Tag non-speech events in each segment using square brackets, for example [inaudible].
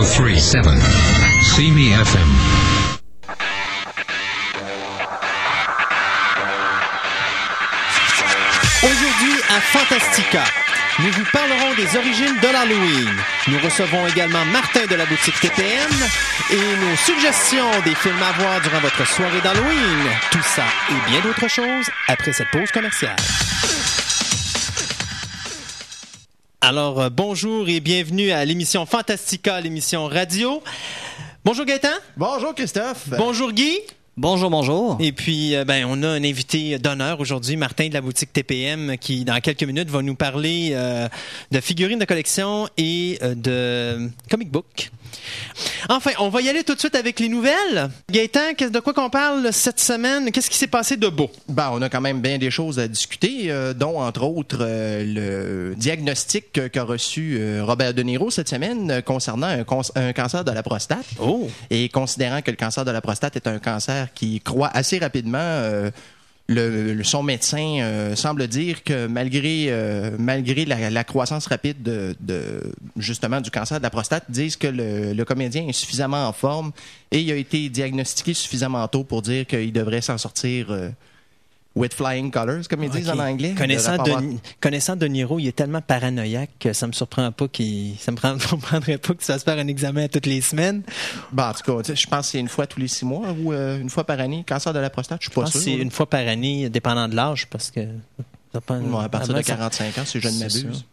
1037. See me FM. Aujourd'hui à Fantastica, nous vous parlerons des origines de l'Halloween. Nous recevons également Martin de la boutique TPM et nos suggestions des films à voir durant votre soirée d'Halloween. Tout ça et bien d'autres choses après cette pause commerciale. Alors, euh, bonjour et bienvenue à l'émission Fantastica, l'émission radio. Bonjour Gaëtan. Bonjour Christophe. Bonjour Guy. Bonjour, bonjour. Et puis, euh, ben, on a un invité d'honneur aujourd'hui, Martin de la boutique TPM, qui, dans quelques minutes, va nous parler euh, de figurines de collection et euh, de comic book. Enfin, on va y aller tout de suite avec les nouvelles. Gaëtan, qu'est-ce- de quoi qu'on parle cette semaine? Qu'est-ce qui s'est passé de beau? Ben, on a quand même bien des choses à discuter, euh, dont entre autres euh, le diagnostic que- qu'a reçu euh, Robert De Niro cette semaine euh, concernant un, cons- un cancer de la prostate. Oh! Et considérant que le cancer de la prostate est un cancer qui croît assez rapidement, euh, le, son médecin euh, semble dire que malgré, euh, malgré la, croissance rapide de, de, justement du cancer de la prostate, disent que le, le comédien est suffisamment en forme et il a été diagnostiqué suffisamment tôt pour dire qu'il devrait s'en sortir euh, with flying colors, comme ils disent Ok. en anglais. Connaissant de, connaissant de Niro, il est tellement paranoïaque que ça me surprend pas qu'il, ça me prend- [laughs] surprendrait pas qu'il se fasse faire un examen toutes les semaines. Ben, en tout cas, tu je pense que c'est une fois tous les six mois ou euh, une fois par année. Cancer de la prostate, je suis pas pense que sûr. c'est une fois par année, dépendant de l'âge, parce que. ça prend- Ouais, à partir de avant, ça- 45 ans, si je ne m'abuse.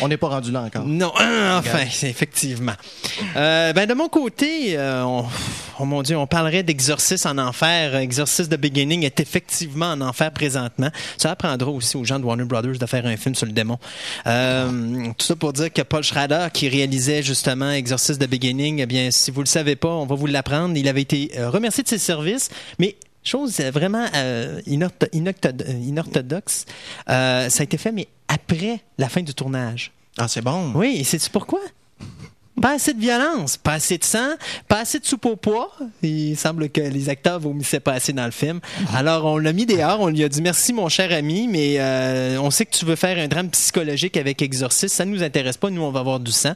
On n'est pas rendu là encore. Non, [laughs] enfin, effectivement. Euh, ben de mon côté, euh, on, oh mon Dieu, on parlerait d'Exorciste en enfer. Exorcist The Beginning est effectivement en enfer présentement. Ça apprendra aussi aux gens de Warner Brothers de faire un film sur le démon. Euh, tout ça pour dire que Paul Schrader, qui réalisait justement Exorcist The Beginning, eh bien, si vous le savez pas, on va vous l'apprendre. Il avait été remercié de ses services, mais chose vraiment inortho- inortho- euh, inorthodoxe, euh, ça a été fait, mais après la fin du tournage. Ah, c'est bon. Oui, et sais-tu pourquoi? Pas assez de violence, pas assez de sang, pas assez de soupe au pois. Il semble que les acteurs vomissaient pas assez dans le film. Alors, on l'a mis dehors, on lui a dit merci, mon cher ami, mais euh, on sait que tu veux faire un drame psychologique avec Exorcist. Ça ne nous intéresse pas, nous, on va avoir du sang.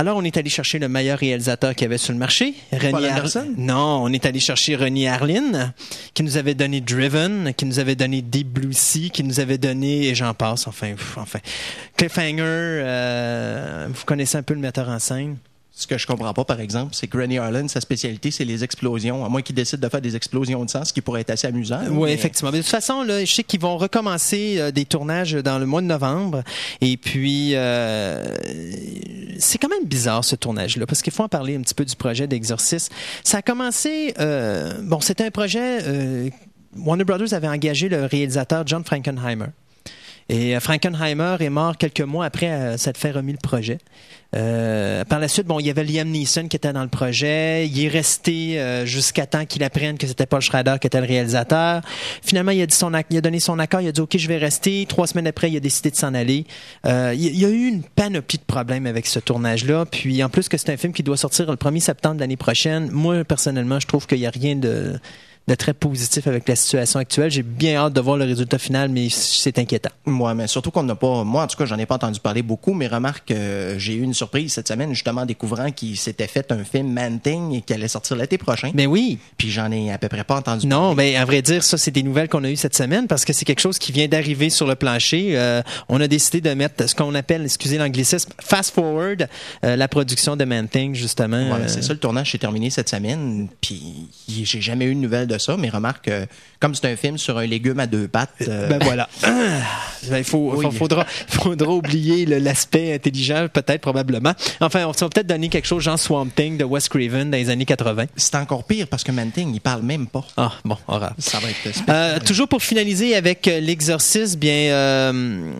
Alors, on est allé chercher le meilleur réalisateur qu'il y avait sur le marché. René Anderson? Non, on est allé chercher René Harlin, qui nous avait donné Driven, qui nous avait donné Deep Blue Sea, qui nous avait donné, et j'en passe, enfin, pff, enfin. Cliffhanger, euh, vous connaissez un peu le metteur en scène? Ce que je comprends pas, par exemple, c'est que Rennie Harlan, sa spécialité, c'est les explosions. À moins qu'il décide de faire des explosions de sang, ce qui pourrait être assez amusant. Oui, mais- effectivement. Mais de toute façon, là, je sais qu'ils vont recommencer euh, des tournages dans le mois de novembre. Et puis, euh, c'est quand même bizarre ce tournage-là, parce qu'il faut en parler un petit peu du projet d'Exorcist. Ça a commencé. euh, bon, c'était un projet. Warner Brothers avait engagé le réalisateur John Frankenheimer. Et euh, Frankenheimer est mort quelques mois après euh, s'être fait remis le projet. Euh, par la suite, bon, il y avait Liam Neeson qui était dans le projet. Il est resté euh, jusqu'à temps qu'il apprenne que c'était Paul Schrader qui était le réalisateur. Finalement, il a, dit son, a donné son accord. Il a dit OK, je vais rester. Trois semaines après, il a décidé de s'en aller. Euh, il, il y a eu une panoplie de problèmes avec ce tournage-là. Puis en plus que c'est un film qui doit sortir le 1er septembre de l'année prochaine. Moi, personnellement, je trouve qu'il n'y a rien de de très positif avec la situation actuelle. J'ai bien hâte de voir le résultat final, mais c'est inquiétant. Moi, mais surtout qu'on n'a pas. Moi, en tout cas, j'en ai pas entendu parler beaucoup, mais remarque, euh, j'ai eu une surprise cette semaine, justement, en découvrant qu'il s'était fait un film Man-Thing et qui allait sortir l'été prochain. Mais oui, Puis j'en ai à peu près pas entendu Non, ben à vrai dire, ça c'est des nouvelles qu'on a eues cette semaine parce que c'est quelque chose qui vient d'arriver sur le plancher. Euh, on a décidé de mettre ce qu'on appelle, excusez l'anglicisme, fast forward euh, la production de Man Thing justement. Ouais, c'est ça, le tournage s'est terminé cette semaine, puis j'ai jamais eu de nouvelles de ça, mais remarque, euh, comme c'est un film sur un légume à deux pattes, euh, Ben voilà. [laughs] Ben, il faut, Oui. faut- faudra, faudra oublier l'aspect intelligent, peut-être, probablement. Enfin, on va peut-être donner quelque chose, genre Swamp Thing de Wes Craven dans les années 80. c'est encore pire parce que Man-Thing, il parle même pas. Ah, bon, horreur. Ça va être. Euh, toujours pour finaliser avec euh, l'exorcisme, bien euh,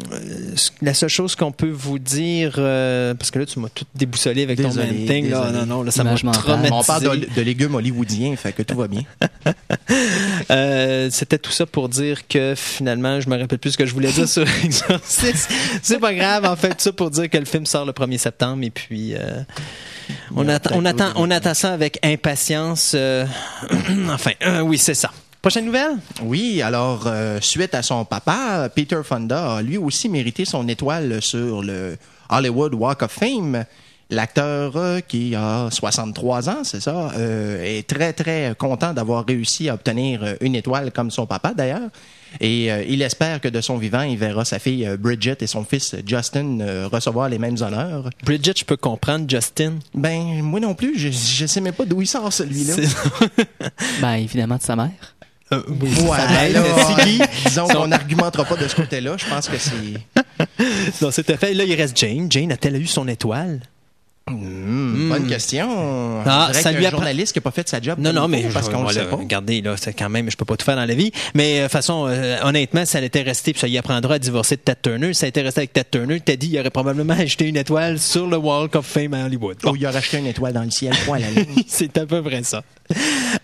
la seule chose qu'on peut vous dire, euh, parce que là tu m'as tout déboussolé avec ton Désolé, man thing, là, désolé. non non, là, ça m'a traumatisé. On parle de, de légumes hollywoodiens, fait que tout va bien. [laughs] [laughs] Euh, C'était tout ça pour dire que finalement, je me rappelle plus ce que je voulais dire sur [laughs] l'exorcisme. C'est pas grave, en fait, tout ça pour dire que le film sort le 1er septembre et puis. euh, on, attend, on, attend, on attend ça avec impatience. euh, [clears throat] enfin, oui, c'est ça. Prochaine nouvelle? Oui, alors, euh, suite à son papa, Peter Fonda a lui aussi mérité son étoile sur le Hollywood Walk of Fame. L'acteur euh, qui a 63 ans, c'est ça, euh, est très très content d'avoir réussi à obtenir euh, une étoile comme son papa d'ailleurs. Et euh, il espère que de son vivant, il verra sa fille euh, Bridget et son fils Justin euh, recevoir les mêmes honneurs. Bridget, je peux comprendre. Justin? Ben, moi non plus, je, je sais même pas d'où il sort celui-là. C'est- [laughs] Ben, évidemment, de sa mère. Euh, oui, Ouais, ça aide. là, Siggy. disons qu'on n'argumentera pas de ce côté-là. Je pense que c'est. [laughs] Non, c'est fait. Là, il reste Jane. Jane a-t-elle eu son étoile? Hmm, Bonne question. Ah, ça lui apprend- journaliste qui n'a pas fait sa job. Non, non, mais parce qu'on le sait pas. Regardez, là, c'est quand même, je peux pas tout faire dans la vie. Mais de toute façon, euh, honnêtement, si elle était restée, puis ça y apprendra à divorcer de Ted Turner, ça était resté avec Ted Turner, Teddy, il aurait probablement [laughs] acheté une étoile sur le Walk of Fame à Hollywood. Bon. Ou il a racheté une étoile dans le ciel, point à la [laughs] ligne. C'est à peu près ça.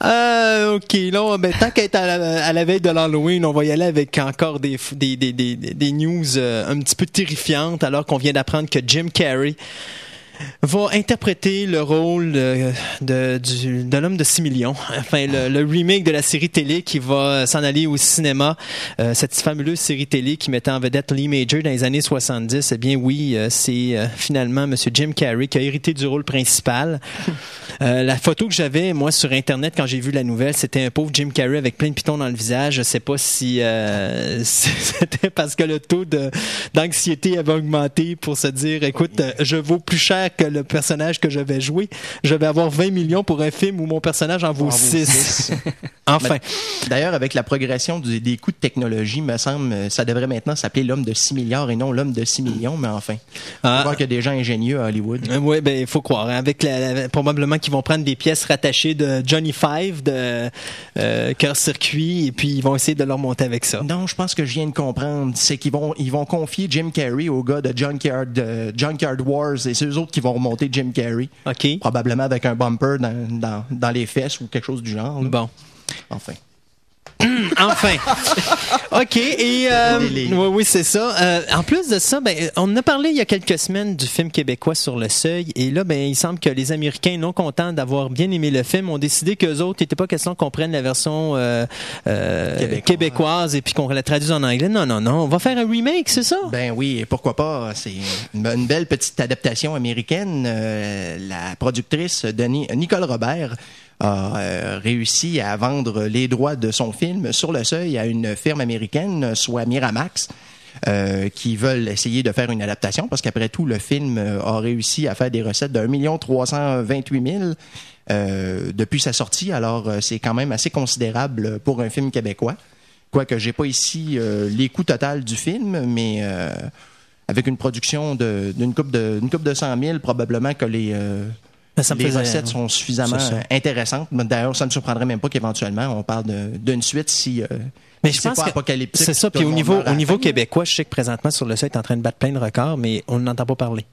Euh, OK, là, ben, tant qu'à être à la, à la veille de l'Halloween, on va y aller avec encore des, des, des, des, des news euh, un petit peu terrifiantes alors qu'on vient d'apprendre que Jim Carrey va interpréter le rôle de, de, du- de l'homme de 6 millions. Enfin, le, le remake de la série télé qui va s'en aller au cinéma. Euh, cette fabuleuse série télé qui mettait en vedette Lee Major dans les années 70. Eh bien, oui, euh, c'est euh, finalement Monsieur Jim Carrey qui a hérité du rôle principal. [laughs] La photo que j'avais, moi, sur Internet, quand j'ai vu la nouvelle, c'était un pauvre Jim Carrey avec plein de pitons dans le visage. Je sais pas si [laughs] c'était parce que le taux d'anxiété avait augmenté pour se dire, écoute, je vaux plus cher que le personnage que je vais jouer. Je vais avoir 20 millions pour un film où mon personnage en vaut En vaut 6. six. [laughs] enfin. D'ailleurs, avec la progression du- des coûts de technologie, me semble, euh, ça devrait maintenant s'appeler l'homme de 6 milliards et non l'homme de 6 millions, mais enfin. Ah. voir qu'il y a des gens ingénieux à Hollywood. oui, ben il faut croire. hein. Avec la, la- probablement qu'ils vont prendre des pièces rattachées de Johnny Five, de euh, Cœur Circuit, et puis ils vont essayer de leur monter avec ça. Non, je pense que je viens de comprendre. C'est qu'ils vont, ils vont confier Jim Carrey aux gars de Junkyard, de Junkyard Wars et c'est eux autres qui vont remonter Jim Carrey. OK. Probablement avec un bumper dans, dans, dans les fesses ou quelque chose du genre. là. Bon. Enfin. Enfin. [laughs] OK. Et euh, oui, oui, c'est ça. Euh, en plus de ça, ben, on a parlé il y a quelques semaines du film québécois sur le seuil. Et là, ben, il semble que les Américains, non contents d'avoir bien aimé le film, ont décidé qu'eux autres, il n'était pas question qu'on prenne la version euh, euh, Québécoise. québécoise et puis qu'on la traduise en anglais. Non, non, non. On va faire un remake, c'est ça? Ben oui, et pourquoi pas. C'est une, une belle petite adaptation américaine. Euh, la productrice Denis, Nicole Robert a euh, réussi à vendre les droits de son film sur le seuil à une firme américaine, soit Miramax. euh, qui veulent essayer de faire une adaptation parce qu'après tout, le film a réussi à faire des recettes d'un million trois cent vingt-huit mille euh, depuis sa sortie. Alors, c'est quand même assez considérable pour un film québécois. Quoique j'ai pas ici les coûts total du film, mais avec une production d'une coupe de coupe de 100 000, probablement que les ça me les faisait- recettes sont suffisamment euh, intéressantes. D'ailleurs, ça ne me surprendrait même pas qu'éventuellement on parle d'une suite si. euh, Mais si je c'est pense pas que apocalyptique. c'est ça. Puis au niveau, au niveau québécois, je sais que présentement sur le site est en train de battre plein de records, mais on n'entend pas parler.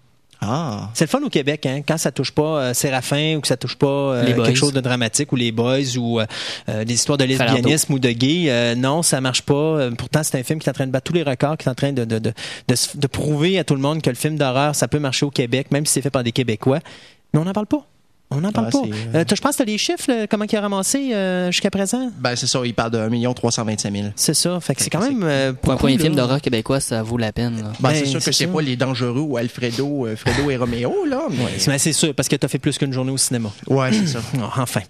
Ah. C'est le fun au Québec, hein, quand ça touche pas euh, Séraphin ou que ça touche pas euh, Les quelque chose de dramatique ou les boys ou euh, euh, des histoires de lesbianisme ou de gay. euh, non, ça marche pas. Pourtant, c'est un film qui est en train de battre tous les records, qui est en train de, de, de, de prouver à tout le monde que le film d'horreur, ça peut marcher au Québec, même si c'est fait par des Québécois. Mais on n'en parle pas. On n'en parle Ah, pas. euh, Euh, je pense que tu as les chiffres, là, comment il a ramassé euh, jusqu'à présent? Ben, c'est ça, il parle de 1 325 000. C'est ça. Fait que c'est quand même. euh, Pour un beaucoup, film d'horreur québécois, ça vaut la peine. là. Ben, Ben, c'est sûr c'est que c'est pas les dangereux ou Alfredo, euh, Fredo et Roméo, là. Mais... Mais c'est sûr, parce que tu as fait plus qu'une journée au cinéma. Ouais, c'est ça. Oh, [clears throat] enfin.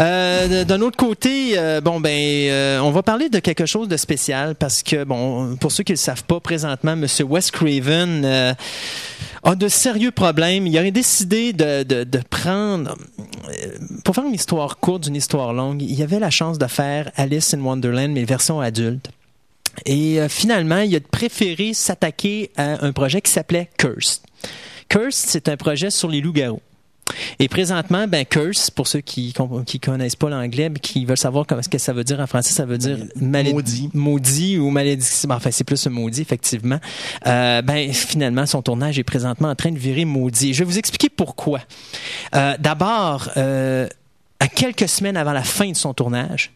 Euh, D'un autre côté, euh, bon ben, euh, on va parler de quelque chose de spécial parce que bon, pour ceux qui ne le savent pas, présentement, Monsieur Wes Craven euh, a de sérieux problèmes. Il aurait décidé de, de, prendre, euh, pour faire une histoire courte d'une histoire longue, il avait la chance de faire Alice in Wonderland mais version adulte. Et euh, finalement, il a préféré s'attaquer à un projet qui s'appelait Cursed. Cursed, c'est un projet sur les loups-garous. Et présentement, ben curse, pour ceux qui qui connaissent pas l'anglais, mais qui veulent savoir comment, ce que ça veut dire en français, ça veut dire Maudit. maudit ou malédiction. Enfin, c'est plus maudit, effectivement. Euh, ben finalement, son tournage est présentement en train de virer maudit. Je vais vous expliquer pourquoi. Euh, D'abord, euh, à quelques semaines avant la fin de son tournage,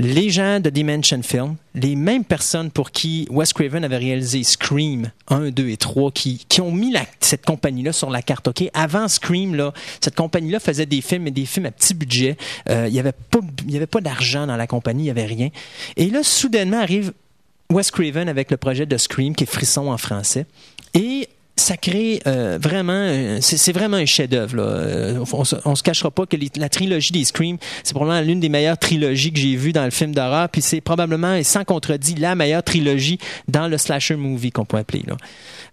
les gens de Dimension Film, les mêmes personnes pour qui Wes Craven avait réalisé Scream 1, 2 et 3, qui, qui ont mis cette compagnie-là sur la carte. OK? Avant Scream, là, cette compagnie-là faisait des films, mais des films à petit budget. Euh, Il n'y avait pas, avait pas d'argent dans la compagnie, il n'y avait rien. Et là, soudainement arrive Wes Craven avec le projet de Scream, qui est Frisson en français. Et ça crée euh, vraiment, euh, c'est vraiment un chef-d'œuvre. là. Euh, On, se- on se cachera pas que les- la trilogie des Scream, c'est probablement l'une des meilleures trilogies que j'ai vues dans le film d'horreur. Puis c'est probablement, et sans contredit, la meilleure trilogie dans le slasher movie qu'on peut appeler. Là.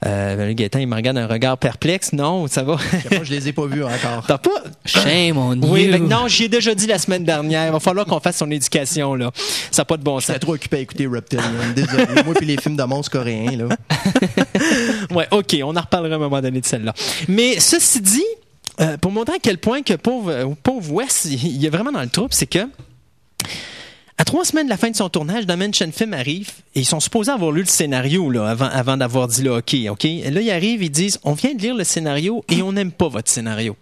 Euh, le Gaétan, il me regarde un regard perplexe. Non, ça va. Moi, je les ai pas vus encore. [laughs] T'as pas? Shame on Oui, you. mais non, j'y ai déjà dit la semaine dernière. Il va falloir qu'on fasse son éducation là. Ça n'a pas de bon sens. J'étais trop occupé à écouter Reptilian. Désolé. Moi puis les films de monstres coréens, là. [laughs] Ouais, ok, on en reparlera à un moment donné de celle-là. Mais ceci dit, euh, pour montrer à quel point que pauvre, euh, pauvre Wes, il est vraiment dans le trouble, c'est que à trois semaines de la fin de son tournage, Dimension Film arrive et ils sont supposés avoir lu le scénario là, avant, avant d'avoir dit là, ok, ok. Là, ils arrivent, ils disent, on vient de lire le scénario et on n'aime pas votre scénario.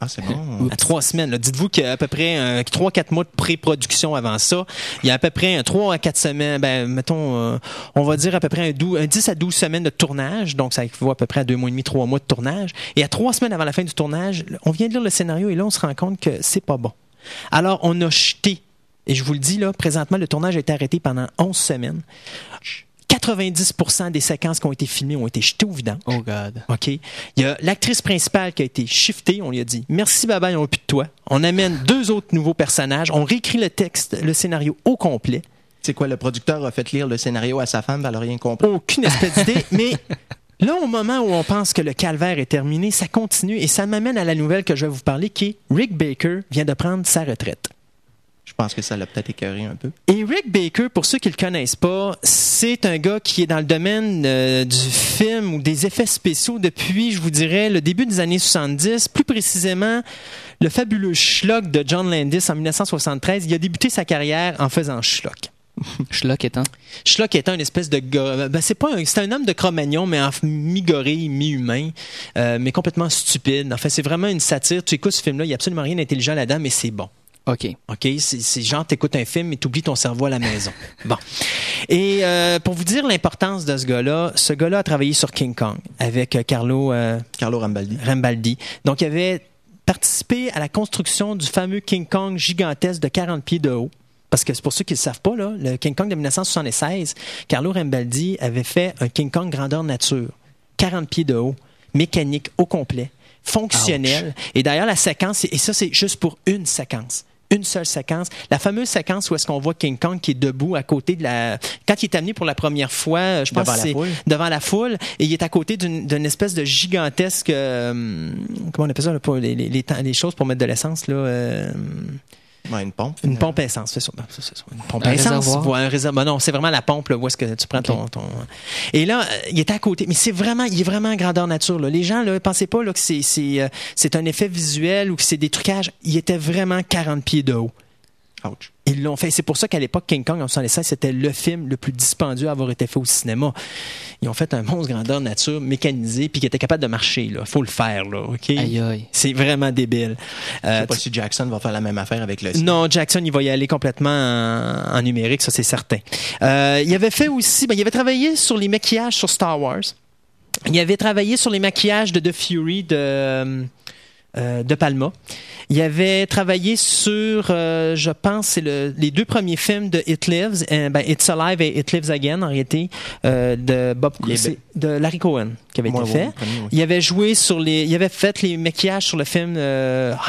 Ah, c'est bon. À trois semaines. Dites-vous qu'il y a à peu près trois, quatre mois de pré-production avant ça. Il y a à peu près trois à quatre semaines, ben, mettons, euh, on va dire à peu près un, dou- un 10 à 12 semaines de tournage. Donc, ça équivaut à peu près à deux mois et demi, trois mois de tournage. Et à trois semaines avant la fin du tournage, on vient de lire le scénario et là, on se rend compte que c'est pas bon. Alors, on a jeté. Et je vous le dis, là, présentement, le tournage a été arrêté pendant 11 semaines. 90% des séquences qui ont été filmées ont été jetées au vidange. Oh God. OK? Il y a l'actrice principale qui a été shiftée. On lui a dit merci, bye, on veut plus de toi. On amène deux autres nouveaux personnages. On réécrit le texte, le scénario au complet. C'est quoi, le producteur a fait lire le scénario à sa femme, elle a rien compris? Aucune espèce d'idée. [laughs] Mais là, au moment où on pense que le calvaire est terminé, ça continue et ça m'amène à la nouvelle que je vais vous parler qui est Rick Baker vient de prendre sa retraite. Je pense que ça l'a peut-être écœuré un peu. Et Rick Baker, pour ceux qui le connaissent pas, c'est un gars qui est dans le domaine euh, du film ou des effets spéciaux depuis, je vous dirais, le début des années 70, plus précisément le fabuleux Schlock de John Landis en 1973. Il a débuté sa carrière en faisant Schlock. [laughs] Schlock étant. Schlock étant une espèce de gars, ben c'est pas un, c'est un homme de Cro-Magnon, mais en mi-gorille, mi-humain, euh, mais complètement stupide. Enfin, c'est vraiment une satire. Tu écoutes ce film-là, il y a absolument rien d'intelligent là-dedans, mais c'est bon. OK. OK? C'est c'est genre, t'écoutes un film et t'oublies ton cerveau à la maison. [laughs] Bon. Et euh, pour vous dire l'importance de ce gars-là, ce gars-là a travaillé sur King Kong avec euh, Carlo euh, Carlo Rambaldi. Rambaldi. Donc, il avait participé à la construction du fameux King Kong gigantesque de 40 pieds de haut. Parce que c'est pour ceux qui ne le savent pas, là, le King Kong de 1976, Carlo Rambaldi avait fait un King Kong grandeur nature, 40 pieds de haut, mécanique au complet, fonctionnel. Et d'ailleurs, la séquence, et ça, c'est juste pour une séquence. Une seule séquence. La fameuse séquence où est-ce qu'on voit King Kong qui est debout à côté de la... Quand il est amené pour la première fois, euh, je pense Devant la foule. devant la foule, et il est à côté d'une d'une espèce de gigantesque... euh, comment on appelle ça, là, pour les, les, les les choses pour mettre de l'essence, là... euh, Ouais, une pompe. une pompe à essence, c'est ça. Une pompe Un à essence. réservoir? Ouais, un réservoir. Non, c'est vraiment la pompe là, où est-ce que tu prends ton, ton- Et là, euh, il est à côté, mais c'est vraiment, il est vraiment en grandeur nature. Là. Les gens, là, pensez pas là, que c'est c'est euh, c'est un effet visuel ou que c'est des trucages. Il était vraiment 40 pieds de haut. Ouch. Ils l'ont fait. C'est pour ça qu'à l'époque, King Kong en 1976, c'était le film le plus dispendieux à avoir été fait au cinéma. Ils ont fait un monstre grandeur nature mécanisé puis qui était capable de marcher. Il faut le faire. Là, ok? Aïe aïe. C'est vraiment débile. Je Euh, sais pas si Jackson va faire la même affaire avec le non, Jackson, il va y aller complètement en, en numérique, ça c'est certain. Euh, il avait fait aussi, ben, il avait travaillé sur les maquillages sur Star Wars. Il avait travaillé sur les maquillages de The Fury de, euh, de Palma. Il avait travaillé sur, euh, je pense, c'est le- les deux premiers films de It Lives, euh, ben, It's Alive et It Lives Again, en réalité, euh, de Bob, de Larry Cohen, qui avait Moi, été fait. premier. Il avait joué sur les, il avait fait les maquillages sur le film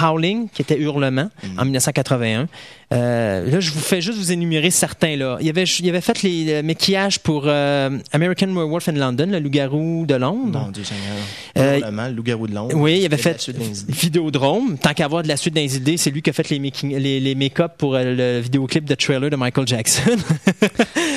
Howling, qui était Hurlement, en 1981. Euh, là, je vous fais juste vous énumérer certains là. Il avait, il avait fait les maquillages pour euh, American Werewolf in London, le loup-garou de Londres. Mon Dieu Seigneur. Euh, Probablement, le loup-garou de Londres. Oui, il avait fait. Vidéodrome. Tant qu'à avoir de la suite des idées, c'est lui qui a fait les, making- les, les make-up pour euh, le vidéoclip de trailer de Michael Jackson.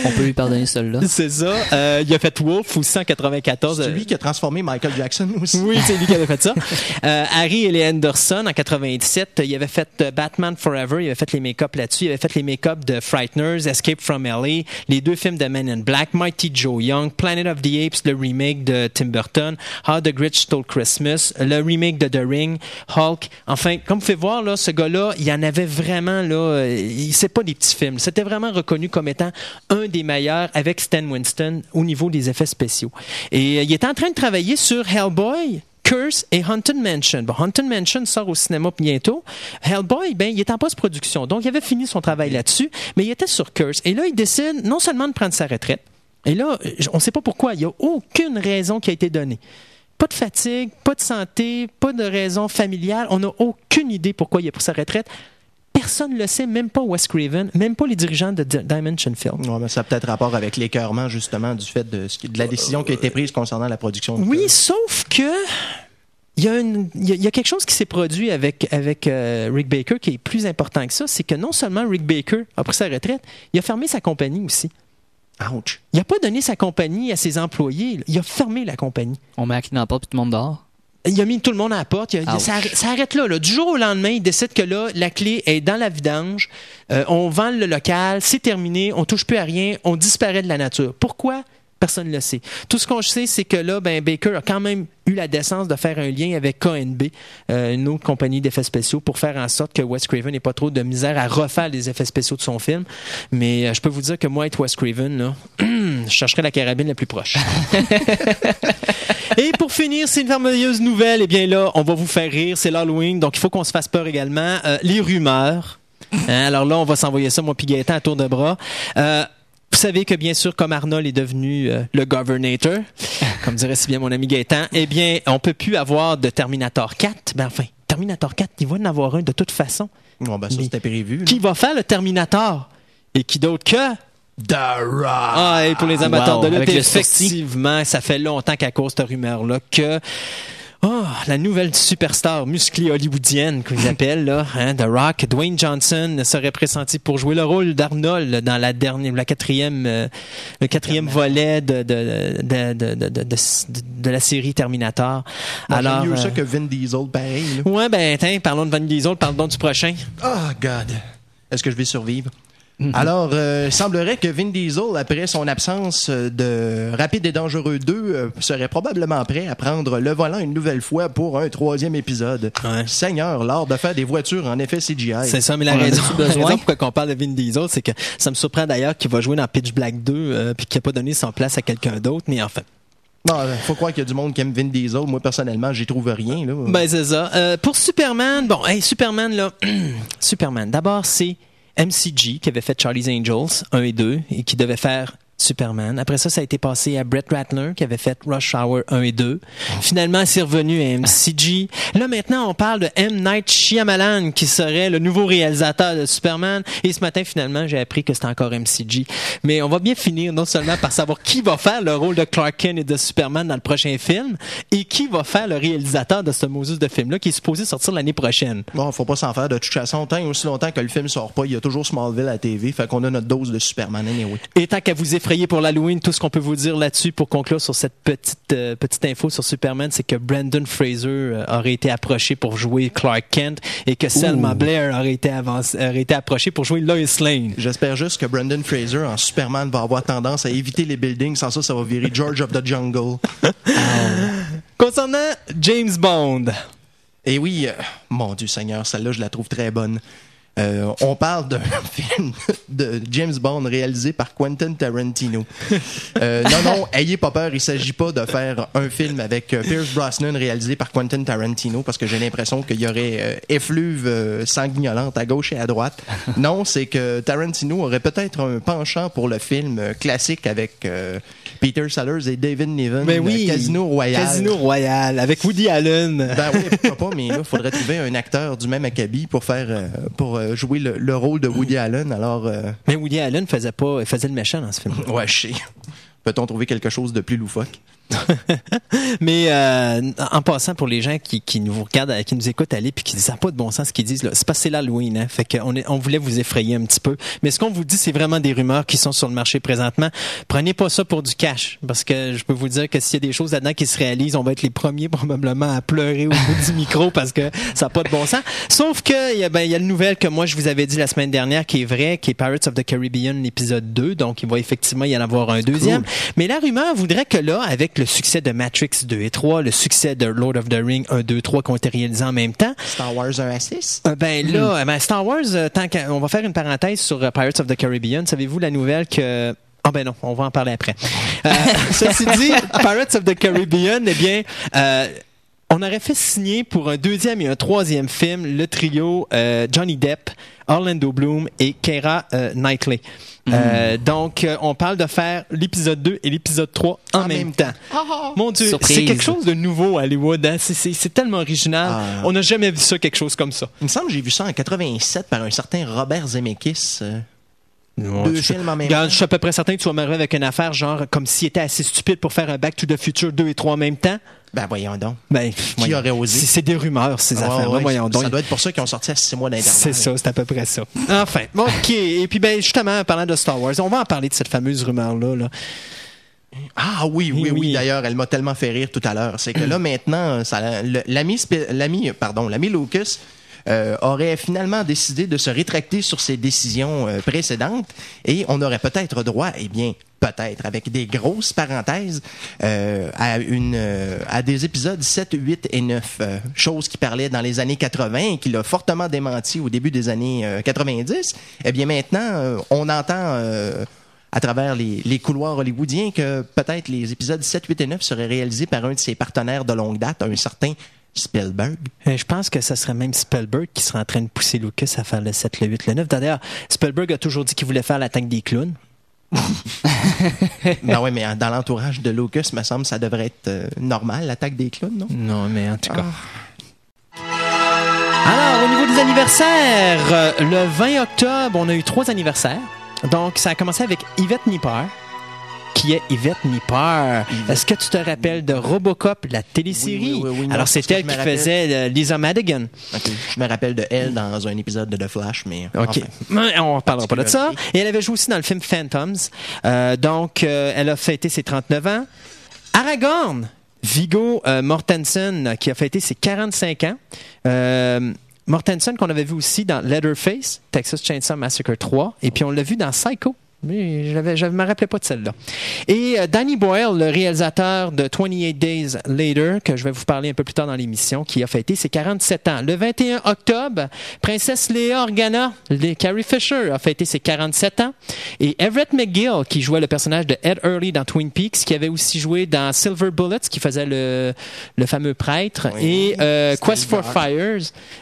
On peut lui pardonner celui-là. [laughs] c'est ça. Euh, il a fait Wolf aussi en 94. C'est lui qui a transformé Michael Jackson aussi. Oui, c'est lui qui avait fait ça. [laughs] Euh, Harry et Anderson en 97, il avait fait Batman Forever, il avait fait les make-up là-dessus, il avait fait les make-up de Frighteners, Escape from LA, les deux films de Men in Black, Mighty Joe Young, Planet of the Apes, le remake de Tim Burton, How the Grinch Stole Christmas, le remake de The Ring, Hulk. Enfin, comme vous pouvez voir là, ce gars-là, il y en avait vraiment là, euh, c'est pas des petits films, c'était vraiment reconnu comme étant un des meilleurs avec Stan Winston au niveau des effets spéciaux. Et euh, il était en train de travailler sur Hellboy, Curse et Haunted Mansion. Bon, Haunted Mansion sort au cinéma bientôt. Hellboy, ben, il est en post-production. Donc, il avait fini son travail là-dessus, mais il était sur Curse. Et là, il décide non seulement de prendre sa retraite, et là, on ne sait pas pourquoi. Il n'y a aucune raison qui a été donnée. pas de fatigue, pas de santé, pas de raison familiale. On n'a aucune idée pourquoi il a pris sa retraite. Personne ne le sait, même pas Wes Craven, même pas les dirigeants de D- Dimension Film. Ouais, mais ça a peut-être rapport avec l'écœurement, justement, du fait de, la décision qui a été prise concernant la production. du Oui, film. sauf que il y, a une- il y a- il y a quelque chose qui s'est produit avec, avec euh, Rick Baker qui est plus important que ça, c'est que non seulement Rick Baker a pris sa retraite, il a fermé sa compagnie aussi. Ouch. Il n'a pas donné sa compagnie à ses employés, il a fermé la compagnie. On met clé dans la porte, puis tout le monde dehors. Il a mis tout le monde à la porte. Il a- Ouch. ça, arrête, ça arrête là, là. Du jour au lendemain, il décide que là, la clé est dans la vidange. Euh, on vend le local, c'est terminé, on touche plus à rien, on disparaît de la nature. Pourquoi? Personne ne le sait. Tout ce qu'on sait, c'est que là, ben, Baker a quand même eu la décence de faire un lien avec KNB, euh, une autre compagnie d'effets spéciaux, pour faire en sorte que Wes Craven n'ait pas trop de misère à refaire les effets spéciaux de son film. Mais euh, je peux vous dire que moi, être Wes Craven, là, [clears throat] je chercherais la carabine la plus proche. [laughs] Et pour finir, c'est une merveilleuse nouvelle. Eh bien là, on va vous faire rire. C'est l'Halloween, donc il faut qu'on se fasse peur également. Euh, les rumeurs. Hein, alors là, on va s'envoyer ça, moi puis Gaëtan, à tour de bras. Euh, vous savez que bien sûr, comme Arnold est devenu euh, le governator, comme dirait si bien mon ami Gaëtan, eh bien, on peut plus avoir de Terminator 4. Ben enfin, Terminator 4, il va en avoir un de toute façon. Bon, ben, ça, c'était prévu. là. Qui va faire le Terminator? Et qui d'autre que... The Rock. Ah, et pour les amateurs Wow, de lutte, le effectivement, ça fait longtemps qu'à cause de cette rumeur-là que oh, la nouvelle superstar musclée hollywoodienne qu'ils appellent là, hein, The Rock, Dwayne Johnson serait pressenti pour jouer le rôle d'Arnold dans la dernière, la quatrième, euh, le quatrième volet de de, de, de, la série Terminator. J'aime Alors, mieux ça euh, que Vin Diesel, pareil. là. ouais, ben, tiens, parlons de Van Diesel, parlons du prochain. Oh, God. Est-ce que je vais survivre? Alors, euh, semblerait que Vin Diesel, après son absence euh, de Rapide et Dangereux 2, euh, serait probablement prêt à prendre le volant une nouvelle fois pour un troisième épisode. Ouais. Seigneur, l'art de faire des voitures en effet CGI. C'est ça, mais la raison, [laughs] la besoin? raison pourquoi on parle de Vin Diesel, c'est que ça me surprend d'ailleurs qu'il va jouer dans Pitch Black 2 euh, puis qu'il n'a pas donné son place à quelqu'un d'autre, mais enfin. Non, faut croire qu'il y a du monde qui aime Vin Diesel. Moi, personnellement, j'y trouve rien. Là. Ben, c'est ça. Euh, pour Superman, bon, hey, Superman, là, [clears throat] Superman, d'abord, c'est MCG qui avait fait Charlie's Angels 1 et 2 et qui devait faire Superman. Après ça, ça a été passé à Brett Ratner qui avait fait Rush Hour 1 et 2. Finalement, c'est revenu à MCG. Là, maintenant, on parle de M. Night Shyamalan qui serait le nouveau réalisateur de Superman. Et ce matin, finalement, j'ai appris que c'était encore MCG. Mais on va bien finir non seulement par savoir qui va faire le rôle de Clark Kent et de Superman dans le prochain film et qui va faire le réalisateur de ce Moses de film-là qui est supposé sortir l'année prochaine. Bon, faut pas s'en faire. De toute façon, tant et aussi longtemps que le film sort pas, il y a toujours Smallville à la TV. Fait qu'on a notre dose de Superman anyway. Et tant qu'à vous effrayer pour l'Halloween, tout ce qu'on peut vous dire là-dessus pour conclure sur cette petite, euh, petite info sur Superman, c'est que Brandon Fraser euh, aurait été approché pour jouer Clark Kent et que Selma Blair aurait été, avancé- aurait été approchée pour jouer Lois Lane. J'espère juste que Brendan Fraser en Superman va avoir tendance à éviter les buildings. Sans ça, ça va virer George of the Jungle. [laughs] Concernant James Bond, Et oui, euh, mon Dieu Seigneur, celle-là, je la trouve très bonne. Euh, on parle d'un [laughs] film de James Bond réalisé par Quentin Tarantino. Euh, non, non, [laughs] ayez pas peur, il s'agit pas de faire un film avec euh, Pierce Brosnan réalisé par Quentin Tarantino parce que j'ai l'impression qu'il y aurait euh, effluve euh, sanguinolente à gauche et à droite. [laughs] Non, c'est que Tarantino aurait peut-être un penchant pour le film euh, classique avec euh, Peter Sellers et David Niven, ben oui, euh, Casino Royale. Casino Royale avec Woody Allen. Ben oui, pourquoi pas, mais là, il faudrait trouver un acteur du même acabit pour faire euh, pour euh, jouer le, le rôle de Woody Allen. Alors, euh, Mais Woody Allen faisait pas, faisait le méchant dans ce film. ouais, je sais. Peut-on trouver quelque chose de plus loufoque? [laughs] Mais euh, en passant pour les gens qui, qui nous regardent, qui nous écoutent aller puis qui disent pas de bon sens ce qu'ils disent là, c'est c'est l'Halloween, hein. Fait qu'on on voulait vous effrayer un petit peu. Mais ce qu'on vous dit, c'est vraiment des rumeurs qui sont sur le marché présentement. Prenez pas ça pour du cash, parce que je peux vous dire que s'il y a des choses là-dedans qui se réalisent, on va être les premiers probablement à pleurer au bout du micro [laughs] parce que ça n'a pas de bon sens. Sauf que il y a ben il y a une nouvelle que moi je vous avais dit la semaine dernière qui est vraie, qui est Pirates of the Caribbean épisode 2, donc il va effectivement y en avoir un deuxième. Mais la rumeur voudrait que là, avec le succès de Matrix 2 et 3, le succès de Lord of the Ring 1, 2, 3 qui ont été réalisés en même temps, Star Wars 1 à 6? euh, ben là, euh, ben, Star Wars, euh, tant qu'à- on va faire une parenthèse sur euh, Pirates of the Caribbean. Savez-vous la nouvelle que ah ben non, on va en parler après. Euh, [laughs] ceci dit, Pirates of the Caribbean, eh bien, euh, on aurait fait signer pour un deuxième et un troisième film le trio euh, Johnny Depp, Orlando Bloom et Keira euh, Euh, donc, euh, on parle de faire l'épisode 2 et l'épisode 3 en, En même, même temps. Mon Dieu, c'est quelque chose de nouveau à Hollywood. hein. C'est tellement original. Ah. On n'a jamais vu ça, quelque chose comme ça. Il me semble que j'ai vu ça en 87 par un certain Robert Zemeckis. euh, Non, deux films en même temps. je suis à peu près certain que tu vas m'arriver avec une affaire genre comme s'il était assez stupide pour faire un Back to the Future 2 et 3 en même temps. Ben voyons donc. Ben, Qui aurait osé? C'est des rumeurs, ces Ouais, affaires-là. ouais, Voyons donc. Ça doit être pour ça qu'ils ont sorti à six mois d'intervalle. C'est ça, c'est à peu près ça. Enfin, OK. Et puis, ben, justement, en parlant de Star Wars, on va en parler de cette fameuse rumeur-là. Là. Ah oui, oui, Oui, oui. D'ailleurs, elle m'a tellement fait rire tout à l'heure. C'est que là, [clears throat] maintenant, l'ami, pardon, l'ami Lucas euh, aurait finalement décidé de se rétracter sur ses décisions euh, précédentes et on aurait peut-être droit, eh bien, peut-être, avec des grosses parenthèses, euh, à, une, euh, à des épisodes 7, 8 et 9, euh, chose qui parlait dans les années 80 et qui l'a fortement démenti au début des années euh, 90. Eh bien, maintenant, euh, on entend... euh, à travers les, les couloirs hollywoodiens que peut-être les épisodes 7, 8 et 9 seraient réalisés par un de ses partenaires de longue date, un certain Spielberg? Euh, Je pense que ce serait même Spielberg qui serait en train de pousser Lucas à faire le 7, le 8, le 9. D'ailleurs, Spielberg a toujours dit qu'il voulait faire l'attaque des clowns. [laughs] ben ouais, mais dans l'entourage de Lucas, me semble, ça devrait être euh, normal, l'attaque des clowns, non? Non, mais en tout cas. Alors, au niveau des anniversaires, euh, le 20 octobre, on a eu trois anniversaires. Donc, ça a commencé avec Yvette Nipper. Qui est Yvette Nipper? Est-ce que tu te rappelles de Robocop, la télésérie? Oui, oui, oui, non, Alors, c'est elle qui faisait euh, Lisa Madigan. Je me rappelle de elle dans un épisode de The Flash, mais. OK. enfin. On ne parlera pas de ça. Et elle avait joué aussi dans le film Phantoms. Euh, donc, euh, elle a fêté ses 39 ans. Aragorn, Vigo euh, Mortensen, qui a fêté ses 45 ans. Euh, Mortensen, qu'on avait vu aussi dans Leatherface, Texas Chainsaw Massacre 3. Et puis, on l'a vu dans Psycho. Mais je ne me rappelais pas de celle-là. Et euh, Danny Boyle, le réalisateur de 28 Days Later, que je vais vous parler un peu plus tard dans l'émission, qui a fêté ses 47 ans. Le 21 octobre, Princesse Léa Organa, Carrie Fisher, a fêté ses 47 ans. Et Everett McGill, qui jouait le personnage de Ed Early dans Twin Peaks, qui avait aussi joué dans Silver Bullets, qui faisait le, le fameux prêtre. Oui. Et euh, Quest for. Fires,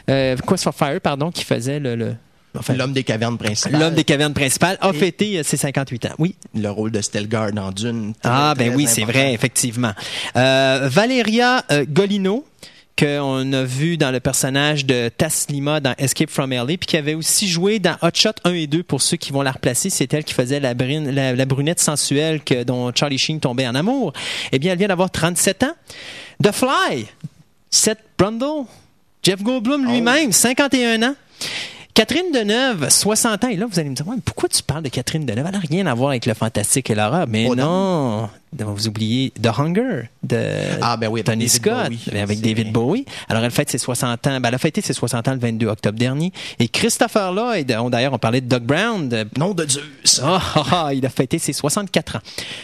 euh, Quest for Fire, pardon, qui faisait le... le- enfin, L'homme des cavernes principales. L'homme des cavernes principales a fêté euh, ses 58 ans. Oui. Le rôle de Stelgard dans Dune. Ah, ben oui, c'est vrai, effectivement. Euh, Valeria euh, Golino, qu'on a vu dans le personnage de Taslima dans Escape from LA, puis qui avait aussi joué dans Hot Shot 1 et 2 pour ceux qui vont la replacer. C'est elle qui faisait la, brune- la, la brunette sensuelle que, dont Charlie Sheen tombait en amour. Eh bien, elle vient d'avoir 37 ans. The Fly, Seth Brundle, Jeff Goldblum lui-même, 51 ans. Catherine Deneuve, 60 ans. Et là, vous allez me dire, Ouais, mais pourquoi tu parles de Catherine Deneuve? Elle n'a rien à voir avec le fantastique et l'horreur. Mais Oh, non. Vous oubliez The Hunger de Ah, ben oui, Tony Scott, Bowie. avec David. Bowie. Alors, elle fête ses 60 ans. Ben, elle a fêté ses 60 ans le 22 octobre dernier. Et Christopher Lloyd, d'ailleurs, on parlait de Doug Brown, de Nom de Zeus. ah, ah, ah, il a fêté ses 64 ans.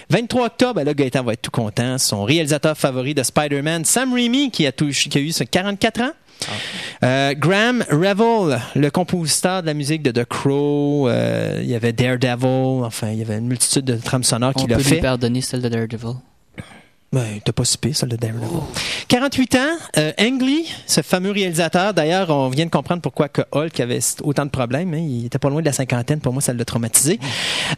23 octobre, là, Gaëtan va être tout content. Son réalisateur favori de Spider-Man, Sam Raimi, qui a, touché- qui a eu ses 44 ans. Euh, Graham Revel, le compositeur de la musique de The Crow, euh, il y avait Daredevil, enfin, il y avait une multitude de trames sonores On qu'il peut a lui fait. pardonner celle de Daredevil. Ben, t'as pas si pire, celle de Daredevil. 48 ans, euh, Ang Lee, ce fameux réalisateur. D'ailleurs, on vient de comprendre pourquoi que Hulk avait autant de problèmes. hein. Il était pas loin de la cinquantaine. Pour moi, ça l'a traumatisé.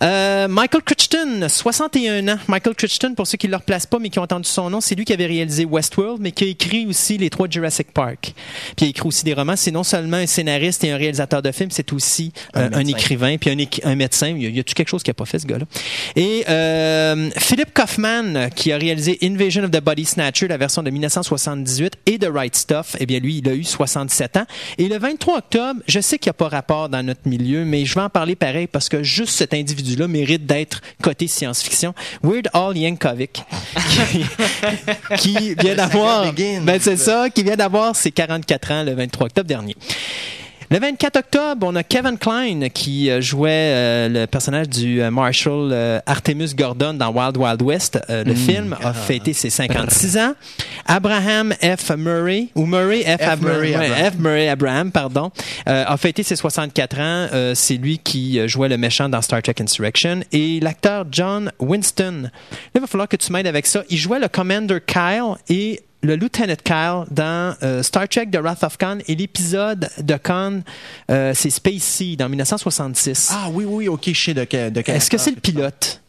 Euh, Michael Crichton, 61 ans. Michael Crichton, pour ceux qui ne le replacent pas, mais qui ont entendu son nom, c'est lui qui avait réalisé Westworld, mais qui a écrit aussi les trois Jurassic Park. Puis il a écrit aussi des romans. C'est non seulement un scénariste et un réalisateur de films, c'est aussi Un un, un médecin. écrivain, puis un, un médecin. Il y a, il y a-tu quelque chose qu'il n'a pas fait, ce gars-là? Et euh, Philip Kaufman, qui a réalisé Invasion of the Body Snatcher, la version de 1978, et The Right Stuff, eh bien, lui, il a eu 67 ans. Et le 23 octobre, je sais qu'il n'y a pas rapport dans notre milieu, mais je vais en parler pareil parce que juste cet individu-là mérite d'être coté science-fiction. Weird Al Yankovic, qui, [laughs] qui vient d'avoir... Ben, c'est ça, qui vient d'avoir ses 44 ans le 23 octobre dernier. Le 24 octobre, on a Kevin Klein qui euh, jouait euh, le personnage du euh, Marshal euh, Artemus Gordon dans Wild Wild West. Euh, le film a fêté ses 56 ans. Abraham F. Murray, ou Murray F. F. Abra- Murray ouais, Abraham. F. Murray Abraham, pardon, euh, a fêté ses 64 ans. Euh, C'est lui qui jouait le méchant dans Star Trek Insurrection. Et l'acteur John Winston. Là, il va falloir que tu m'aides avec ça. Il jouait le Commander Kyle et le Lieutenant Kyle dans euh, Star Trek The Wrath of Khan et l'épisode de Khan, euh, c'est Space Seed en 1966. Ah oui, oui, ok, je sais de, de quel Est-ce que c'est le pilote?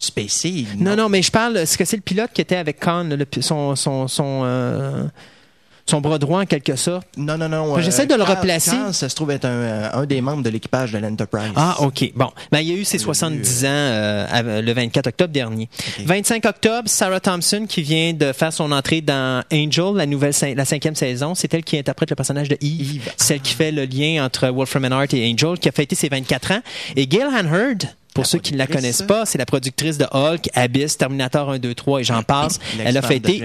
Spacey? Non, non, mais je parle, est-ce que c'est le pilote qui était avec Khan, le son, son, son, euh, son bras droit en quelque sorte? Non, non, non. J'essaie de le Carl- replacer. Carl, ça se trouve être un, euh, un des membres de l'équipage de l'Enterprise. Ah, OK. Bon. Ben, il y a eu ses On l'a 70 vu, ans euh, le 24 octobre dernier. 25 octobre, Sarah Thompson qui vient de faire son entrée dans Angel, la nouvelle la cinquième saison. C'est elle qui interprète le personnage de Eve, Eve. celle qui fait le lien entre Wolfram and Hart et Angel, qui a fêté ses 24 ans. Et Gail Hanherd, pour La ceux qui ne la connaissent pas, c'est la productrice de Hulk, Abyss, Terminator 1, 2, 3 et j'en passe. Elle a fêté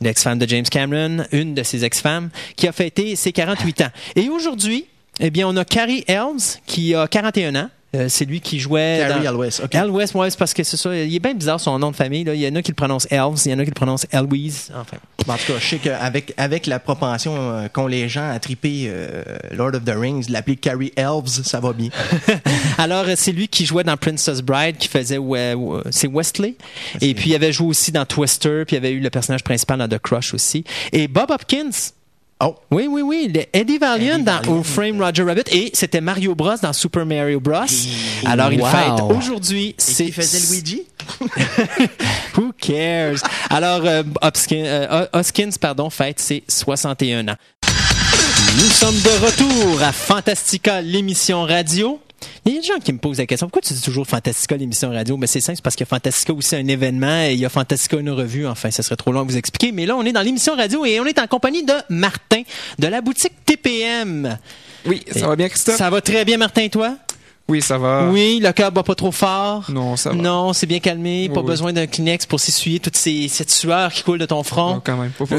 l'ex-femme de James Cameron, une de ses ex-femmes, qui a fêté ses 48 ans. Et aujourd'hui, eh bien, on a Carrie Elves, qui a 41 ans. Euh, c'est lui qui jouait. Carrie dans... Elwes, ok. Elwes, ouais, parce que c'est ça. Il est bien bizarre son nom de famille. Là. Il y en a qui le prononcent Elves, il y en a qui le prononcent Eloise. Enfin. En tout cas, je sais qu'avec avec la propension euh, qu'ont les gens à triper euh, Lord of the Rings, l'appeler Carrie Elves, ça va bien. [laughs] Alors, c'est lui qui jouait dans Princess Bride, qui faisait. c'est Wesley. Et puis, il avait joué aussi dans Twister, puis il avait eu le personnage principal dans The Crush aussi. Et Bob Hopkins. Oh, Oui, oui, oui. le Eddie Valiant Eddie dans Valiant. Who Frame Roger Rabbit et c'était Mario Bros dans Super Mario Bros. Alors il Wow. fête aujourd'hui. C'est qui faisait Luigi? [laughs] Who cares? Alors euh, Hopkins, euh, Hoskins, pardon, fête ses 61 ans. Nous sommes de retour à Fantastica, l'émission radio. Il y a des gens qui me posent la question pourquoi tu dis toujours Fantastica, l'émission radio? Ben c'est simple, c'est parce que Fantastica aussi un événement et il y a Fantastica une revue. Enfin, ça serait trop long à vous expliquer. Mais là, on est dans l'émission radio et on est en compagnie de Martin de la boutique TPM. Oui, ça va bien, Christophe? Ça va très bien, Martin, toi? Oui, ça va. Oui, le cœur bat pas trop fort. Non, ça va. Non, c'est bien calmé. Pas Oui, besoin d'un Kleenex pour s'essuyer toute ces, cette sueur qui coule de ton Non, front. quand même. Pas. [laughs]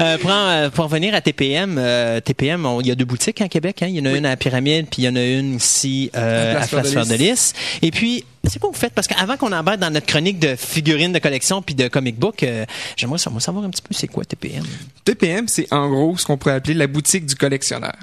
Euh, pour, en- euh, pour revenir à TPM, euh, TPM, il y a deux boutiques en Québec. Hein. Il y en a une à la Pyramide, puis il y en a une ici euh, À Place Fleur de Lys. Et puis, c'est quoi vous faites? Parce qu'avant qu'on embarque dans notre chronique de figurines de collection puis de comic book, euh, j'aimerais savoir, savoir un petit peu c'est quoi TPM. TPM, c'est en gros ce qu'on pourrait appeler la boutique du collectionneur.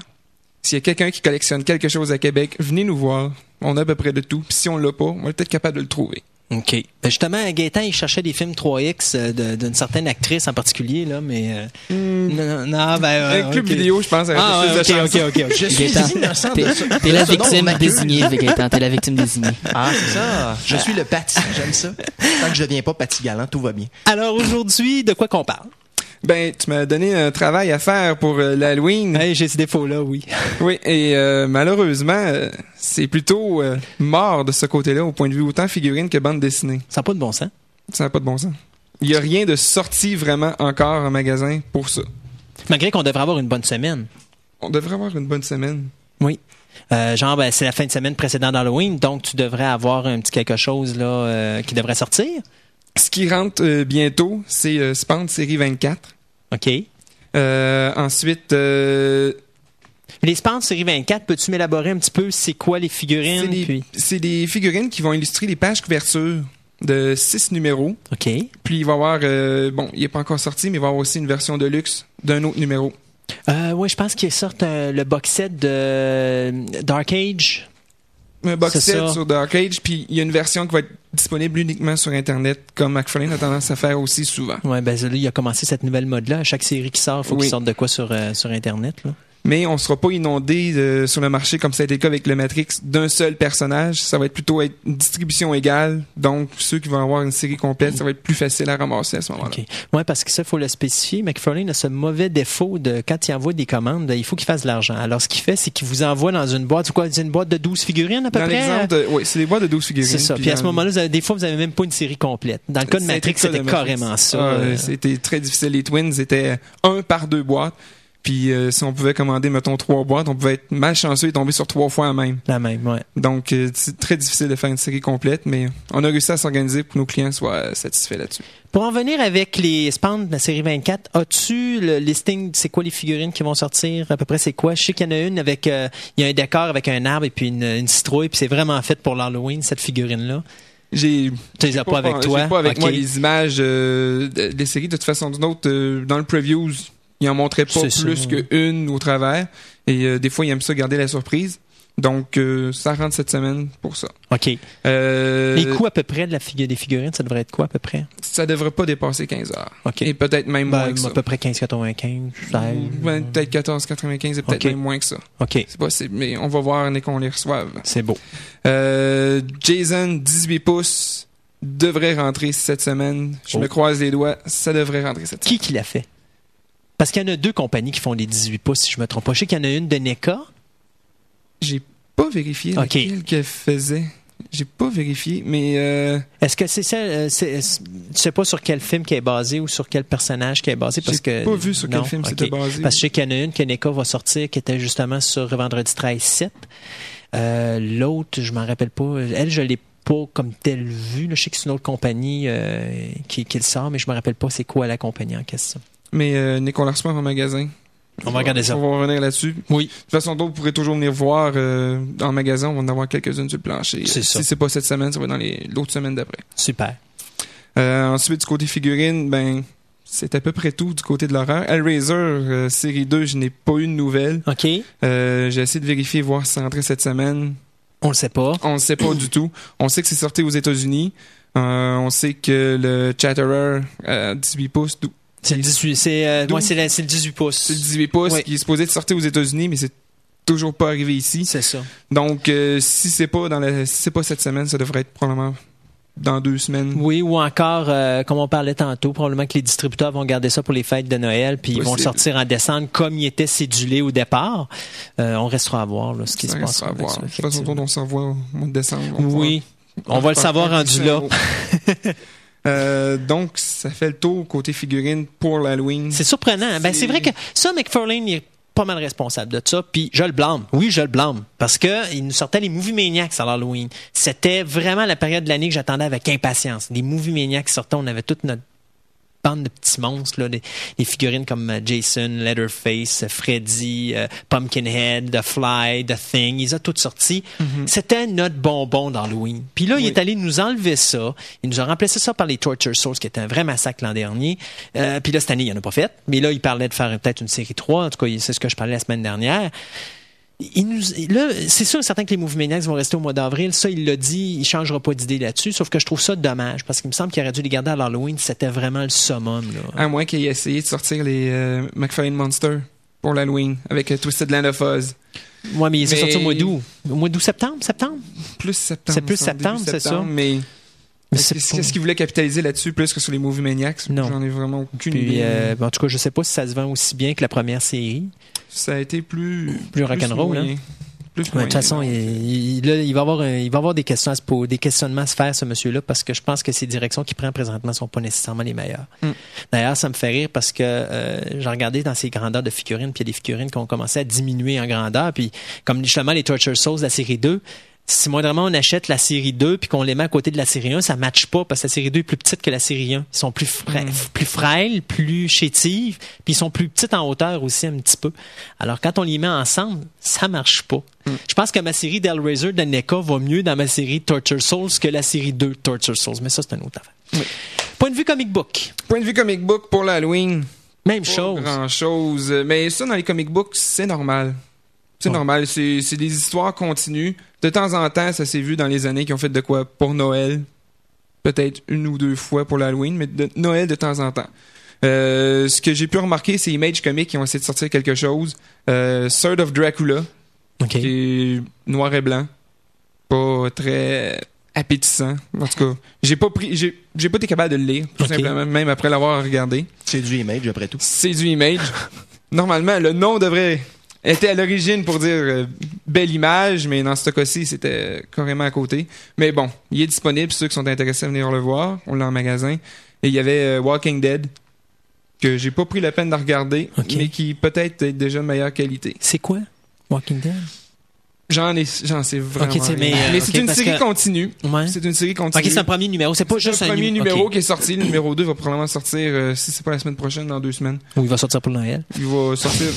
S'il y a quelqu'un qui collectionne quelque chose à Québec, venez nous voir. On a à peu près de tout. Puis si on l'a pas, on est peut-être capable de le trouver. OK. Ben, justement, Gaëtan, il cherchait des films 3X euh, d'une certaine actrice en particulier, là, mais... euh, Non, non, ben... ouais, Un club vidéo, je pense, Ah, ouais, ok, ok, ok, ok. Je [laughs] suis Gaëtan, innocent de T'es la victime désignée, Gaëtan. T'es la victime désignée. [laughs] Ah, c'est ça. Je suis le Patty, j'aime ça. Tant que je deviens pas Patty Galant, tout va bien. Alors, aujourd'hui, de quoi qu'on parle? Ben, tu m'as donné un travail à faire pour euh, l'Halloween. Hey, j'ai ce défaut-là, oui. [laughs] Oui, et euh, malheureusement, euh, c'est plutôt mort de ce côté-là, au point de vue autant figurine que bande dessinée. Ça n'a pas de bon sens. Ça n'a pas de bon sens. Il n'y a rien de sorti vraiment encore en magasin pour ça. Malgré qu'on devrait avoir une bonne semaine. On devrait avoir une bonne semaine. Oui. Euh, genre, ben, c'est la fin de semaine précédente d'Halloween, donc tu devrais avoir un petit quelque chose là euh, qui devrait sortir. Ce qui rentre euh, bientôt, c'est Spand série 24. OK. Euh, ensuite, euh, Les Spans série 24, peux-tu m'élaborer un petit peu c'est quoi les figurines? c'est des, puis- c'est des figurines qui vont illustrer les pages couverture de six numéros. OK. Puis il va y avoir, euh, bon, il n'est pas encore sorti, mais il va y avoir aussi une version de luxe d'un autre numéro. Euh, oui, je pense qu'ils sortent le box set de Dark Age. Un box set sur Dark Age, puis il y a une version qui va être disponible uniquement sur Internet, comme McFarlane a tendance à faire aussi souvent. Ouais, ben là, il a commencé cette nouvelle mode-là. À chaque série qui sort, il faut Oui. qu'il sorte de quoi sur, euh, sur Internet. Là. Mais on sera pas inondé euh, sur le marché comme ça a été le cas avec le Matrix d'un seul personnage. Ça va être plutôt être une distribution égale. Donc ceux qui vont avoir une série complète, ça va être plus facile à ramasser à ce moment-là. OK. Ouais, parce que ça, il faut le spécifier. McFarlane a ce mauvais défaut de quand il envoie des commandes, il faut qu'il fasse de l'argent. Alors, ce qu'il fait, c'est qu'il vous envoie dans une boîte, quoi, c'est une boîte de 12 figurines à peu Dans près? oui, c'est des boîtes de 12 figurines. C'est ça. Puis à ce moment-là, avez- des fois, vous avez même pas une série complète. Dans le cas de Matrix, c'était carrément ça. Ah, Euh, C'était très difficile. Les Twins étaient un par deux boîtes. Puis euh, si on pouvait commander, mettons, trois boîtes, on pouvait être malchanceux et tomber sur trois fois la même. la même, ouais. Donc, euh, c'est très difficile de faire une série complète, mais on a réussi à s'organiser pour que nos clients soient satisfaits là-dessus. Pour en venir avec les spans de la série 24, as-tu le listing de c'est quoi les figurines qui vont sortir? À peu près c'est quoi? Je sais qu'il y en a une avec, euh, il y a un décor avec un arbre et puis une, une citrouille, puis c'est vraiment fait pour l'Halloween, cette figurine-là. J'ai Tu les as pas, avec toi? Pas avec moi les images euh, de- des séries. De toute façon, d'une autre, euh, dans le previews, ils en montraient pas plus qu'une au travers. Et euh, des fois, ils aiment ça garder la surprise. Donc, euh, ça rentre cette semaine pour ça. OK. Euh, Les coûts à peu près de la des figurines, ça devrait être quoi à peu près? Ça devrait pas dépasser 15 heures. OK. Et peut-être même Ben, moins que ça. à peu près 15,95. 16. Ouais, peut-être 14,95 et peut-être même moins que ça. OK. C'est possible, mais on va voir dès qu'on les reçoive. C'est beau. Euh, Jason, 18 pouces, devrait rentrer cette semaine. Je Oh. me croise les doigts, ça devrait rentrer cette semaine. Qui qui l'a fait? Parce qu'il y en a deux compagnies qui font des 18 pouces, si je me trompe pas. Je sais qu'il y en a une de NECA. J'ai pas vérifié Ok. laquelle qu'elle faisait. J'ai pas vérifié, mais euh, Est-ce que c'est ça? euh, c'est- tu sais pas sur quel film qui est basé ou sur quel personnage qui est basé? Parce j'ai que, pas vu sur quel film c'était basé. Parce que je sais qu'il y en a une que NECA va sortir qui était justement sur Vendredi 13 7. Euh, L'autre, je m'en rappelle pas. Elle, je l'ai pas comme telle vue. Je sais que c'est une autre compagnie euh, qui, qui le sort, mais je me rappelle pas c'est quoi la compagnie en question. Mais euh, Nick, on la reçoit en magasin. On va regarder ça. On va revenir là-dessus. Oui. De toute façon, d'autres pourraient toujours venir voir euh, en magasin. On va en avoir quelques-unes sur le plancher. C'est ça. Si c'est pas cette semaine, ça va être dans les l'autre semaine d'après. Super. Euh, ensuite, du côté figurine, ben c'est à peu près tout du côté de l'horreur. Hellraiser, euh, série 2, je n'ai pas eu de nouvelles. OK. Euh, J'ai essayé de vérifier, voir si c'est rentré cette semaine. On le sait pas. On ne sait pas du tout. On sait que c'est sorti aux États-Unis. Euh, on sait que le Chatterer à 18 pouces, C'est le 18, c'est, euh, ouais, c'est le 18 pouces. c'est le 18 pouces Oui. qui est supposé être sorti aux États-Unis, mais c'est toujours pas arrivé ici. C'est ça. Donc, euh, si c'est pas dans la, si c'est pas cette semaine, ça devrait être probablement dans deux semaines. Oui, ou encore, euh, comme on parlait tantôt, probablement que les distributeurs vont garder ça pour les fêtes de Noël, puis ils vont le sortir en décembre comme il était cédulé au départ. Euh, on restera à voir là, ce qui Ça se passe. à voir. ça, De toute façon, on s'en voit au mois de décembre. On va Oui, on va le savoir rendu là. [laughs] Euh, donc, ça fait le tour côté figurine pour l'Halloween. C'est surprenant. hein? Ben, c'est C'est- vrai que ça, McFarlane, il est pas mal responsable de ça. Puis je le blâme. Oui, je le blâme. Parce que il nous sortait les Movie Maniacs à l'Halloween. C'était vraiment la période de l'année que j'attendais avec impatience. Les Movie Maniacs sortaient, on avait toute notre bande de petits monstres, là, des, des figurines comme euh, Jason, Leatherface, Freddy, euh, Pumpkinhead, The Fly, The Thing, ils ont toutes sorti. C'était notre bonbon d'Halloween. Puis là, il est allé nous enlever ça. Il nous a remplacé ça par les Torture Souls, qui était un vrai massacre l'an dernier. Euh, puis là, cette année, il en a pas fait. Mais là, il parlait de faire peut-être une série 3. En tout cas, c'est ce que je parlais la semaine dernière. Il nous, là, c'est sûr certain que les Movie Maniacs vont rester au mois d'avril. Ça, il l'a dit, il changera pas d'idée là-dessus. Sauf que je trouve ça dommage parce qu'il me semble qu'il aurait dû les garder à l'Halloween. C'était vraiment le summum. Là. À moins qu'il ait essayé de sortir les euh, McFarlane Monster pour l'Halloween avec euh, Twisted Land of Oz. Ouais, mais il est Mais- sorti au mois d'août. Au mois d'août, septembre, septembre? Plus septembre. C'est plus septembre, c'est ça? Mais est-ce qu'il voulait capitaliser là-dessus plus que sur les Movie Maniacs? Non. J'en ai vraiment aucune Puis, idée. euh, en tout cas, je sais pas si ça se vend aussi bien que la première série. Ça a été plus... Plus rock'n'roll. Plus moyen, de toute façon, il, il- là, il va avoir, un- il va avoir des questions à se poser, des questionnements à se faire, ce monsieur-là, parce que je pense que ces directions qu'il prend présentement sont pas nécessairement les meilleures. Mm. D'ailleurs, ça me fait rire parce que euh, j'ai regardé dans ces grandeurs de figurines, puis il y a des figurines qui ont commencé à diminuer en grandeur, puis comme justement les Torture Souls, la série 2, si moindrement on achète la série 2 puis qu'on les met à côté de la série 1, ça matche pas parce que la série 2 est plus petite que la série 1. Ils sont plus fra- Mm. plus frêles, plus chétives, puis ils sont plus petites en hauteur aussi un petit peu. Alors quand on les met ensemble, ça marche pas. Je pense que ma série d'Hellraiser de NECA va mieux dans ma série Torture Souls que la série 2 Torture Souls, mais ça c'est une autre affaire. Oui. Point de vue comic book, Point de vue comic book pour l'Halloween. même Pas chose. grand chose. Mais ça, dans les comic books, c'est normal. C'est Ouais. normal. C'est des histoires continues. De temps en temps, ça s'est vu dans les années qui ont fait de quoi pour Noël. Peut-être une ou deux fois pour l'Halloween, mais de Noël de temps en temps. Euh, ce que j'ai pu remarquer, c'est Image Comics qui ont essayé de sortir quelque chose. Euh, Sword of Dracula, qui est noir et blanc. Pas très appétissant. En tout cas, j'ai pas pris, j'ai pas été capable de le lire, tout simplement, même après l'avoir regardé. C'est du image, après tout. C'est du image. [laughs] Normalement, le nom devrait être à l'origine pour dire euh, belle image, mais dans ce cas-ci, c'était carrément à côté. Mais bon, il est disponible. Ceux qui sont intéressés à venir le voir, on l'a en magasin. Et il y avait euh, Walking Dead que j'ai pas pris la peine de regarder, mais qui peut-être est déjà de meilleure qualité. C'est quoi Walking Dead? J'en ai, j'en sais vraiment. Mais, euh, mais c'est une série continue. Ouais. C'est une série OK, continue. c'est un premier numéro, c'est pas juste un premier nu- numéro qui est sorti. Le numéro 2 va probablement sortir, euh, si c'est pas la semaine prochaine, dans deux semaines. Ou il va sortir pour Noël. Il va sortir.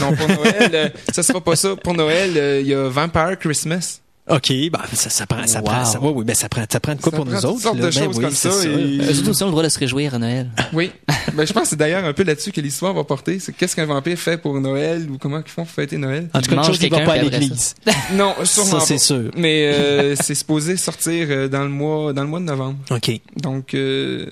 non, pour Noël. euh, ça sera pas ça. Pour Noël, euh, il y a Vampire Christmas. OK, bah, ça, ça prend, ça Wow. prend, ça, oui, oui, ben, ça prend, ça prend de quoi Ça pour prend nous toutes autres. sortes là? de Ben choses oui, comme c'est ça, et- Eux autres aussi ont le droit de se réjouir à Noël. [laughs] Oui. ben, je pense que c'est d'ailleurs un peu là-dessus que l'histoire va porter. C'est qu'est-ce qu'un vampire fait pour Noël ou comment ils font pour fêter Noël? En tout cas, chose, il va pas à l'église. [laughs] Non, sûrement Ça, c'est sûr. Mais euh, [laughs] c'est supposé sortir euh, dans le mois dans le mois de novembre. OK. Donc euh,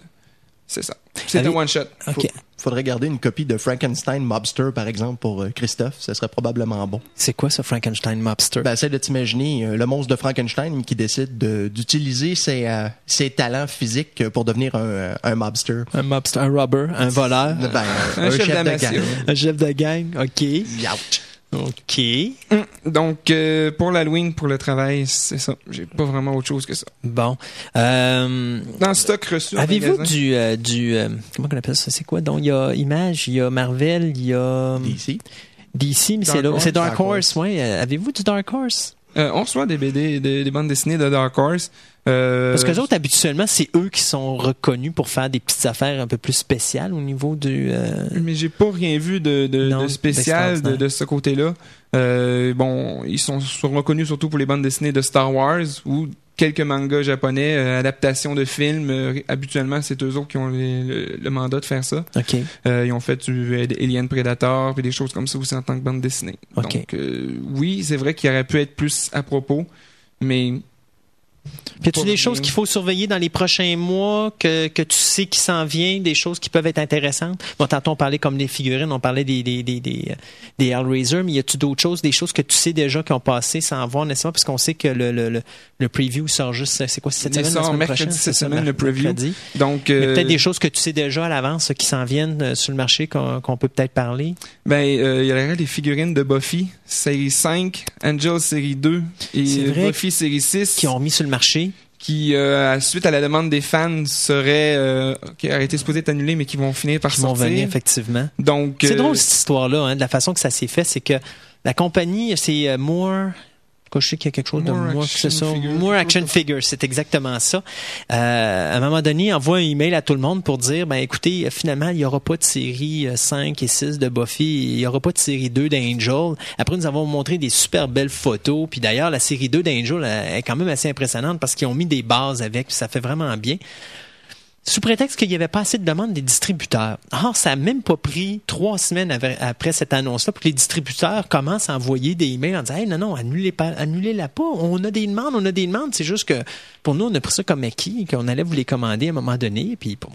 c'est ça. C'est un one shot. OK. Faudrait garder une copie de Frankenstein Mobster, par exemple, pour euh, Christophe. Ça serait probablement bon. C'est quoi ça, Frankenstein Mobster? Ben, essaie de t'imaginer euh, le monstre de Frankenstein qui décide de- d'utiliser ses, euh, ses talents physiques pour devenir un, un mobster. un mobster, un robber, un voleur, Ben, Un chef de gang. un chef de gang. OK. Youch. OK. Hum, Donc euh, pour l'Halloween, pour le travail, c'est ça. J'ai pas vraiment autre chose que ça. Bon. Euh, Dans le stock reçu Avez-vous du, euh, du euh, comment on appelle ça? C'est quoi? Donc, il y a Image, il y a Marvel, il y a DC. DC, mais Dark c'est là- Horse. c'est Dark, Horse, ouais. Euh, Avez-vous du Dark Horse? Euh, on reçoit des BD, des, des bandes dessinées de Dark Horse. Euh, Parce que les autres, habituellement, c'est eux qui sont reconnus pour faire des petites affaires un peu plus spéciales au niveau du. euh, Mais j'ai pas rien vu de, de, Non, de spécial de, de ce côté-là. Bon, ils sont, sont reconnus surtout pour les bandes dessinées de Star Wars ou quelques mangas japonais, euh, adaptations de films. Euh, habituellement, c'est eux autres qui ont les- le, le mandat de faire ça. OK. Euh, ils ont fait du euh, Alien Predator puis des choses comme ça aussi en tant que bande dessinée. Ok. Donc, euh, oui, c'est vrai qu'il aurait pu être plus à propos, mais Puis y Pas des choses qu'il faut surveiller dans les prochains mois que, que tu sais qui s'en vient, des choses qui peuvent être intéressantes? Bon, tantôt on parlait comme des figurines, on parlait des, des, des, des, euh, des Hellraiser, mais y a-tu d'autres choses, des choses que tu sais déjà qui ont passé sans voir nécessairement, parce qu'on sait que le, le, le, le preview sort juste, c'est quoi, cette semaine? semaine mercredi cette semaine, le preview. mercredi. donc euh, peut-être des choses que tu sais déjà à l'avance, qui s'en viennent euh, sur le marché, qu'on qu'on peut peut-être parler? Ben, euh, il y aurait des figurines de Buffy, série 5, Angel série 2 C'est et Buffy série 6, Qui ont mis sur le marché. Qui, euh, suite à la demande des fans, seraient, euh, qui auraient été supposés être annulés, mais qui vont finir par qui vont sortir. venir, effectivement. Donc, C'est euh, drôle cette histoire-là, hein, de la façon que ça s'est fait, c'est que la compagnie, c'est Moore. Je sais qu'il y a quelque chose More de Action c'est ça. Figure. More Action Figure, c'est exactement ça. Euh, à un moment donné, il envoie un email à tout le monde pour dire, ben écoutez, euh, finalement, il n'y aura pas de série euh, 5 et 6 de Buffy, il n'y aura pas de série 2 d'Angel. Après, nous avons montré des super belles photos, puis d'ailleurs, la série 2 d'Angel euh, est quand même assez impressionnante parce qu'ils ont mis des bases avec, puis ça fait vraiment bien sous prétexte qu'il n'y avait pas assez de demandes des distributeurs. Or, ça n'a même pas pris trois semaines après cette annonce-là pour que les distributeurs commencent à envoyer des emails en disant hey, non, non, annulez pas, annulez-la pas. On a des demandes, on a des demandes. C'est juste que pour nous, on a pris ça comme acquis, qu'on allait vous les commander à un moment donné. Puis bon.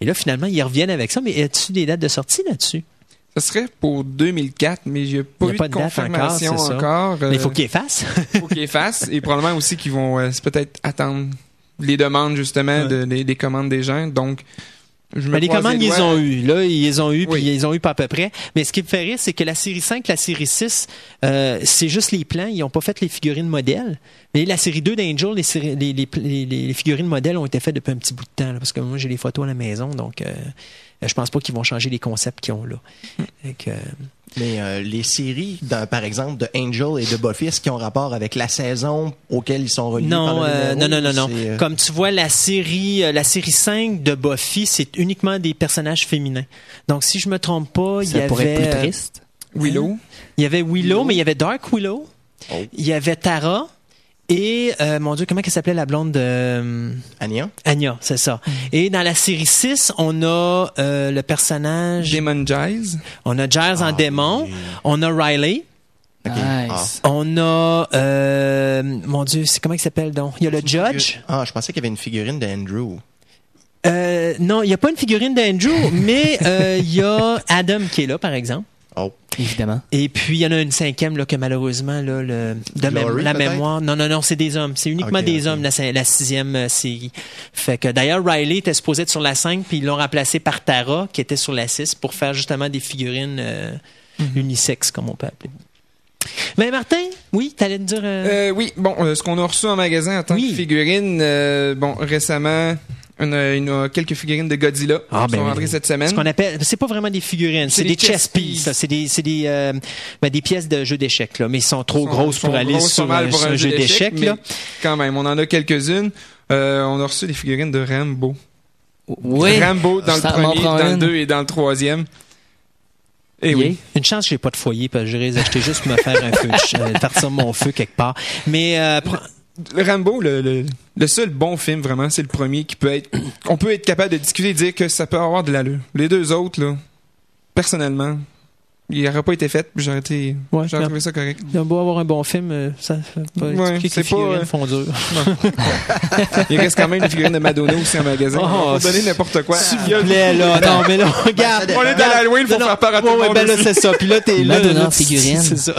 Et là, finalement, ils reviennent avec ça. Mais as-tu des dates de sortie là-dessus? ça serait pour 2004, mais il n'y a pas Il y a eu pas de de confirmation encore. Mais il faut Euh, qu'ils fassent. faut qu'ils fassent et probablement aussi qu'ils vont euh, peut-être attendre les demandes justement Ouais. de, des, des commandes des gens. Donc, je me Mais les commandes, ils les ont eu. Là, ils les ont eu, puis Oui. ils les ont eu pas à peu près. Mais ce qui me fait rire, c'est que la série 5, la série 6, euh, c'est juste les plans. Ils n'ont pas fait les figurines modèles. Mais la série 2 d'Angel, les, les, les, les, les figurines modèles ont été faites depuis un petit bout de temps. là, parce que moi, j'ai les photos à la maison. Donc, euh, je pense pas qu'ils vont changer les concepts qu'ils ont là. Que, euh, Mais euh, les séries, par exemple, de Angel et de Buffy, est-ce qu'ils ont rapport avec la saison auquel ils sont reliés par Non, le euh, numéro, non, non, non, non. euh, Comme tu vois, la série, la série 5 de Buffy, c'est uniquement des personnages féminins. Donc, si je me trompe pas, il y Ça pourrait avait... être plus triste. Willow. Il y avait Willow, mais il y avait Dark Willow. Oh. Il y avait Tara. Et, euh, mon Dieu, comment elle s'appelait la blonde de... euh, Anya? Anya, c'est ça. Et dans la série 6, on a euh, le personnage... Demon Giles. On a Giles en Ah, démon. oui. On a Riley. Nice. On a... euh, mon Dieu, c'est comment il s'appelle donc? Il y a le Judge. Ah, je pensais qu'il y avait une figurine d'Andrew. Euh, non, il n'y a pas une figurine d'Andrew, [laughs] mais euh, il y a Adam qui est là, par exemple. Oh. Évidemment. Et puis, il y en a une cinquième là, que malheureusement, là, le, de Glory, la mémoire. Non, non, non, c'est des hommes. C'est uniquement des hommes, la, sixième euh, série. Fait que d'ailleurs, Riley était supposé être sur la 5, puis ils l'ont remplacé par Tara, qui était sur la 6, pour faire justement des figurines euh, Mhm. unisexes, comme on peut appeler. Mais Martin, oui, t'allais te dire. euh, Euh, oui, bon, euh, ce qu'on a reçu en magasin en tant Oui. que figurine, euh, bon, récemment, on a, il y a quelques figurines de Godzilla Ah, qui ben sont rentrées cette semaine. ce qu'on appelle, c'est pas vraiment des figurines, c'est des, chess pieces. C'est des, c'est des, euh, ben, des pièces de jeux d'échecs là, mais ils sont trop Sont- grosses sont pour aller grosses sur pas mal un, pour sur un jeu d'échecs là. Quand même, on en a quelques-unes. Euh, on a reçu des figurines de Rambo. Oui. Rambo dans le Ça premier, dans le une. deux et dans le troisième. Eh oui. Une chance que j'ai pas de foyer, parce que j'aurais acheté juste pour me faire un feu, [laughs] de ch- euh, partir mon feu quelque part. Mais euh, Rambo, le, le, seul bon film vraiment, c'est le premier qui peut être. [clears throat] On peut être capable de discuter et dire que ça peut avoir de l'allure. Les deux autres, là, personnellement, il n'aurait pas été fait, puis j'aurais été. Ouais, j'aurais trouvé ça correct. il a beau avoir un bon film, euh, ça fait pas Ouais, expliquer que c'est les figurines pas, euh, font dur. Il reste quand même des figurines de Madonna aussi en magasin. Oh, on peut donner n'importe quoi. S'il vous plaît, là. Non, mais là, regarde. On est dans l'Halloween, faut Non, faire peur à tout le ouais, monde ben là, c'est ça. Puis là, t'es là. Madonna en figurine. C'est ça.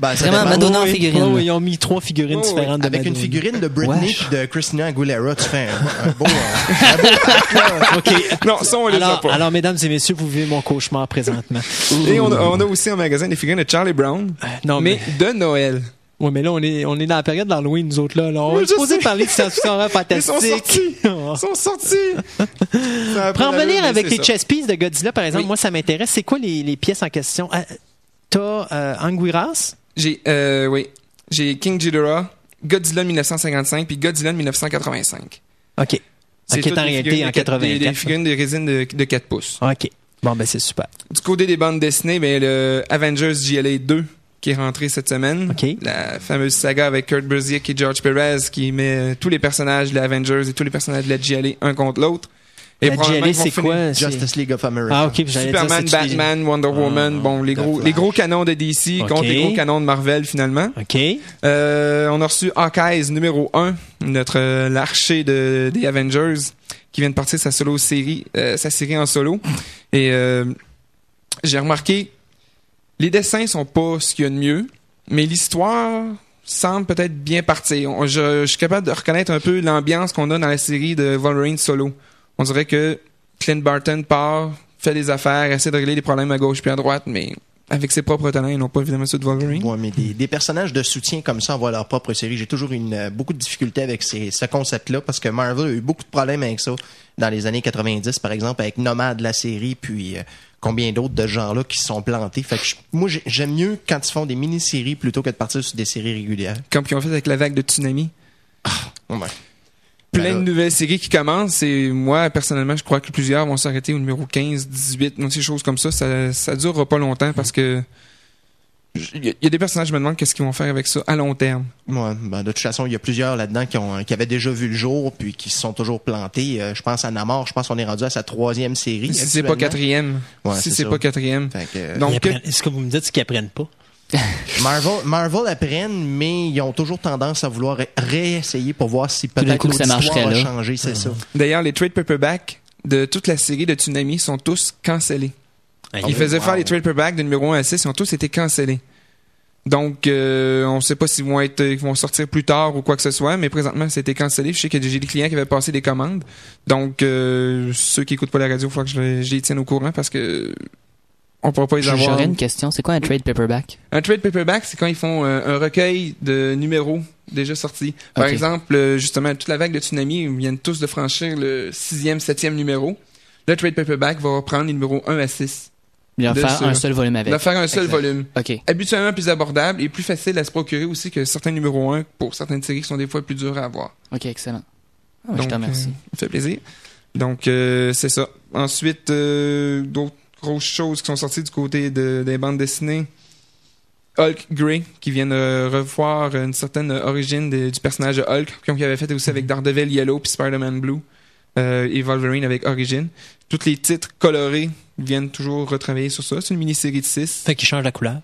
Ben, Vraiment. Madonna en figurine. ils ont mis trois figurines différentes de Avec une figurine de Britney puis de Christina Aguilera, tu fais un, un beau, euh. [laughs] OK. Non, ça, on les a Alors, pas. alors, mesdames et messieurs, vous vivez mon cauchemar présentement. Et on a, on a aussi en magasin des figurines de Charlie Brown, Non, mais mais, de Noël. ouais, mais là, on est, on est dans la période d'Halloween, nous autres, là. là. On Oui, est supposé parler de science-fiction horreur [laughs] Ils sont fantastique. sortis. [laughs] Ils sont sortis. Pour en mais avec les chess pieces de Godzilla, par exemple, Oui. moi, ça m'intéresse. C'est quoi les, les pièces en question? Ah, T'as euh, Anguirus? J'ai, euh, oui. J'ai King Ghidorah, Godzilla de 1955 puis Godzilla de 1985. OK. C'est qui est toutes en réalité en de quatre- Des, des 84. figurines de résine de, de 4 pouces. OK. Bon, ben, c'est super. Du côté des bandes dessinées, ben, le Avengers GLA 2 qui est rentré cette semaine. OK. La fameuse saga avec Kurt Busiek et George Perez qui met euh, tous les personnages de l'Avengers et tous les personnages de la GLA un contre l'autre. Et La GLA, c'est quoi? C'est- Justice League of America. Ah, OK. puis j'allais dire, Superman, les- Batman, Wonder Woman, Ah, bon, les The gros, les gros canons de DC contre les gros canons de Marvel finalement. OK. Euh, on a reçu Hawkeye numéro 1, notre euh, l'archer de, des Avengers, qui vient de partir sa solo série, euh, sa série en solo. Et euh, j'ai remarqué, les dessins sont pas ce qu'il y a de mieux, mais l'histoire semble peut-être bien partir. Je, je suis capable de reconnaître un peu l'ambiance qu'on a dans la série de Wolverine solo. On dirait que Clint Barton part, fait des affaires, essaie de régler des problèmes à gauche puis à droite, mais avec ses propres talents et non pas évidemment ceux de Wolverine. Ouais, mais des, des personnages de soutien comme ça envoient leur propre série. J'ai toujours une, euh, beaucoup de difficultés avec ces, ce concept-là parce que Marvel a eu beaucoup de problèmes avec ça dans les années 90, par exemple, avec Nomad, la série, puis euh, combien d'autres de gens-là qui sont plantés. Fait que je- moi, j'ai- j'aime mieux quand ils font des mini-séries plutôt que de partir sur des séries régulières. Comme ils ont fait avec la vague de tsunami. Ouais. Plein Ben de nouvelles séries qui commencent et moi personnellement je crois que plusieurs vont s'arrêter au numéro 15 18 donc ces choses comme ça ça ça durera pas longtemps parce que il y, a- il y a des personnages je me demande qu'est-ce qu'ils vont faire avec ça à long terme Ouais, ben, de toute façon, il y a plusieurs là-dedans qui, ont, qui avaient déjà vu le jour puis qui se sont toujours plantés. Euh, je pense à Namor, je pense qu'on est rendu à sa troisième série. si c'est pas quatrième Ouais, si c'est pas quatrième Fait que, euh, Donc, Ils apprennent- Ce que vous me dites, qu'ils apprennent pas. [laughs] Marvel, Marvel apprennent, mais ils ont toujours tendance à vouloir ré- réessayer pour voir si peut-être marcherait a là. changé, c'est ça. d'ailleurs les trade paperbacks de toute la série de Tsunami sont tous cancellés ils faisaient wow. faire les trade paperbacks de numéro 1 à 6 ils ont tous été cancellés donc, euh, on sait pas s'ils vont être, ils vont sortir plus tard ou quoi que ce soit, mais présentement, c'était cancellé. Je sais que j'ai des clients qui avaient passé des commandes. Donc, euh, ceux qui écoutent pas la radio, il faut que je les, je les tienne au courant parce que on pourra pas les avoir. J'aurais une question. C'est quoi un trade paperback? Un trade paperback, c'est quand ils font euh, un recueil de numéros déjà sortis. Par exemple, euh, justement, toute la vague de tsunami, ils viennent tous de franchir le sixième, septième numéro. Le trade paperback va reprendre les numéros 1 à 6. Il va faire ce- un seul volume avec. De faire un seul Exact. volume. OK. Habituellement plus abordable et plus facile à se procurer aussi que certains numéros 1 pour certaines séries qui sont des fois plus dures à avoir. OK, excellent. Ah, je Donc, te remercie. euh, ça fait plaisir. Donc, euh, c'est ça. Ensuite, d'autres grosses choses qui sont sorties du côté de- des bandes dessinées. Hulk Grey, qui vient de revoir une certaine origine de- du personnage de Hulk, comme il avait fait aussi avec Daredevil Yellow puis Spider-Man Blue euh, et Wolverine avec Origin. Tous les titres colorés viennent toujours retravailler sur ça. C'est une mini-série de 6. Fait qu'ils changent la couleur.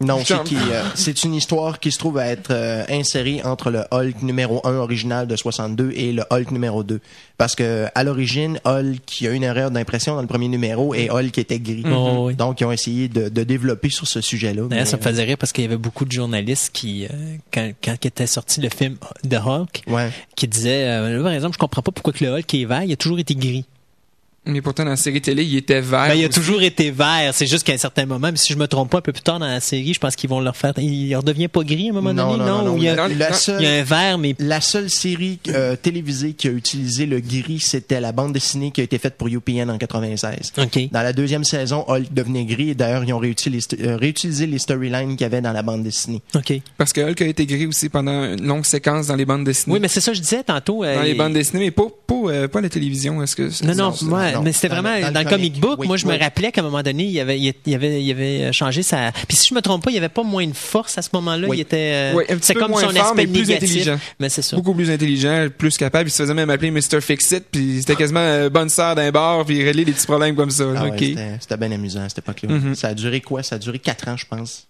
Non, c'est euh, c'est une histoire qui se trouve à être euh, insérée entre le Hulk numéro 1 original de 62 et le Hulk numéro 2. Parce que à l'origine, Hulk, il y a eu une erreur d'impression dans le premier numéro et Hulk était gris. Oh, oui. Donc, ils ont essayé de, de développer sur ce sujet-là. D'ailleurs, mais, ça me faisait rire parce qu'il y avait beaucoup de journalistes qui, euh, quand, quand était sorti le film de Hulk, Ouais. qui disaient, euh, là, par exemple, je comprends pas pourquoi que le Hulk est vert, il a toujours été gris. Mais pourtant, dans la série télé, il était vert. Ben, il a aussi. toujours été vert. C'est juste qu'à un certain moment, mais si je me trompe pas, un peu plus tard dans la série, je pense qu'ils vont le refaire. Il redevient pas gris à un moment Non, donné, non, non, il y a, La seule- il y a un vert, mais La seule série euh, télévisée qui a utilisé le gris, c'était la bande dessinée qui a été faite pour UPN en 96. OK. Dans la deuxième saison, Hulk devenait gris et d'ailleurs, ils ont réutilisé, euh, réutilisé les storylines qu'il y avait dans la bande dessinée. OK. Parce que Hulk a été gris aussi pendant une longue séquence dans les bandes dessinées. Oui, mais c'est ça que je disais tantôt. euh, dans les bandes dessinées, mais pas, pas, euh, pas la télévision. Est-ce que Non, non, moi, non. mais c'était vraiment dans, dans le le comic comic, book. oui, moi, je me rappelais qu'à un moment donné, il avait, il avait, il avait changé sa. Puis si je me trompe pas, il y avait pas moins de force à ce moment-là. Oui. Il était. euh, c'est peu comme moins son fort, aspect mais plus négatif. intelligent. Mais c'est ça. Beaucoup plus intelligent, plus capable. Il se faisait même appeler Mr. Fix-It, puis c'était quasiment euh, bonne sœur d'un bar, puis il réglait des petits problèmes comme ça. Ah ouais, ok. c'était- C'était bien amusant à cette époque-là. Mhm. Ça a duré quoi? Ça a duré 4 ans, je pense.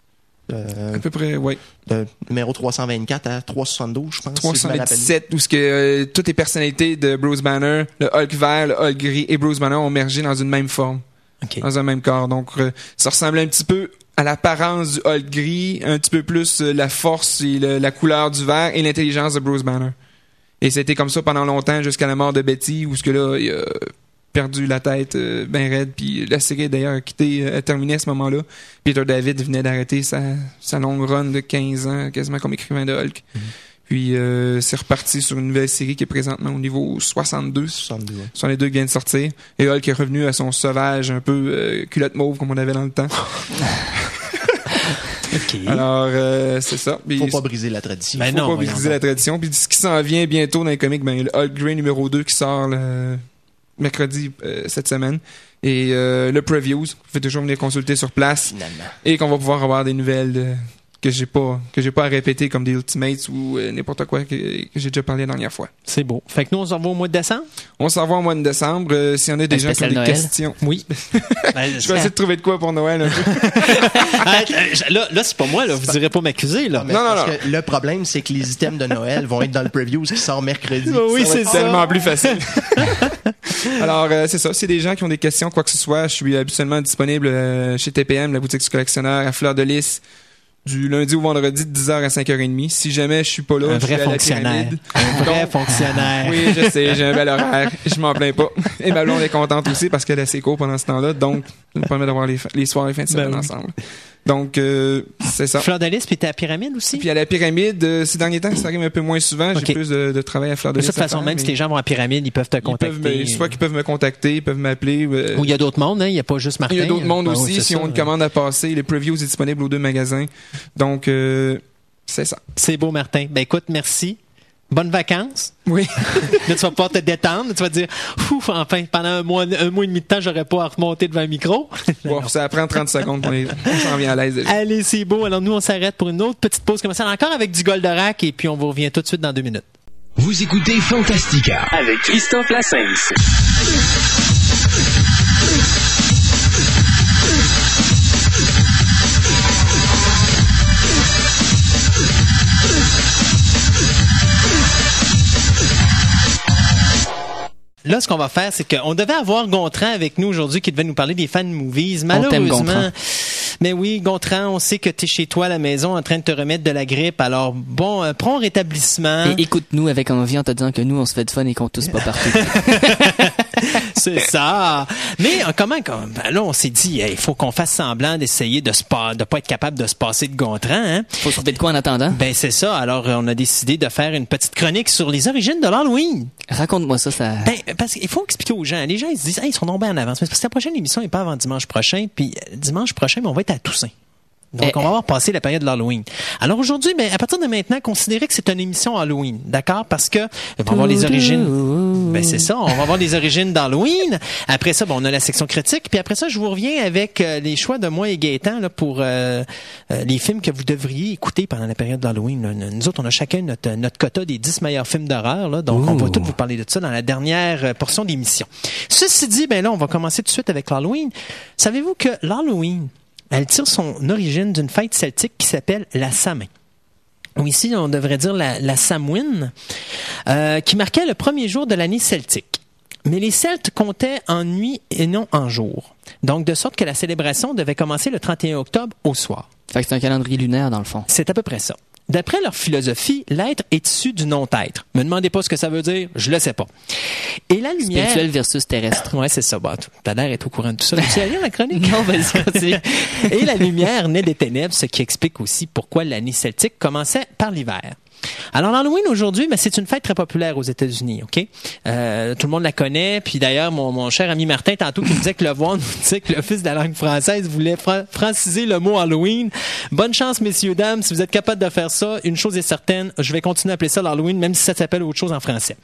Euh, À peu près, oui. de numéro 324 à 372, je pense. si je me rappelle. 317, où ce que euh, toutes les personnalités de Bruce Banner, le Hulk vert, le Hulk gris et Bruce Banner ont mergé dans une même forme, Ok. dans un même corps. Donc, euh, ça ressemblait un petit peu à l'apparence du Hulk gris, un petit peu plus euh, la force et le- la couleur du vert et l'intelligence de Bruce Banner. Et c'était comme ça pendant longtemps jusqu'à la mort de Betty, où ce que là, il a perdu la tête euh, ben raide. Puis la série d'ailleurs a quitté, a terminé à ce moment-là. Peter David venait d'arrêter sa, sa longue run de 15 ans, quasiment comme écrivain de Hulk. Puis euh, c'est reparti sur une nouvelle série qui est présentement au niveau 62. 62, ouais. Sont les deux qui viennent de sortir. Et Hulk est revenu à son sauvage, un peu euh, culotte mauve comme on avait dans le temps. [laughs] Ok. Alors, euh, c'est ça. Puis, Faut pas briser la tradition. Ben faut non, pas briser la tradition. Puis ce qui s'en vient bientôt dans les comics, ben, le Hulk Grey numéro 2 qui sort le mercredi euh, cette semaine. Et euh, le previews, vous pouvez toujours venir consulter sur place. Finalement. Et qu'on va pouvoir avoir des nouvelles de- que j'ai pas que j'ai pas à répéter comme des Ultimates ou euh, n'importe quoi que, que j'ai déjà parlé la dernière fois. C'est beau. Fait que nous, on se revoit au mois de décembre? On s'en va au mois de décembre. euh, S'il y en a des Un gens qui ont des Noël. questions. Oui. [laughs] Ben, Je vais essayer de trouver de quoi pour Noël un peu. [laughs] Ah, là, là c'est pas moi. Là. Vous direz pas m'accuser. Là. Mais Non, non, parce que le problème, c'est que les items de Noël vont être dans le preview qui sort mercredi. Oui, Ça va c'est ça. tellement plus facile. [laughs] Alors, euh, c'est ça. Si des gens qui ont des questions, quoi que ce soit, je suis habituellement disponible euh, chez TPM, la boutique du collectionneur, à Fleur de Lys, du lundi au vendredi de 10h à 5h30. Si jamais je suis pas là, Un je suis vrai à fonctionnaire. Un vrai Donc, fonctionnaire. Oui, je sais, j'ai un bel horaire. Je m'en plains pas. Et ma blonde est contente aussi parce qu'elle a ses cours pendant ce temps-là. Donc, ça nous permet d'avoir les, les soirs et fins de semaine Ben oui. ensemble. Donc, euh, c'est ça. Fleur de Lys, puis t'es à la pyramide aussi? Puis à la pyramide, euh, ces derniers temps, ça arrive un peu moins souvent. J'ai plus de, de travail à Fleur de de Lys toute à façon, faire, même si les gens vont à la pyramide, ils peuvent te ils peuvent contacter. me- soit qu'ils peuvent me contacter, ils peuvent m'appeler. euh, Ou il y a d'autres mondes, hein? il n'y a pas juste Martin. il y a d'autres mondes Ah oui, aussi, si ça. on une commande à passer. Les previews est disponible aux deux magasins. Donc, euh, c'est ça. C'est beau, Martin. Ben écoute, merci. Bonnes vacances. Oui. [laughs] Là, tu vas pouvoir te détendre. Tu vas te dire, ouf, enfin, pendant un mois, un mois et demi de temps, j'aurais pas à remonter devant un micro. [laughs] bon, ça prend 30 secondes. pour les- On s'en vient à l'aise. Allez, c'est beau. Alors, nous, on s'arrête pour une autre petite pause commerciale, encore avec du Goldorak, et puis on vous revient tout de suite dans deux minutes. Vous écoutez Fantastica. avec Christophe Lassens. Là, ce qu'on va faire, c'est qu'on devait avoir Gontran avec nous aujourd'hui qui devait nous parler des fan movies. Malheureusement, mais oui, Gontran, on sait que tu es chez toi à la maison en train de te remettre de la grippe. Alors, bon, euh, prends rétablissement. Et écoute-nous avec envie en te disant que nous, on se fait de fun et qu'on tousse pas partout. [laughs] C'est [laughs] ça. Mais euh, comment, comme- ben là, on s'est dit, il faut qu'on fasse semblant d'essayer de se pas, de pas être capable de se passer de Gontran. Hein? Faut se trouver de quoi en attendant? Ben c'est ça. Alors, euh, on a décidé de faire une petite chronique sur les origines de l'Halloween. Raconte-moi ça, ça. Ben, parce qu'il faut expliquer aux gens. Les gens, ils se disent, hey, ils sont tombés en avance. Mais parce que la prochaine émission n'est pas avant dimanche prochain. Puis euh, dimanche prochain, ben, on va être à Toussaint. Donc, Eh, on va avoir passé la période de l'Halloween. Alors aujourd'hui, ben, à partir de maintenant, considérez que c'est une émission Halloween. D'accord? Parce que, on va voir les origines. Ben, c'est ça. On va voir les origines d'Halloween. Après ça, ben, on a la section critique. Puis après ça, je vous reviens avec euh, les choix de moi et Gaëtan, là, pour, euh, euh, les films que vous devriez écouter pendant la période d'Halloween. Nous autres, on a chacun notre, notre quota des 10 meilleurs films d'horreur, là. Donc, on va tout vous parler de ça dans la dernière euh, portion d'émission. Ceci dit, ben là, on va commencer tout de suite avec l'Halloween. Savez-vous que l'Halloween, elle tire son origine d'une fête celtique qui s'appelle la Samin. Ou ici, on devrait dire la, la euh, qui marquait le premier jour de l'année celtique. Mais les Celtes comptaient en nuit et non en jour. Donc, de sorte que la célébration devait commencer le 31 octobre au soir. Fait que c'est un calendrier lunaire, dans le fond. C'est à peu près ça. D'après leur philosophie, l'être est issu du non-être. Me demandez pas ce que ça veut dire, je le sais pas. Et la lumière... Spirituel versus terrestre. Ouais, c'est ça. Bah, t'as l'air d'être au courant de tout ça. Tu as la chronique? [laughs] Non, vas-y, continue. Et la lumière naît des ténèbres, ce qui explique aussi pourquoi l'année celtique commençait par l'hiver. Alors l'Halloween aujourd'hui, mais c'est une fête très populaire aux États-Unis, ok? Euh, Tout le monde la connaît. Puis d'ailleurs, mon, mon cher ami Martin tantôt qui me disait que le voir nous disait que l'Office de la langue française voulait fra- franciser le mot Halloween. Bonne chance, messieurs dames, si vous êtes capables de faire ça. Une chose est certaine, je vais continuer à appeler ça l'Halloween, même si ça s'appelle autre chose en français.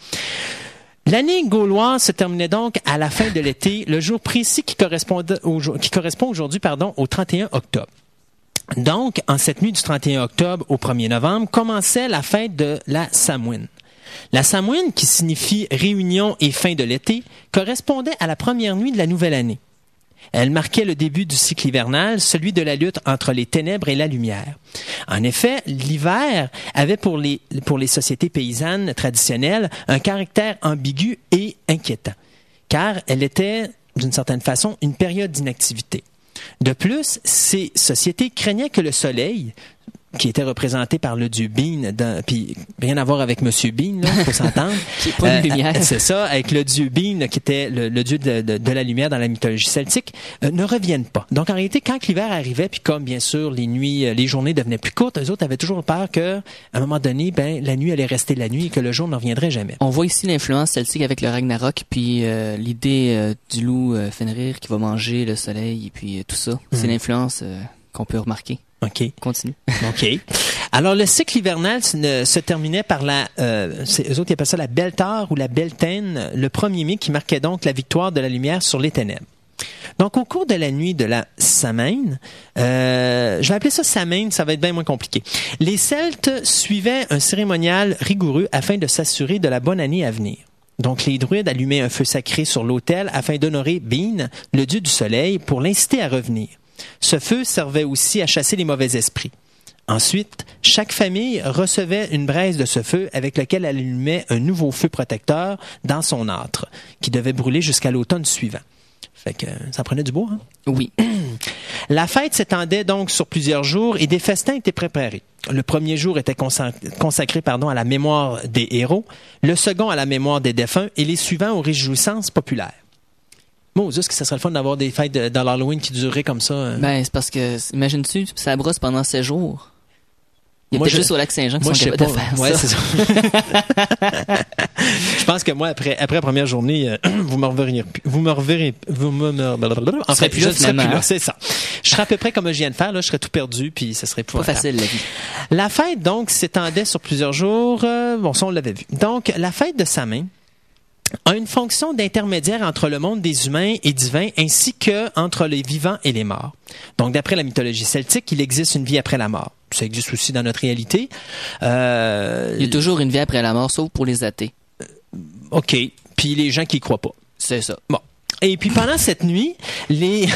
L'année gauloise se terminait donc à la fin de l'été, le jour précis qui, correspondait au jour- qui correspond aujourd'hui pardon, au 31 octobre. Donc, en cette nuit du 31 octobre au 1er novembre, commençait la fête de la Samhain. La Samhain, qui signifie réunion et fin de l'été, correspondait à la première nuit de la nouvelle année. Elle marquait le début du cycle hivernal, celui de la lutte entre les ténèbres et la lumière. En effet, l'hiver avait pour les, pour les sociétés paysannes traditionnelles un caractère ambigu et inquiétant, car elle était, d'une certaine façon, une période d'inactivité. De plus, ces sociétés craignaient que le soleil, qui était représenté par le dieu Bean, dans- puis rien à voir avec Monsieur Bean, là, faut s'entendre. [laughs] Qui est pas une lumière. [laughs] C'est ça, avec le dieu Bean, qui était le, le dieu de, de- de la lumière dans la mythologie celtique, euh, ne reviennent pas. Donc en réalité, quand l'hiver arrivait, puis comme bien sûr les nuits, euh, les journées devenaient plus courtes, eux autres avaient toujours peur que, à un moment donné, ben la nuit allait rester la nuit et que le jour ne reviendrait jamais. On voit ici l'influence celtique avec le Ragnarok, puis euh, l'idée euh, du loup euh, Fenrir qui va manger le soleil, et puis euh, tout ça. C'est Mhm. l'influence euh, qu'on peut remarquer. Ok. Continue. [laughs] OK. Alors, le cycle hivernal se, ne- se terminait par la, euh, eux autres, ils appellent ça la Beltare ou la Beltaine, le 1er mai, qui marquait donc la victoire de la lumière sur les ténèbres. Donc, au cours de la nuit de la Samhain, euh, je vais appeler ça Samhain, ça va être bien moins compliqué. Les Celtes suivaient un cérémonial rigoureux afin de s'assurer de la bonne année à venir. Donc, les druides allumaient un feu sacré sur l'autel afin d'honorer Bean, le dieu du soleil, pour l'inciter à revenir. Ce feu servait aussi à chasser les mauvais esprits. Ensuite, chaque famille recevait une braise de ce feu avec lequel elle allumait un nouveau feu protecteur dans son âtre, qui devait brûler jusqu'à l'automne suivant. Fait que euh, ça prenait du bois. Hein? Oui. [clears throat] La fête s'étendait donc sur plusieurs jours et des festins étaient préparés. Le premier jour était consa- consacré pardon, à la mémoire des héros, le second à la mémoire des défunts et les suivants aux réjouissances populaires. Moses, que ça serait le fun d'avoir des fêtes de, dans l'Halloween qui dureraient comme ça. euh. Ben, c'est parce que, imagines-tu, ça brosse pendant 16 jours. Il y a Moi, je- juste au lac Saint-Jean qui sont capables pas. de faire Ouais, ça. c'est ça. [laughs] je pense que moi, après, après la première journée, euh, [clears throat] vous me reverrez, vous me reverrez, vous me, me- en fait, plus je ne serais plus là, hein? c'est ça. Je serais à peu près comme je viens de faire, là, je serais tout perdu, puis ce serait Pas pas facile, la vie. La fête, donc, s'étendait sur plusieurs jours. euh, bon, ça, on l'avait vu. Donc, la fête de Samin a une fonction d'intermédiaire entre le monde des humains et divins, ainsi que entre les vivants et les morts. Donc, d'après la mythologie celtique, il existe une vie après la mort. Ça existe aussi dans notre réalité. Euh, Il y a toujours une vie après la mort, sauf pour les athées. OK. Puis les gens qui y croient pas. C'est ça. Bon. Et puis pendant cette nuit, les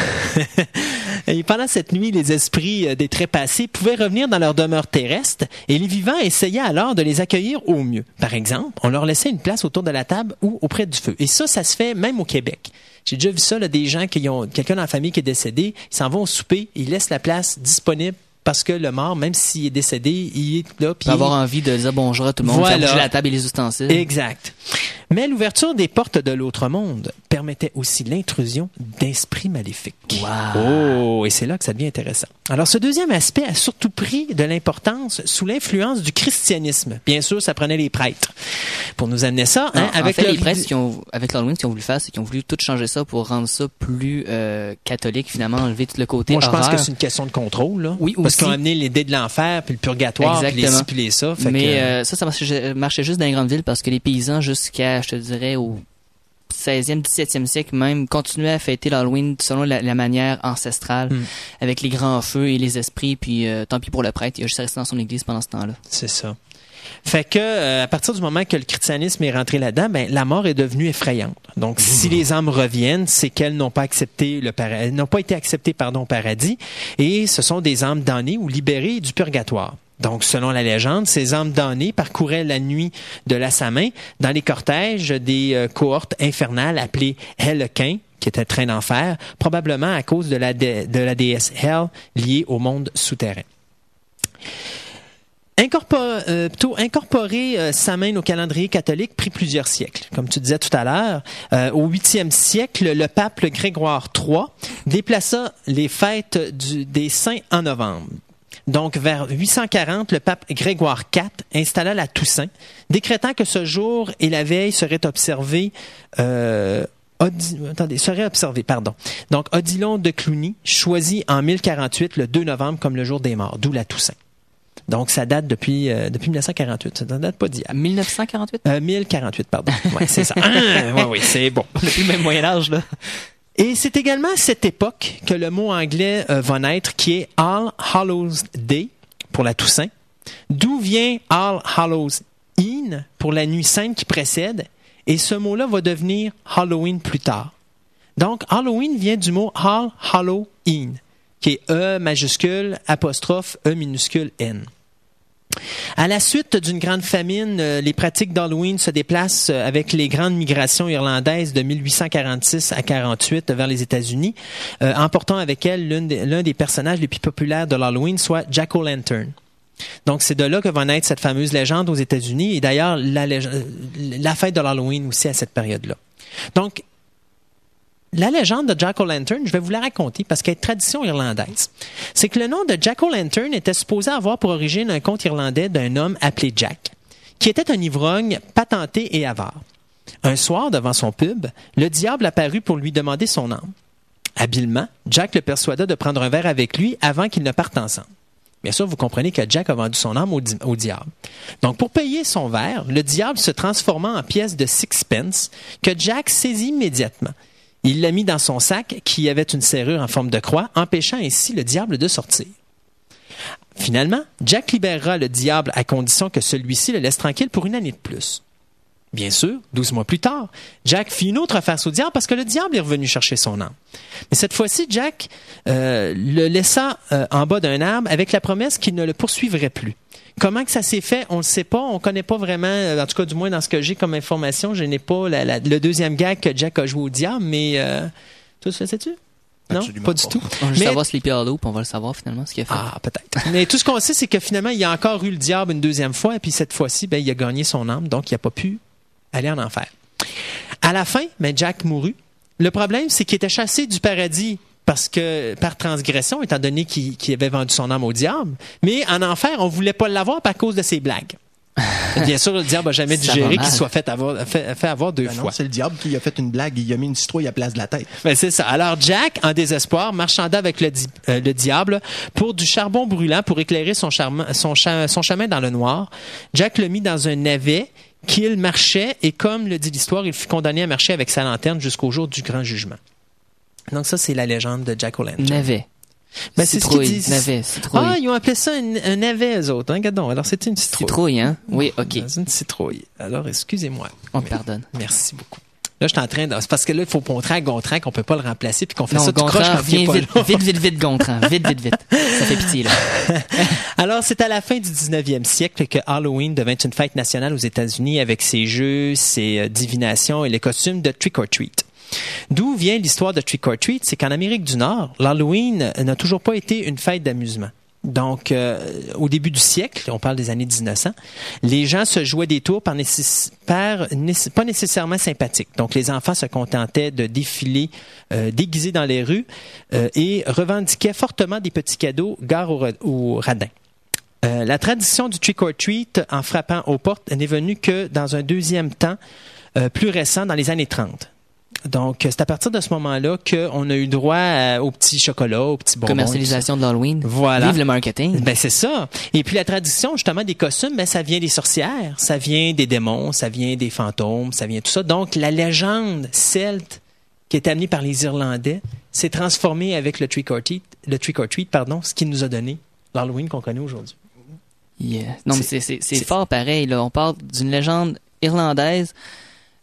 [laughs] et pendant cette nuit, les esprits euh, des trépassés pouvaient revenir dans leur demeure terrestre et les vivants essayaient alors de les accueillir au mieux. Par exemple, on leur laissait une place autour de la table ou auprès du feu. Et ça, ça se fait même au Québec. J'ai déjà vu ça, là, des gens qui ont quelqu'un dans la famille qui est décédé, ils s'en vont au souper, ils laissent la place disponible parce que le mort, même s'il est décédé, il est là. puis avoir envie de dire bonjour à tout le monde, Voilà. faire bouger la table et les ustensiles. Exact. Mais l'ouverture des portes de l'autre monde permettait aussi l'intrusion d'esprits maléfiques. Oh, et c'est là que ça devient intéressant. Alors, ce deuxième aspect a surtout pris de l'importance sous l'influence du christianisme. Bien sûr, ça prenait les prêtres. Pour nous amener ça, hein, en avec fait, le- les prêtres qui ont, avec l'Halloween, ce qu'ils ont voulu faire, c'est qu'ils ont voulu tout changer ça pour rendre ça plus euh, catholique, finalement, enlever tout le côté Moi, je pense horreur. que c'est une question de contrôle, là. Oui, Parce qu'ils ont amené les dés de l'enfer, puis le purgatoire, puis les Exactement. puis les ça. Fait Mais que, euh, ça, ça marchait, marchait juste dans les grandes villes parce que les paysans, jusqu'à, je te dirais, au 16e, 17e siècle même, continuaient à fêter l'Halloween selon la, la manière ancestrale, Mm. avec les grands feux et les esprits, puis euh, tant pis pour le prêtre, il a juste resté dans son église pendant ce temps-là. C'est ça. Fait que euh, à partir du moment que le christianisme est rentré là-dedans, ben la mort est devenue effrayante. Donc si les âmes reviennent, c'est qu'elles n'ont pas accepté le para- elles n'ont pas été acceptées pardon au paradis et ce sont des âmes damnées ou libérées du purgatoire. Donc, selon la légende, ces âmes damnées parcouraient la nuit de la Samin dans les cortèges des euh, cohortes infernales appelées Hellequin, qui était train d'enfer, probablement à cause de la, dé- de la déesse Hel liée au monde souterrain. Euh, plutôt incorporer euh, Samhain au calendrier catholique prit plusieurs siècles. Comme tu disais tout à l'heure, euh, au 8e siècle, le pape Grégoire III déplaça les fêtes du- des saints en novembre. Donc, vers 840, le pape Grégoire IV installa la Toussaint, décrétant que ce jour et la veille seraient observés euh, attendez, serait observé, pardon. Donc, Odilon de Cluny choisit en 1048 le 2 novembre comme le jour des morts, d'où la Toussaint. Donc, ça date depuis, euh, depuis 1948. Ça date pas d'hier. 1948? Euh, 1048, pardon. Ouais, c'est ça. Ah, ouais, oui, c'est bon. [laughs] Depuis le même Moyen-Âge, là. Et c'est également à cette époque que le mot anglais euh, va naître, qui est All Hallows Day pour la Toussaint, d'où vient All Hallows Eve pour la nuit sainte qui précède, et ce mot-là va devenir Halloween plus tard. Donc, Halloween vient du mot All Hallow In, qui est E majuscule, apostrophe, E minuscule, N. À la suite d'une grande famine, euh, les pratiques d'Halloween se déplacent euh, avec les grandes migrations irlandaises de 1846 à 48 vers les États-Unis, euh, emportant avec elles l'un des, personnages les plus populaires de l'Halloween, soit Jack O'Lantern. Donc, c'est de là que va naître cette fameuse légende aux États-Unis et d'ailleurs la fête de l'Halloween aussi à cette période-là. Donc, la légende de Jack O'Lantern, je vais vous la raconter parce qu'elle est tradition irlandaise. C'est que le nom de Jack O'Lantern était supposé avoir pour origine un conte irlandais d'un homme appelé Jack, qui était un ivrogne patenté et avare. Un soir, devant son pub, le diable apparut pour lui demander son âme. Habilement, Jack le persuada de prendre un verre avec lui avant qu'ils ne partent ensemble. Bien sûr, vous comprenez que Jack a vendu son âme au, di- au diable. Donc, pour payer son verre, le diable se transforma en pièce de sixpence que Jack saisit immédiatement. Il l'a mis dans son sac qui avait une serrure en forme de croix, empêchant ainsi le diable de sortir. Finalement, Jack libérera le diable à condition que celui-ci le laisse tranquille pour une année de plus. Bien sûr, douze mois plus tard, Jack fit une autre face au diable parce que le diable est revenu chercher son âme. Mais cette fois-ci, Jack euh, le laissa euh, en bas d'un arbre avec la promesse qu'il ne le poursuivrait plus. Comment que ça s'est fait, on ne sait pas, on connaît pas vraiment, euh, en tout cas du moins dans ce que j'ai comme information, je n'ai pas la- la- le deuxième gag que Jack a joué au diable, mais euh, toi tu le sais-tu? Non, Absolument pas du pas. tout. On va Mais- savoir Sleepy Hollow, puis on va le savoir finalement, ce qu'il a fait. ah, peut-être. Mais tout ce qu'on sait, c'est que finalement, il y a encore eu le diable une deuxième fois, et puis cette fois-ci, ben, il a gagné son âme, donc il n'a pas pu aller en enfer. À la fin, ben, Jack mourut. Le problème, c'est qu'il était chassé du paradis parce que par transgression, étant donné qu'il qu'il avait vendu son âme au diable. Mais en enfer, on voulait pas l'avoir par cause de ses blagues. Bien sûr, le diable n'a jamais [laughs] digéré qu'il soit fait avoir, fait, fait avoir deux Ben non, fois. c'est le diable qui a fait une blague. Il a mis une citrouille à place de la tête. Ben, c'est ça. Alors Jack, en désespoir, marchanda avec le, di- euh, le diable pour du charbon brûlant pour éclairer son, charme- son, cha- son chemin dans le noir. Jack le mit dans un navet qu'il marchait et comme le dit l'histoire, il fut condamné à marcher avec sa lanterne jusqu'au jour du grand jugement. Donc ça, c'est la légende de Jack O'Lantern. Navet. Ben, c'est ce qu'ils disent. navet, citrouille. Ah, ils ont appelé ça un, navet, eux autres. Hein, regardons. Alors, c'était une citrouille. Citrouille, hein? Oui, ok. C'est une citrouille. Alors, excusez-moi. On te pardonne. Merci beaucoup. Là, je suis en train de... c'est parce que là, il faut montrer à Gontran qu'on peut pas le remplacer puis qu'on fait Non, ça tout croche Gontran, quand pas vite, là. vite, vite, vite, Gontran. Vite, vite, vite. Ça fait pitié, là. [laughs] Alors, c'est à la fin du 19e siècle que Halloween devint une fête nationale aux États-Unis avec ses jeux, ses euh, divinations et les costumes de trick or treat. D'où vient l'histoire de trick or treat? C'est qu'en Amérique du Nord, l'Halloween n'a toujours pas été une fête d'amusement. Donc, euh, au début du siècle, on parle des années 1900, les gens se jouaient des tours par, nécess- pas nécessairement sympathiques. Donc, les enfants se contentaient de défiler euh, déguisés dans les rues euh, et revendiquaient fortement des petits cadeaux gare au, ra- au radin. Euh, la tradition du trick or treat en frappant aux portes n'est venue que dans un deuxième temps plus récent, dans les années 30. Donc, euh, c'est à partir de ce moment-là qu'on a eu droit à- aux petits chocolats, aux petits bonbons. Commercialisation de l'Halloween. Voilà. Vive le marketing. Ben c'est ça. Et puis la tradition justement des costumes, ben ça vient des sorcières, ça vient des démons, ça vient des fantômes, ça vient tout ça. Donc la légende celte qui est amenée par les Irlandais s'est transformée avec le trick or treat, le trick or treat pardon, ce qui nous a donné l'Halloween qu'on connaît aujourd'hui. Yeah. Non, mais C'est- fort pareil. Là. On parle d'une légende irlandaise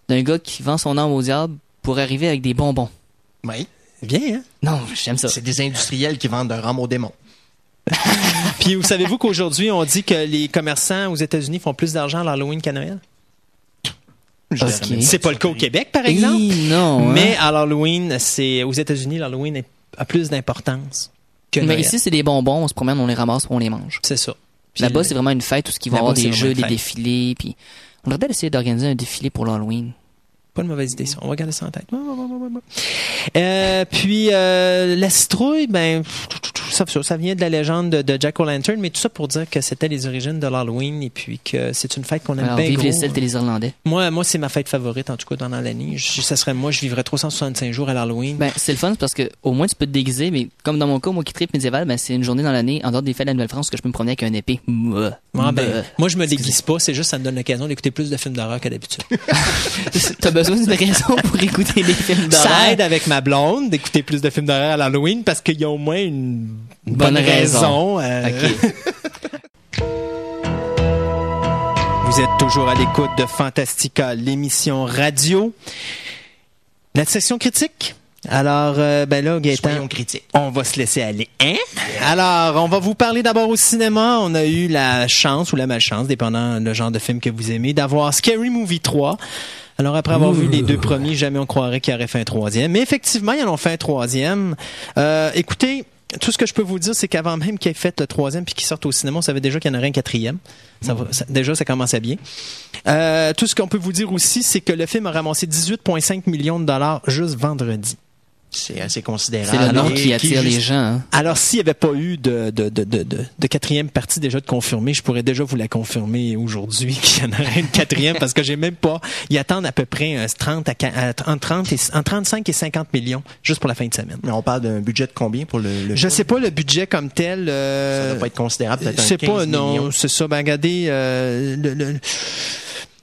d'un gars qui vend son âme au diable pour arriver avec des bonbons. Oui. Bien, hein? Non, j'aime ça. C'est des industriels qui vendent un rhum au démon. [laughs] Puis vous savez-vous qu'aujourd'hui on dit que les commerçants aux États-Unis font plus d'argent à l'Halloween qu'à Noël? C'est pas le cas au Québec par exemple. Non. hein? Mais à l'Halloween, c'est aux États-Unis, l'Halloween a plus d'importance que Mais Noël. ici, c'est des bonbons. On se promène, on les ramasse, puis on les mange. c'est ça. Là-bas, c'est vraiment une fête où il va y avoir des jeux, des défilés. Puis on devrait essayer d'organiser un défilé pour l'Halloween. Pas une mauvaise idée, ça. On va garder ça en tête. Euh, puis, euh, la citrouille, ben, ça, ça, vient de la légende de, de Jack O'Lantern, mais tout ça pour dire que c'était les origines de l'Halloween et puis que c'est une fête qu'on aime Alors, bien vive gros. les Celtes et les Irlandais. Moi, moi c'est ma fête favorite, en tout cas, dans l'année. Ça serait moi, je vivrais 365 jours à l'Halloween. Ben, c'est le fun parce que au moins tu peux te déguiser, mais comme dans mon cas, moi qui tripe médiéval, ben, c'est une journée dans l'année, en dehors des fêtes de la Nouvelle-France, que je peux me promener avec un épée. Mouah. Ah, ben, Mouah. moi, je me déguise pas, c'est juste ça me donne l'occasion d'écouter plus de films d'horreur que d'habitude. [laughs] [laughs] Besoin d'une raison pour écouter des films d'horreur. Ça aide avec ma blonde d'écouter plus de films d'horreur à l'Halloween parce qu'il y a au moins une Bonne bonne, raison. raison. euh. [laughs] Vous êtes toujours à l'écoute de Fantastica, l'émission radio. La section critique? Alors, euh, ben là, Gaëtan, on va se laisser aller. Hein? Alors, on va vous parler d'abord au cinéma. On a eu la chance ou la malchance, dépendant le genre de film que vous aimez, d'avoir Scary Movie 3. Alors, après avoir vu les deux premiers, jamais on croirait qu'il aurait fait un troisième. Mais effectivement, ils en ont fait un troisième. Euh, écoutez, tout ce que je peux vous dire, c'est qu'avant même qu'il ait fait le troisième puis qu'il sorte au cinéma, on savait déjà qu'il y en aurait un quatrième. Ça va- ça- déjà, ça commençait bien. Euh, tout ce qu'on peut vous dire aussi, c'est que le film a ramassé 18,5 millions de dollars juste vendredi. C'est assez considérable. C'est le nom Et qui attire les juste- gens. hein? Alors, s'il n'y avait pas eu de, de, de, de, de, de quatrième partie déjà de confirmer, je pourrais déjà vous la confirmer aujourd'hui [laughs] qu'il y en aurait une quatrième parce que j'ai même pas. Ils attendent à peu près euh, 30 à, qua- à- entre 30 et, entre 35 et 50 millions juste pour la fin de semaine. Mais on parle d'un budget de combien pour le, le Je film? sais pas le budget comme tel. Ça Euh, doit pas être considérable, peut-être un c'est 15 pas, non, c'est ça. Ben, regardez, euh, le, le-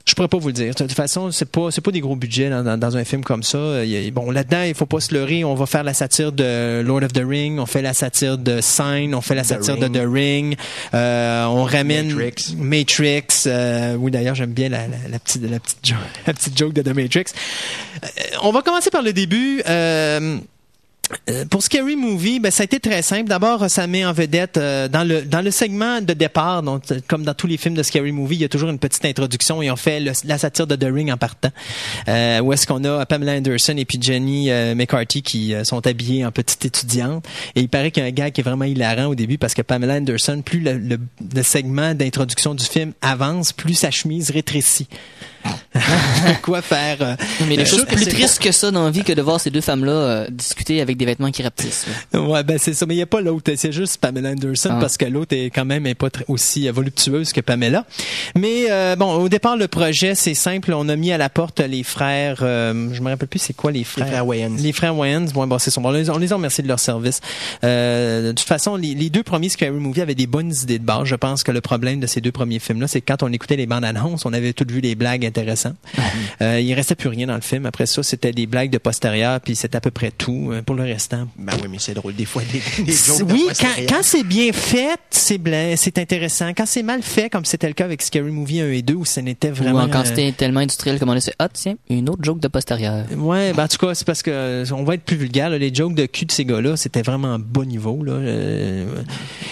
je pourrais pas vous le dire. De toute façon, c'est pas, c'est pas des gros budgets dans, dans- dans un film comme ça. Il bon, là-dedans, il faut pas se leurrer. On va faire la satire de Lord of the Ring, on fait la satire de Sign, on fait la The satire Ring. de The Ring. Euh, on ramène Matrix. Matrix. euh, oui, d'ailleurs, j'aime bien la, la, la petite, la petite, jo- [laughs] la petite joke de The Matrix. Euh, on va commencer par le début. Euh, euh, pour Scary Movie, ben, ça a été très simple. D'abord, ça met en vedette euh, dans le dans le segment de départ, donc euh, comme dans tous les films de Scary Movie, il y a toujours une petite introduction et on fait la satire de The Ring en partant. Euh, où est-ce qu'on a Pamela Anderson et puis Jenny euh, McCarthy qui sont habillés en petite étudiante. Et il paraît qu'il y a un gars qui est vraiment hilarant au début parce que Pamela Anderson, plus le, le- le segment d'introduction du film avance, plus sa chemise rétrécit. [laughs] Quoi faire euh, Mais les euh, choses plus tristes que ça dans la vie que de voir ces deux femmes-là euh, discuter avec des vêtements qui rapetissent. Ouais, ben c'est ça. Mais il n'y a pas l'autre. C'est juste Pamela Anderson Ah. parce que l'autre est quand même est pas très- aussi voluptueuse que Pamela. Mais euh, bon, au départ, le projet, c'est simple. On a mis à la porte les frères. euh, je me rappelle plus c'est quoi les Les frères. frères Wayans. Les frères Wayans. Bon, bon c'est on, les, on les a remerciés de leur service. Euh, de toute façon, les, les deux premiers Scary Movie avaient des bonnes idées de base. Je pense que le problème de ces deux premiers films-là, c'est que quand on écoutait les bandes annonces, on avait toutes vu les blagues intéressantes. Euh, il restait plus rien dans le film. Après ça, c'était des blagues de postérieur, puis c'était à peu près tout euh, pour le restant. Ben oui, mais c'est drôle. Des fois, des, des jokes de Oui, c'est quand, quand c'est bien fait, c'est blanc, c'est intéressant. Quand c'est mal fait, comme c'était le cas avec Scary Movie 1 et 2, où ce n'était vraiment... Ou en quantité euh, tellement industrielle comme on a fait, ah tiens, une autre joke de postérieur. Ouais, ben en tout cas, c'est parce que on va être plus vulgaire. là. Les jokes de cul de ces gars-là, c'était vraiment bas niveau. Là. Euh,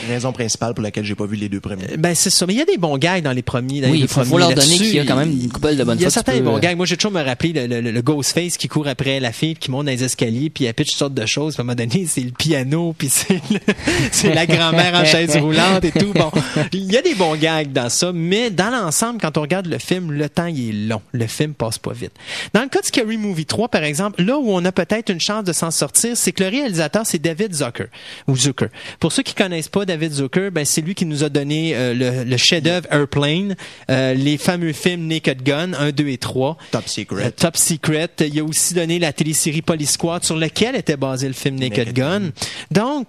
Raison principale pour laquelle j'ai pas vu les deux premiers. ben c'est ça. Mais il y a des bons gags dans les premiers. dans Oui, deux faut- leur donner qu'il y a quand même une de Il y a certains peux, bons euh, gags. Moi, j'ai toujours me rappelé le, le, le Ghostface qui court après la fille, qui monte dans les escaliers, puis elle pitch toutes sortes de choses. À un moment donné, c'est le piano, puis c'est le- [laughs] c'est la grand-mère en chaise roulante et tout. Bon, il y a des bons gags dans ça, mais dans l'ensemble, quand on regarde le film, le temps il est long. Le film passe pas vite. Dans le cas de Scary Movie 3, par exemple, là où on a peut-être une chance de s'en sortir, c'est que le réalisateur, c'est David Zucker. Ou Zucker. Pour ceux qui connaissent pas David Zucker, ben, c'est lui qui nous a donné euh, le, le chef-d'œuvre Airplane, euh, les fameux films Naked Gun 1, 2 et 3. Top Euh, Secret. Top Secret. Il a aussi donné la télésérie Police Squad sur lequel était basé le film Naked, Naked Gun. Gun. Donc,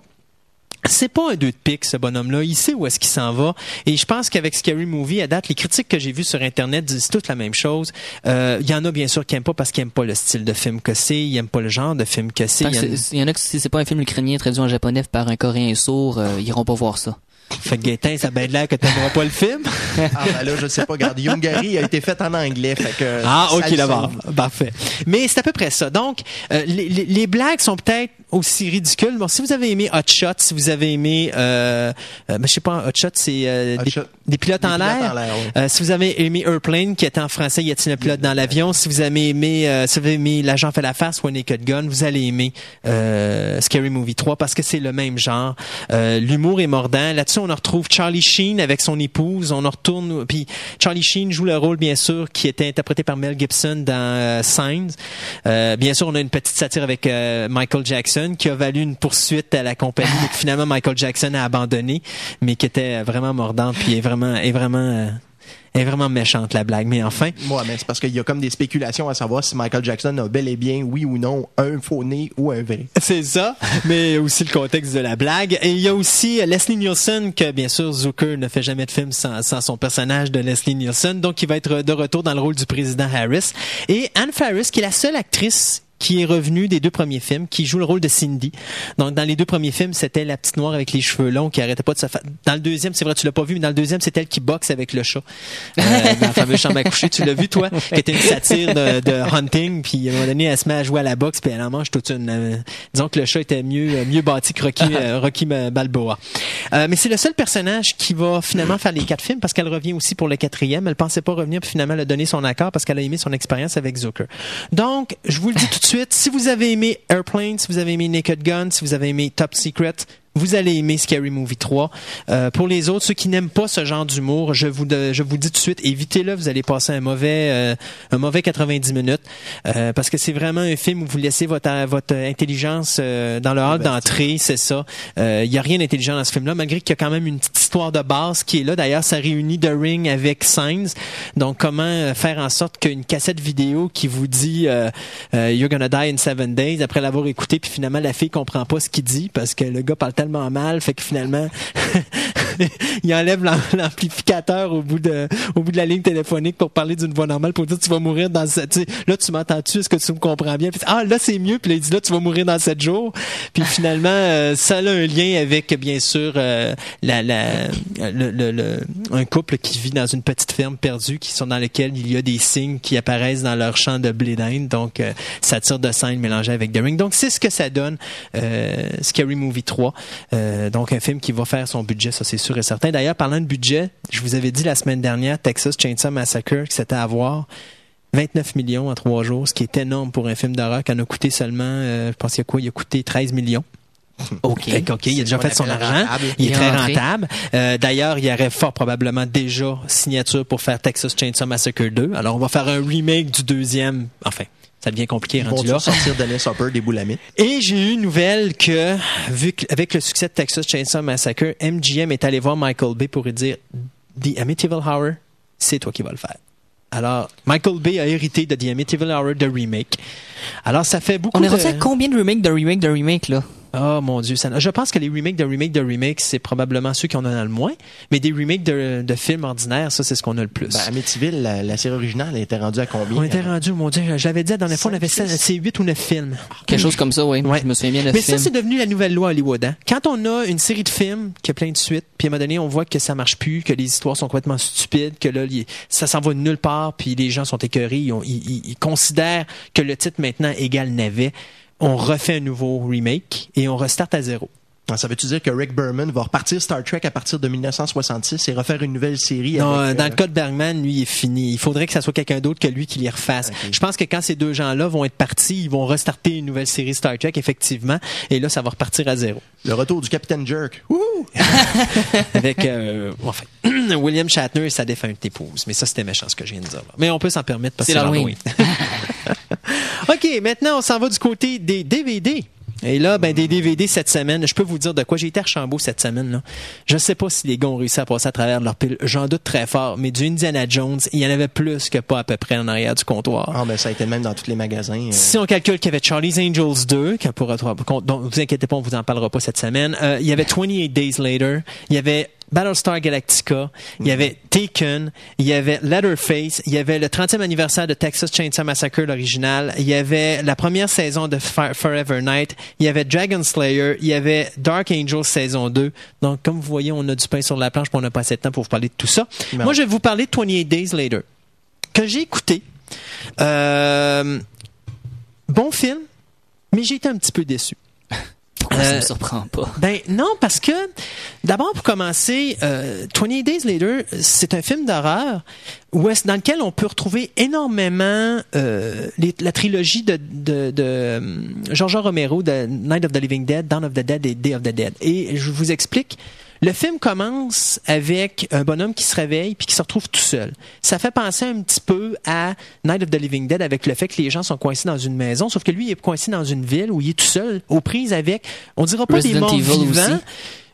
c'est pas un deux de pique, ce bonhomme-là. Il sait où est-ce qu'il s'en va. Et je pense qu'avec Scary Movie, à date, les critiques que j'ai vues sur Internet disent toutes la même chose. Euh, Il y en a, bien sûr, qui aiment pas parce qu'ils aiment pas le style de film que c'est. Ils aiment pas le genre de film que c'est. Tant Il y que en a- c'est- Il y en a que si c'est pas un film ukrainien traduit en japonais par un coréen sourd, euh, ils iront pas voir ça. Fait que ça a bien l'air que t'aimeras pas le film. Ah, ben là, je sais pas. Regarde, Yungari a été fait en anglais. Fait que Ah, ok, d'abord. Parfait. Mais c'est à peu près ça. Donc, euh, les, les- les blagues sont peut-être aussi ridicules. Bon, si vous avez aimé Hot Shot, si vous avez aimé, euh, euh, ben, je sais pas, Hot Shot, c'est euh, des, des pilotes Des en l'air. oui. Euh, si vous avez aimé Airplane, qui est en français, y a-t-il un pilote dans l'avion? Si vous avez aimé, euh, si vous avez aimé L'agent fait la face ou Naked Gun, vous allez aimer euh, Scary Movie 3 parce que c'est le même genre. Euh, L'humour est mordant. Là-dessus, on en retrouve Charlie Sheen avec son épouse. On retourne. Puis Charlie Sheen joue le rôle, bien sûr, qui était interprété par Mel Gibson dans euh, Signs. Euh, bien sûr, on a une petite satire avec euh, Michael Jackson qui a valu une poursuite à la compagnie, que finalement Michael Jackson a abandonné, mais qui était vraiment mordante, puis est vraiment, est vraiment, euh, est vraiment méchante la blague. Mais enfin, Moi, mais c'est parce qu'il y a comme des spéculations à savoir si Michael Jackson a bel et bien, oui ou non, un faux nez ou un vrai. [laughs] C'est ça, mais aussi le contexte de la blague. Et il y a aussi Leslie Nielsen, que bien sûr Zucker ne fait jamais de film sans, sans son personnage de Leslie Nielsen, donc il va être de retour dans le rôle du président Harris. Et Anne Faris, qui est la seule actrice qui est revenue des deux premiers films, qui joue le rôle de Cindy. Donc, dans les deux premiers films, c'était la petite noire avec les cheveux longs qui arrêtait pas de se faire... Dans le deuxième, c'est vrai, tu l'as pas vu, mais dans le deuxième, c'est elle qui boxe avec le chat. Euh, [laughs] dans la fameuse chambre à coucher. Tu l'as vu, toi? Qui était une satire de, de hunting, puis à un moment donné, elle se met à jouer à la boxe, puis elle en mange toute une... euh, disons que le chat était mieux, euh, mieux bâti que Rocky, [laughs] euh, Rocky Balboa. Euh, mais c'est le seul personnage qui va finalement faire les quatre films parce qu'elle revient aussi pour le quatrième. Elle pensait pas revenir, puis finalement, elle a donné son accord parce qu'elle a aimé son expérience avec Zucker. Donc, je vous le dis tout de suite, si vous avez aimé Airplane, si vous avez aimé Naked Gun, si vous avez aimé Top Secret, vous allez aimer Scary Movie 3. Euh, pour les autres, ceux qui n'aiment pas ce genre d'humour, je vous je vous dis tout de suite, évitez-le. Vous allez passer un mauvais euh, un mauvais 90 minutes euh, parce que c'est vraiment un film où vous laissez votre votre intelligence euh, dans le hall d'entrée, c'est ça. Euh, Il y a rien d'intelligent dans ce film-là, malgré qu'il y a quand même une petite histoire de base qui est là. D'ailleurs, ça réunit The Ring avec Signs. Donc, comment euh, faire en sorte qu'une cassette vidéo qui vous dit euh, euh, You're gonna die in seven days après l'avoir écouté, puis finalement la fille comprend pas ce qu'il dit parce que le gars parle tellement mal, fait que finalement [laughs] il enlève l'am- l'amplificateur au bout de au bout de la ligne téléphonique pour parler d'une voix normale pour dire tu vas mourir dans sais, là tu m'entends-tu? Est-ce que tu me comprends bien? Ah là c'est mieux puis là il dit là tu vas mourir dans sept jours puis finalement euh, ça a un lien avec bien sûr euh, la, la le, le- le- un couple qui vit dans une petite ferme perdue qui sont dans lequel il y a des signes qui apparaissent dans leur champ de blé d'Inde donc euh, ça tire de scène mélangé avec The Ring donc c'est ce que ça donne euh, Scary Movie 3 euh, donc un film qui va faire son budget, ça c'est sûr et certain. D'ailleurs, parlant de budget, je vous avais dit la semaine dernière, Texas Chainsaw Massacre, que c'était à voir 29 millions en trois jours, ce qui est énorme pour un film d'horreur qui en a coûté seulement, euh, je pense qu'il y a quoi, il a coûté 13 millions. [laughs] OK. Fait que, OK, il a déjà fait son argent. rentable. Il est très rentable. Euh, D'ailleurs, il y aurait fort probablement déjà signature pour faire Texas Chainsaw Massacre 2. Alors, on va faire un remake du deuxième. Enfin, ça devient compliqué Ils vont rendu là. sortir Dennis Hopper des boulamites. [laughs] Et j'ai eu une nouvelle que, vu que, avec le succès de Texas Chainsaw Massacre, MGM est allé voir Michael Bay pour lui dire The Amityville Horror, c'est toi qui vas le faire. Alors, Michael Bay a hérité de The Amityville Horror de remake. Alors, ça fait beaucoup On est de... rendu à combien de remakes de remakes de remakes, là? Oh mon Dieu, ça... je pense que les remakes de remakes de remakes, c'est probablement ceux qui en ont le moins. Mais des remakes de, de films ordinaires, ça, c'est ce qu'on a le plus. Ben, Amityville, la, la série originale, elle était rendue à combien? on était rendu, mon Dieu, je l'avais dit la dernière fois, on avait c'est 8 ou 9 films. Quelque chose comme ça, oui. Ouais. Je me souviens bien de Mais ça, c'est devenu la nouvelle loi à Hollywood. hein. Quand on a une série de films qui a plein de suites, puis à un moment donné, on voit que ça marche plus, que les histoires sont complètement stupides, que là, les- ça s'en va de nulle part, puis les gens sont écœurés, ils, ont- ils- ils- ils considèrent que le titre maintenant égale navet. On refait un nouveau remake et on restart à zéro. Ah, Ça veut-tu dire que Rick Berman va repartir Star Trek à partir de 1966 et refaire une nouvelle série Non, avec, dans euh, le cas de Bergman, lui, il est fini. Il faudrait que ça soit quelqu'un d'autre que lui qui les refasse. Je pense que quand ces deux gens-là vont être partis, ils vont restarter une nouvelle série Star Trek, effectivement, et là, ça va repartir à zéro. le retour du Capitaine Jerk. Wouhou! [laughs] avec euh, enfin, [clears throat] William Shatner et sa défunte épouse. Mais ça, c'était méchant ce que je viens de dire. là. Mais on peut s'en permettre parce que C'est. [laughs] OK, maintenant, on s'en va du côté des DVD. Et là, ben, des DVD cette semaine, je peux vous dire de quoi? J'ai été à Archambault cette semaine. Là. Je sais pas si les gars ont réussi à passer à travers leur pile. J'en doute très fort. Mais du Indiana Jones, il y en avait plus que pas à peu près en arrière du comptoir. Ah, ben, ça a été même dans tous les magasins. euh. Si on calcule qu'il y avait Charlie's Angels 2, qui pourra, donc vous inquiétez pas, on vous en parlera pas cette semaine. Euh, il y avait 28 Days Later, il y avait Battlestar Galactica, il y avait Taken, il y avait Letterface, il y avait le 30e anniversaire de Texas Chainsaw Massacre, l'original, il y avait la première saison de Fire- Forever Night, il y avait Dragon Slayer, il y avait Dark Angels saison 2. Donc, comme vous voyez, on a du pain sur la planche, puis on n'a pas assez de temps pour vous parler de tout ça. Non. Moi, je vais vous parler de 28 Days Later, que j'ai écouté. Euh, bon film, mais j'ai été un petit peu déçu. Pourquoi ça Euh, me surprend pas? Ben non, parce que d'abord pour commencer, euh, 28 Days Later, c'est un film d'horreur dans lequel on peut retrouver énormément euh, les- la trilogie de, de, de George Romero, de Night of the Living Dead, Dawn of the Dead et Day of the Dead. Et je vous explique. Le film commence avec un bonhomme qui se réveille puis qui se retrouve tout seul. Ça fait penser un petit peu à Night of the Living Dead avec le fait que les gens sont coincés dans une maison, sauf que lui il est coincé dans une ville où il est tout seul, aux prises avec, on dira pas des Resident morts Evil vivants. aussi.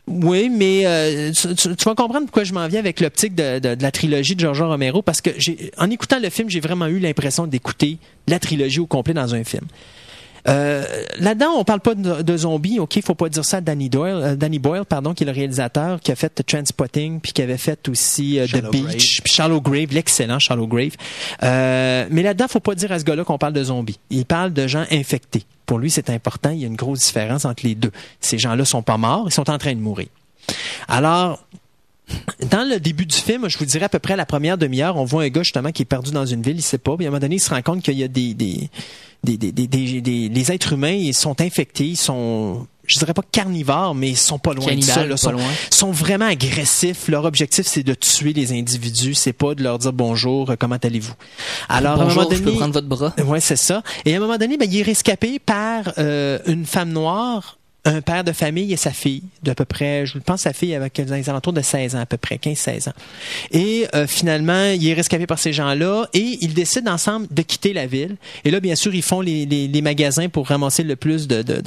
Oui, mais euh, tu, tu- tu vas comprendre pourquoi je m'en viens avec l'optique de, de- de la trilogie de George Romero, parce que j'ai, en écoutant le film, j'ai vraiment eu l'impression d'écouter la trilogie au complet dans un film. Euh, là-dedans, on parle pas de, de zombies, ok, faut pas dire ça à Danny Doyle, euh, Danny Boyle, pardon, qui est le réalisateur, qui a fait Transpotting, puis qui avait fait aussi euh, The Beach, puis Shallow Grave, l'excellent Shallow Grave. Euh, mais là-dedans, faut pas dire à ce gars-là qu'on parle de zombies. Il parle de gens infectés. Pour lui, c'est important. Il y a une grosse différence entre les deux. Ces gens-là sont pas morts, ils sont en train de mourir. Alors, dans le début du film, je vous dirais à peu près la première demi-heure, on voit un gars justement qui est perdu dans une ville, il sait pas. Puis à un moment donné, il se rend compte qu'il y a des, des, des, des, des, des- des- les êtres humains, ils sont infectés, ils sont, je dirais pas carnivores, mais ils sont pas loin de ça. Là. pas sont, loin. sont vraiment agressifs. Leur objectif, c'est de tuer les individus. C'est pas de leur dire bonjour, euh, comment allez-vous? Alors, à un moment je peux donné, prendre votre bras. Ouais, c'est ça. Et à un moment donné, ben, il est rescapé par euh, une femme noire, un père de famille et sa fille, d'à peu près, je pense, sa fille avec les alentours de 16 ans, à peu près, 15-16 ans. Et euh, finalement, il est rescapé par ces gens-là et ils décident ensemble de quitter la ville. Et là, bien sûr, ils font les, les, les magasins pour ramasser le plus de, de,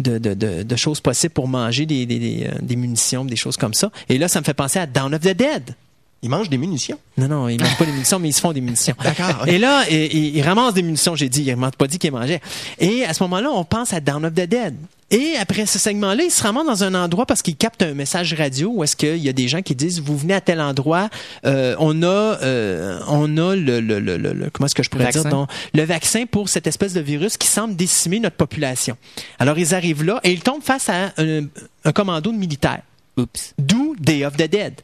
de, de, de, choses possibles pour manger des, des, des, euh, des munitions, des choses comme ça. Et là, ça me fait penser à Dawn of the Dead. Ils mangent des munitions? Non, non, ils mangent pas des munitions, mais ils se font des munitions. [laughs] D'accord. Et là, et- ils ramassent des munitions, j'ai dit. Ils m'ont pas dit qu'ils mangeaient. Et à ce moment-là, on pense à Down of the Dead. Et après ce segment-là, ils se ramassent dans un endroit parce qu'ils captent un message radio où est-ce qu'il y a des gens qui disent vous venez à tel endroit, euh, on a euh, on a le, le, le, le- le- comment est-ce que je pourrais Vaccin. dire donc, le vaccin pour cette espèce de virus qui semble décimer notre population. Alors ils arrivent là et ils tombent face à un, un commando de militaires. Oups. D'où Day of the Dead.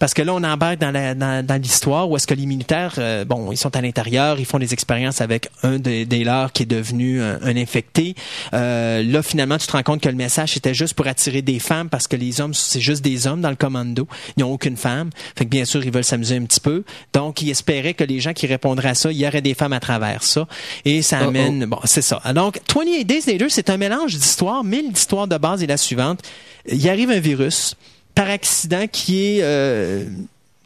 Parce que là, on embarque dans la- dans, dans l'histoire où est-ce que les militaires, euh, bon, ils sont à l'intérieur, ils font des expériences avec un des, des leurs qui est devenu un, un infecté. Euh, là, finalement, tu te rends compte que le message c'était juste pour attirer des femmes parce que les hommes, c'est juste des hommes dans le commando. Ils n'ont aucune femme. Fait que bien sûr, ils veulent s'amuser un petit peu. Donc, ils espéraient que les gens qui répondraient à ça, il y aurait des femmes à travers ça. Et ça Oh, amène, bon, c'est ça. Donc, 28 Days Later, c'est un mélange d'histoires, mais l'histoire de base est la suivante. Il arrive un virus par accident qui est euh,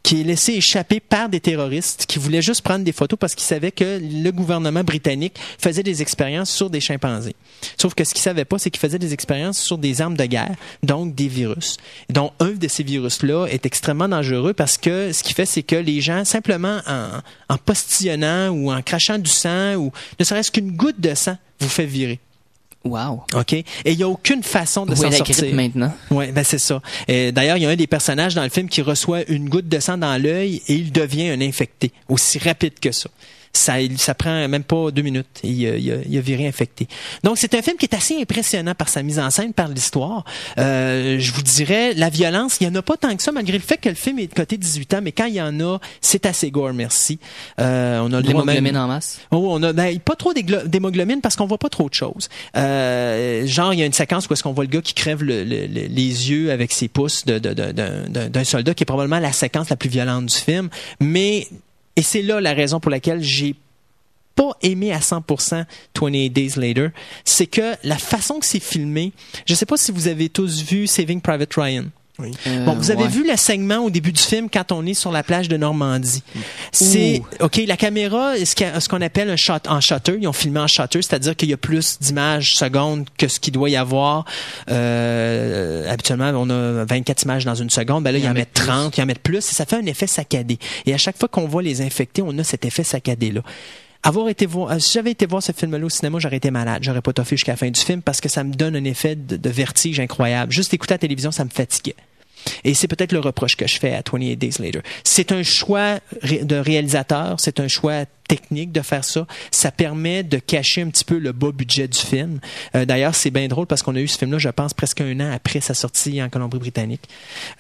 qui est laissé échapper par des terroristes qui voulaient juste prendre des photos parce qu'ils savaient que le gouvernement britannique faisait des expériences sur des chimpanzés. Sauf que ce qu'ils savaient pas, c'est qu'ils faisaient des expériences sur des armes de guerre, donc des virus. dont un de ces virus-là est extrêmement dangereux parce que ce qu'il fait, c'est que les gens, simplement en, en postillonnant ou en crachant du sang ou ne serait-ce qu'une goutte de sang, vous fait virer. Wow. OK? Et il n'y a aucune façon de s'en sortir. maintenant? Ouais, ben c'est ça. D'ailleurs, il y a un des personnages dans le film qui reçoit une goutte de sang dans l'œil et il devient un infecté, aussi rapide que ça. Ça, ça prend même pas deux minutes. Il, il, a- il a viré infecté. Donc, c'est un film qui est assez impressionnant par sa mise en scène, par l'histoire. Euh, je vous dirais, la violence, il y en a pas tant que ça, malgré le fait que le film est de côté 18 ans, mais quand il y en a, c'est assez gore, merci. Euh, on a L'hémoglobine en masse. Oh, on a ben, pas trop d'hémoglobine parce qu'on voit pas trop de choses. Euh, genre, il y a une séquence où est-ce qu'on voit le gars qui crève le- le- le- les yeux avec ses pouces d'un soldat, qui est probablement la séquence la plus violente du film. Mais et c'est là la raison pour laquelle j'ai pas aimé à 100% 28 Days Later, c'est que la façon que c'est filmé, je sais pas si vous avez tous vu Saving Private Ryan. Euh, Bon, vous avez ouais. vu le segment au début du film quand on est sur la plage de Normandie? C'est OK, la caméra, ce qu'on appelle un shot en shutter, ils ont filmé en shutter, c'est-à-dire qu'il y a plus d'images secondes que ce qu'il doit y avoir. Euh, habituellement, on a 24 images dans une seconde, ben là, ils en mettent 30, ils en mettent plus, et ça fait un effet saccadé. Et à chaque fois qu'on voit les infectés, on a cet effet saccadé-là. Avoir été voir, euh, si j'avais été voir ce film-là au cinéma, j'aurais été malade. J'aurais pas toffé jusqu'à la fin du film parce que ça me donne un effet de, vertige incroyable. Juste écouter la télévision, ça me fatiguait. Et c'est peut-être le reproche que je fais à 28 Days Later. C'est un choix de réalisateur, c'est un choix technique de faire ça. Ça permet de cacher un petit peu le bas budget du film. Euh, D'ailleurs, c'est bien drôle parce qu'on a eu ce film-là, je pense, presque un an après sa sortie en Colombie-Britannique.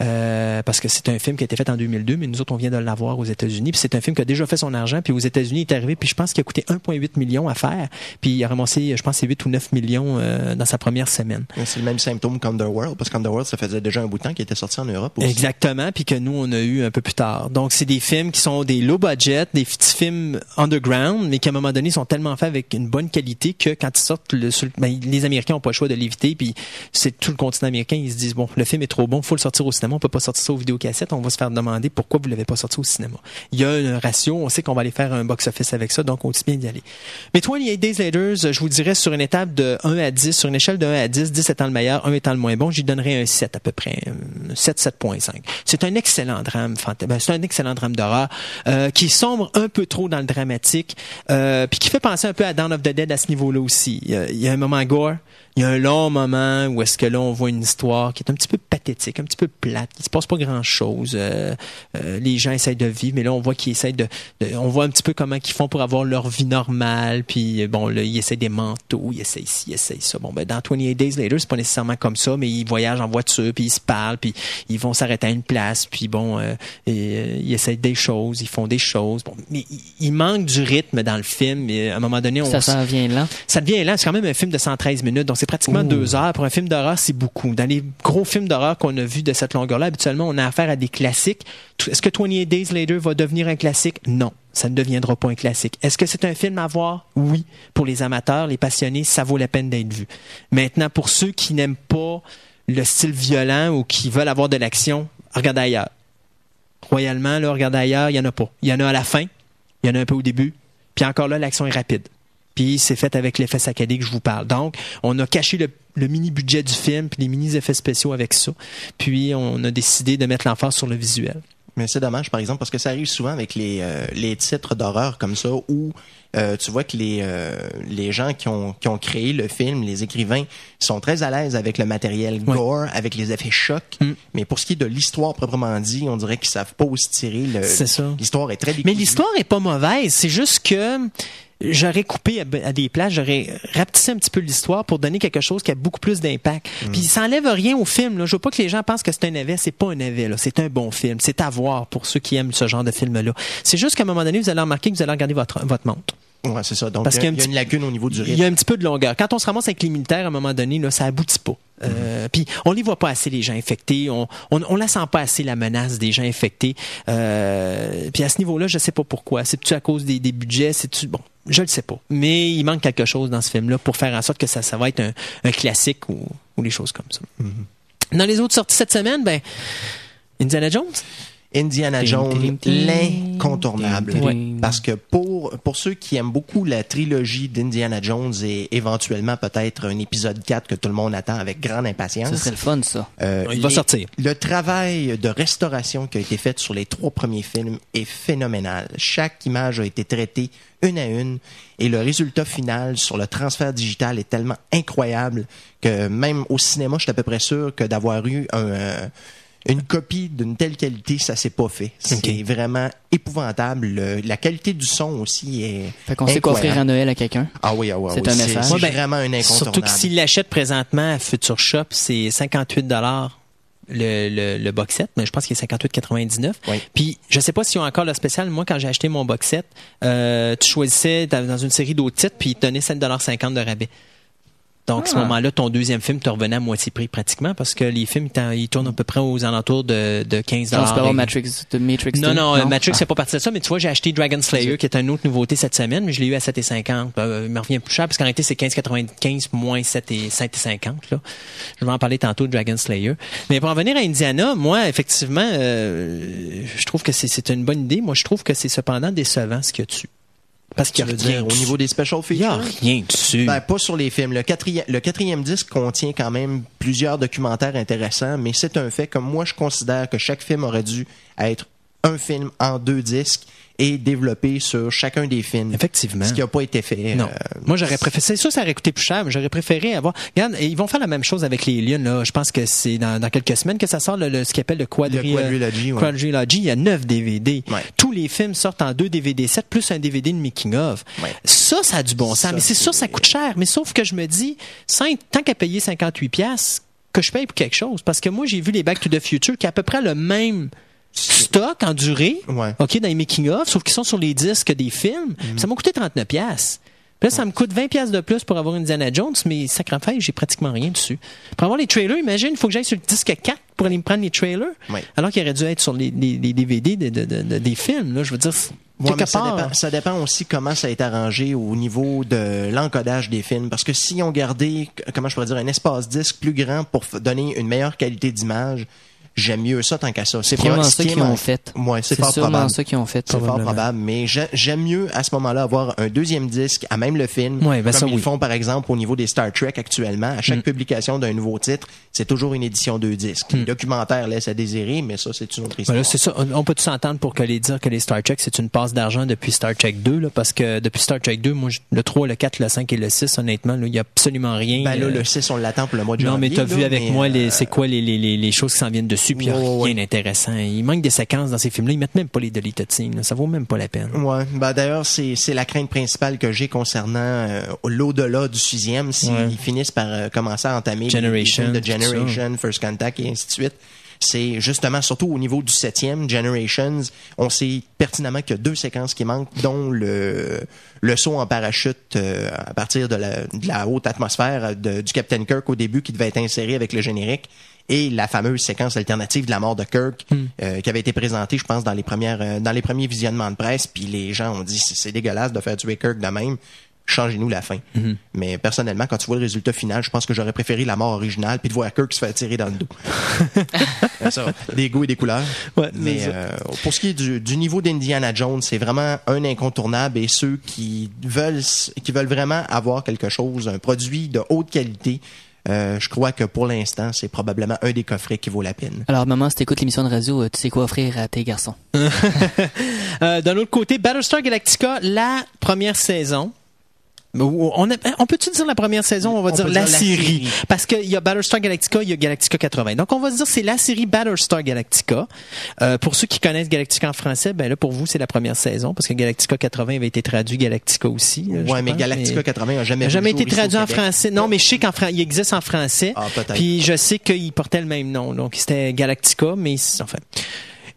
Euh, parce que c'est un film qui a été fait en 2002, mais nous autres, on vient de l'avoir aux États-Unis. Puis c'est un film qui a déjà fait son argent. Puis aux États-Unis, il est arrivé, puis je pense qu'il a coûté 1,8 million à faire. Puis il a ramassé, je pense, c'est 8 ou 9 millions euh, dans sa première semaine. C'est le même symptôme qu'Underworld, parce qu'Underworld, ça faisait déjà un bout de temps qu'il était sorti en Europe aussi. Exactement, puis que nous on a eu un peu plus tard. Donc c'est des films qui sont des low budget, des petits films underground, mais qu'à un moment donné, sont tellement faits avec une bonne qualité que quand ils sortent, le, ben, les Américains ont pas le choix de l'éviter, puis c'est tout le continent américain, ils se disent, bon, le film est trop bon, faut le sortir au cinéma, on peut pas sortir ça aux vidéocassettes, on va se faire demander pourquoi vous l'avez pas sorti au cinéma. Il y a un ratio, on sait qu'on va aller faire un box-office avec ça, donc aussi bien d'y aller. Mais 28 Days Later, je vous dirais sur une étape de 1 à 10, sur une échelle de 1 à 10, 10 étant le meilleur, 1 étant le moins bon, j'y donnerais un 7 à peu près, un 7, 7.5. C'est un excellent drame, ben, c'est un excellent drame d'horreur euh, qui sombre un peu trop dans le dramatique, euh, puis qui fait penser un peu à Dawn of the Dead à ce niveau-là aussi. Il y a, il y a un moment gore, il y a un long moment où est-ce que là on voit une histoire qui est un petit peu pathétique, un petit peu plate, il se passe pas grand-chose. Euh, euh, les gens essayent de vivre, mais là on voit qu'ils essayent de, de- on voit un petit peu comment ils font pour avoir leur vie normale, puis bon là ils essayent des manteaux, ils essayent ci, ils essayent ça. Bon ben dans 28 Days Later c'est pas nécessairement comme ça, mais ils voyagent en voiture, puis ils se parlent, puis ils vont s'arrêter à une place, puis bon euh, et, euh, ils essayent des choses, ils font des choses. Bon, mais il, manque du rythme dans le film. Et à un moment donné on Ça s'en vient lent. ça devient lent. C'est quand même un film de 113 minutes, donc c'est pratiquement deux heures. Pour un film d'horreur, c'est beaucoup. Dans les gros films d'horreur qu'on a vus de cette longueur-là, habituellement, on a affaire à des classiques. Est-ce que 28 Days Later va devenir un classique? Non. Ça ne deviendra pas un classique. Est-ce que c'est un film à voir? Oui. Pour les amateurs, les passionnés, ça vaut la peine d'être vu. Maintenant, pour ceux qui n'aiment pas le style violent ou qui veulent avoir de l'action, regardez ailleurs. Royalement, là, regardez ailleurs, il y en a pas. Il y en a à la fin, il y en a un peu au début, puis encore là, l'action est rapide. Puis c'est fait avec l'effet saccadé que je vous parle. Donc, on a caché le, le mini-budget du film, puis les mini-effets spéciaux avec ça. Puis on a décidé de mettre l'emphase sur le visuel. Mais c'est dommage, par exemple, parce que ça arrive souvent avec les, euh, les titres d'horreur comme ça, où euh, tu vois que les, euh, les gens qui ont, qui ont créé le film, les écrivains, sont très à l'aise avec le matériel Ouais. gore, avec les effets chocs. Mm. Mais pour ce qui est de l'histoire proprement dit, on dirait qu'ils savent pas aussi tirer. le- C'est ça. L'histoire est très Mais décousue. l'histoire est pas mauvaise. C'est juste que j'aurais coupé à, à des places, j'aurais rapetissé un petit peu l'histoire pour donner quelque chose qui a beaucoup plus d'impact. Puis ça enlève rien au film. Là. Je veux pas que les gens pensent que c'est un navet. C'est pas un navet. là. C'est un bon film. C'est à voir pour ceux qui aiment ce genre de film-là. C'est juste qu'à un moment donné, vous allez remarquer que vous allez regarder votre, votre montre. Ouais, c'est ça. Donc, Parce il y a, qu'il y a un il y a petit- une lacune au niveau du Il rythme. y a un petit peu de longueur. Quand on se ramasse avec les militaires, à un moment donné, là, ça aboutit pas. Euh, Puis on les voit pas assez les gens infectés. On, on, on la sent pas assez la menace des gens infectés. Euh, puis à ce niveau-là, je sais pas pourquoi. C'est tu à cause des, des budgets, c'est tu bon, je le sais pas. Mais il manque quelque chose dans ce film-là pour faire en sorte que ça, ça va être un, un classique ou, ou des choses comme ça. Dans les autres sorties cette semaine, ben Indiana Jones. Indiana Jones, l'incontournable. Ouais. Parce que pour, pour ceux qui aiment beaucoup la trilogie d'Indiana Jones et éventuellement peut-être un épisode 4 que tout le monde attend avec grande impatience, Ce serait le fun, ça. euh, Il va les- sortir. Le travail de restauration qui a été fait sur les trois premiers films est phénoménal. Chaque image a été traitée une à une et le résultat final sur le transfert digital est tellement incroyable que même au cinéma, je suis à peu près sûr que d'avoir eu un, euh, une copie d'une telle qualité, ça s'est pas fait. C'est vraiment épouvantable. Le- la qualité du son aussi est Fait qu'on sait quoi offrir à. Noël à quelqu'un. Ah oui, ah oui, ah C'est oui. un message. C'est ben, vraiment un incontournable. Surtout que s'il l'achète présentement à Future Shop, c'est 58 dollars le, le, le box set, mais je pense qu'il est 58,99. Oui. Puis je sais pas s'ils ont encore le spécial. Moi, quand j'ai acheté mon box set, euh, tu choisissais dans dans une série d'autres titres, puis ils te donnaient 7,50 de rabais. Donc, à ce Ah. moment-là, ton deuxième film te revenait à moitié prix pratiquement parce que les films, ils tournent à peu près aux alentours de, de 15 Genre, tu peux avoir Et- Matrix, de Matrix non, 2. non, Matrix, Ah. c'est pas parti de ça, mais tu vois, j'ai acheté Dragon Slayer, qui est une autre nouveauté cette semaine, mais je l'ai eu à 7,50. Euh, il me revient plus cher, parce qu'en réalité, c'est 15,95 moins 7 et 7,50, là. Je vais en parler tantôt de Dragon Slayer. Mais pour en venir à Indiana, moi, effectivement, euh, je trouve que c'est- c'est une bonne idée. Moi, je trouve que c'est cependant décevant ce qu'il y a dessus. Parce qu'il y a rien dire, au niveau des special Il y a features? rien dessus. Ben, pas sur les films. Le quatrième, le quatrième disque contient quand même plusieurs documentaires intéressants, mais c'est un fait que moi, je considère que chaque film aurait dû être un film en deux disques et développé sur chacun des films. Effectivement. Ce qui n'a pas été fait. Non. euh, Moi, j'aurais préféré. C'est sûr, ça aurait coûté plus cher, mais j'aurais préféré avoir. Regarde, ils vont faire la même chose avec les Aliens, là. Je pense que c'est dans, dans quelques semaines que ça sort, le, le- ce qu'ils appelle le quadri, Le quadrilogy, euh, ouais. quadrilogy. Il y a neuf DVD. Ouais. Tous les films sortent en deux DVD 7 plus un DVD de making of. Ouais. Ça, ça a du bon sens. Ça, mais c'est sûr, ça coûte cher. Mais sauf que je me dis, tant qu'à payer 58 pièces que je paye pour quelque chose. Parce que moi, j'ai vu les Back to the Future qui a à peu près le même stock en durée. Ouais. OK, dans les making-of, sauf qu'ils sont sur les disques des films. Ça m'a coûté 39 pièces. Puis là, ça me coûte 20 pièces de plus pour avoir une Indiana Jones, mais sacré j'ai pratiquement rien dessus. Pour avoir les trailers, imagine, il faut que j'aille sur le disque 4 pour aller me prendre les trailers. Ouais. Alors qu'il aurait dû être sur les, les- les DVD de- de- de- de- des films. Là, je veux dire, Ouais, quelque mais ça, dépend, ça dépend aussi comment ça a été arrangé au niveau de l'encodage des films. Parce que s'ils ont gardé, comment je pourrais dire, un espace disque plus grand pour donner une meilleure qualité d'image, j'aime mieux ça tant qu'à ça. C'est Probablement ça qu'ils ont fait. Ouais, c'est fort probable. ça qu'ils ont fait. C'est fort probable, mais j'ai- j'aime mieux à ce moment-là avoir un deuxième disque à même le film, Ouais, ben comme ça, ils oui. font par exemple au niveau des Star Trek actuellement. À Mm. chaque publication d'un nouveau titre, c'est toujours une édition deux disques. Le documentaire laisse à désirer, mais ça c'est une autre Ben histoire. c'est ça. On on peut s'entendre pour que les dire que les Star Trek, c'est une passe d'argent depuis Star Trek 2, là, parce que depuis Star Trek 2, moi, le 3, le 4, le 5 et le 6, honnêtement, il y a absolument rien. ben là, euh, le 6, on l'attend pour le mois de non, mais janvier. t'as vu avec mais, moi euh, c'est quoi les, les, les, les choses qui s'en viennent dessus, puis il y a Ouais, ouais, rien d'intéressant. Il manque des séquences dans ces films-là. Ils mettent même pas les deleted scenes. là. Ça vaut même pas la peine. Ouais, ben d'ailleurs c'est c'est la crainte principale que j'ai concernant euh, l'au-delà du sixième s'ils Ouais. finissent par euh, commencer à entamer Generation, les films de. Generation, First Contact et ainsi de suite. C'est justement surtout au niveau du septième Generations, on sait pertinemment qu'il y a deux séquences qui manquent, dont le le saut en parachute euh, à partir de la, de la haute atmosphère de- du Captain Kirk au début qui devait être inséré avec le générique et la fameuse séquence alternative de la mort de Kirk Hmm. euh, qui avait été présentée, je pense, dans les premières euh, dans les premiers visionnements de presse. Puis les gens ont dit c'est dégueulasse de faire tuer Kirk de même. Changez-nous la fin. Hmm. Mais personnellement, quand tu vois le résultat final, je pense que j'aurais préféré la mort originale puis de voir Kirk se faire tirer dans le dos. [laughs] Ça, des goûts et des couleurs. Ouais, Mais euh, pour ce qui est du, du niveau d'Indiana Jones, c'est vraiment un incontournable et ceux qui veulent qui veulent vraiment avoir quelque chose, un produit de haute qualité, euh, je crois que pour l'instant, c'est probablement un des coffrets qui vaut la peine. Alors, maman, si t'écoutes l'émission de radio, euh, tu sais quoi offrir à tes garçons? [laughs] Euh, D'un autre côté, Battlestar Galactica, la première saison. Ou- On, a- on peut-tu dire la première saison? On va On dire la, dire la série? Parce qu'il y a Battlestar Galactica, il y a Galactica 80. Donc, on va se dire c'est la série Battlestar Galactica. Euh, pour ceux qui connaissent Galactica en français, ben là, pour vous, c'est la première saison. Parce que Galactica 80 avait été traduit Galactica aussi. là, je ouais, mais pense, Galactica 80 a jamais n'a jamais le été traduit en français. Non, mais je sais qu'en Fran- il existe en français. Ah, peut-être. Puis je sais qu'il portait le même nom. Donc, c'était Galactica, mais enfin.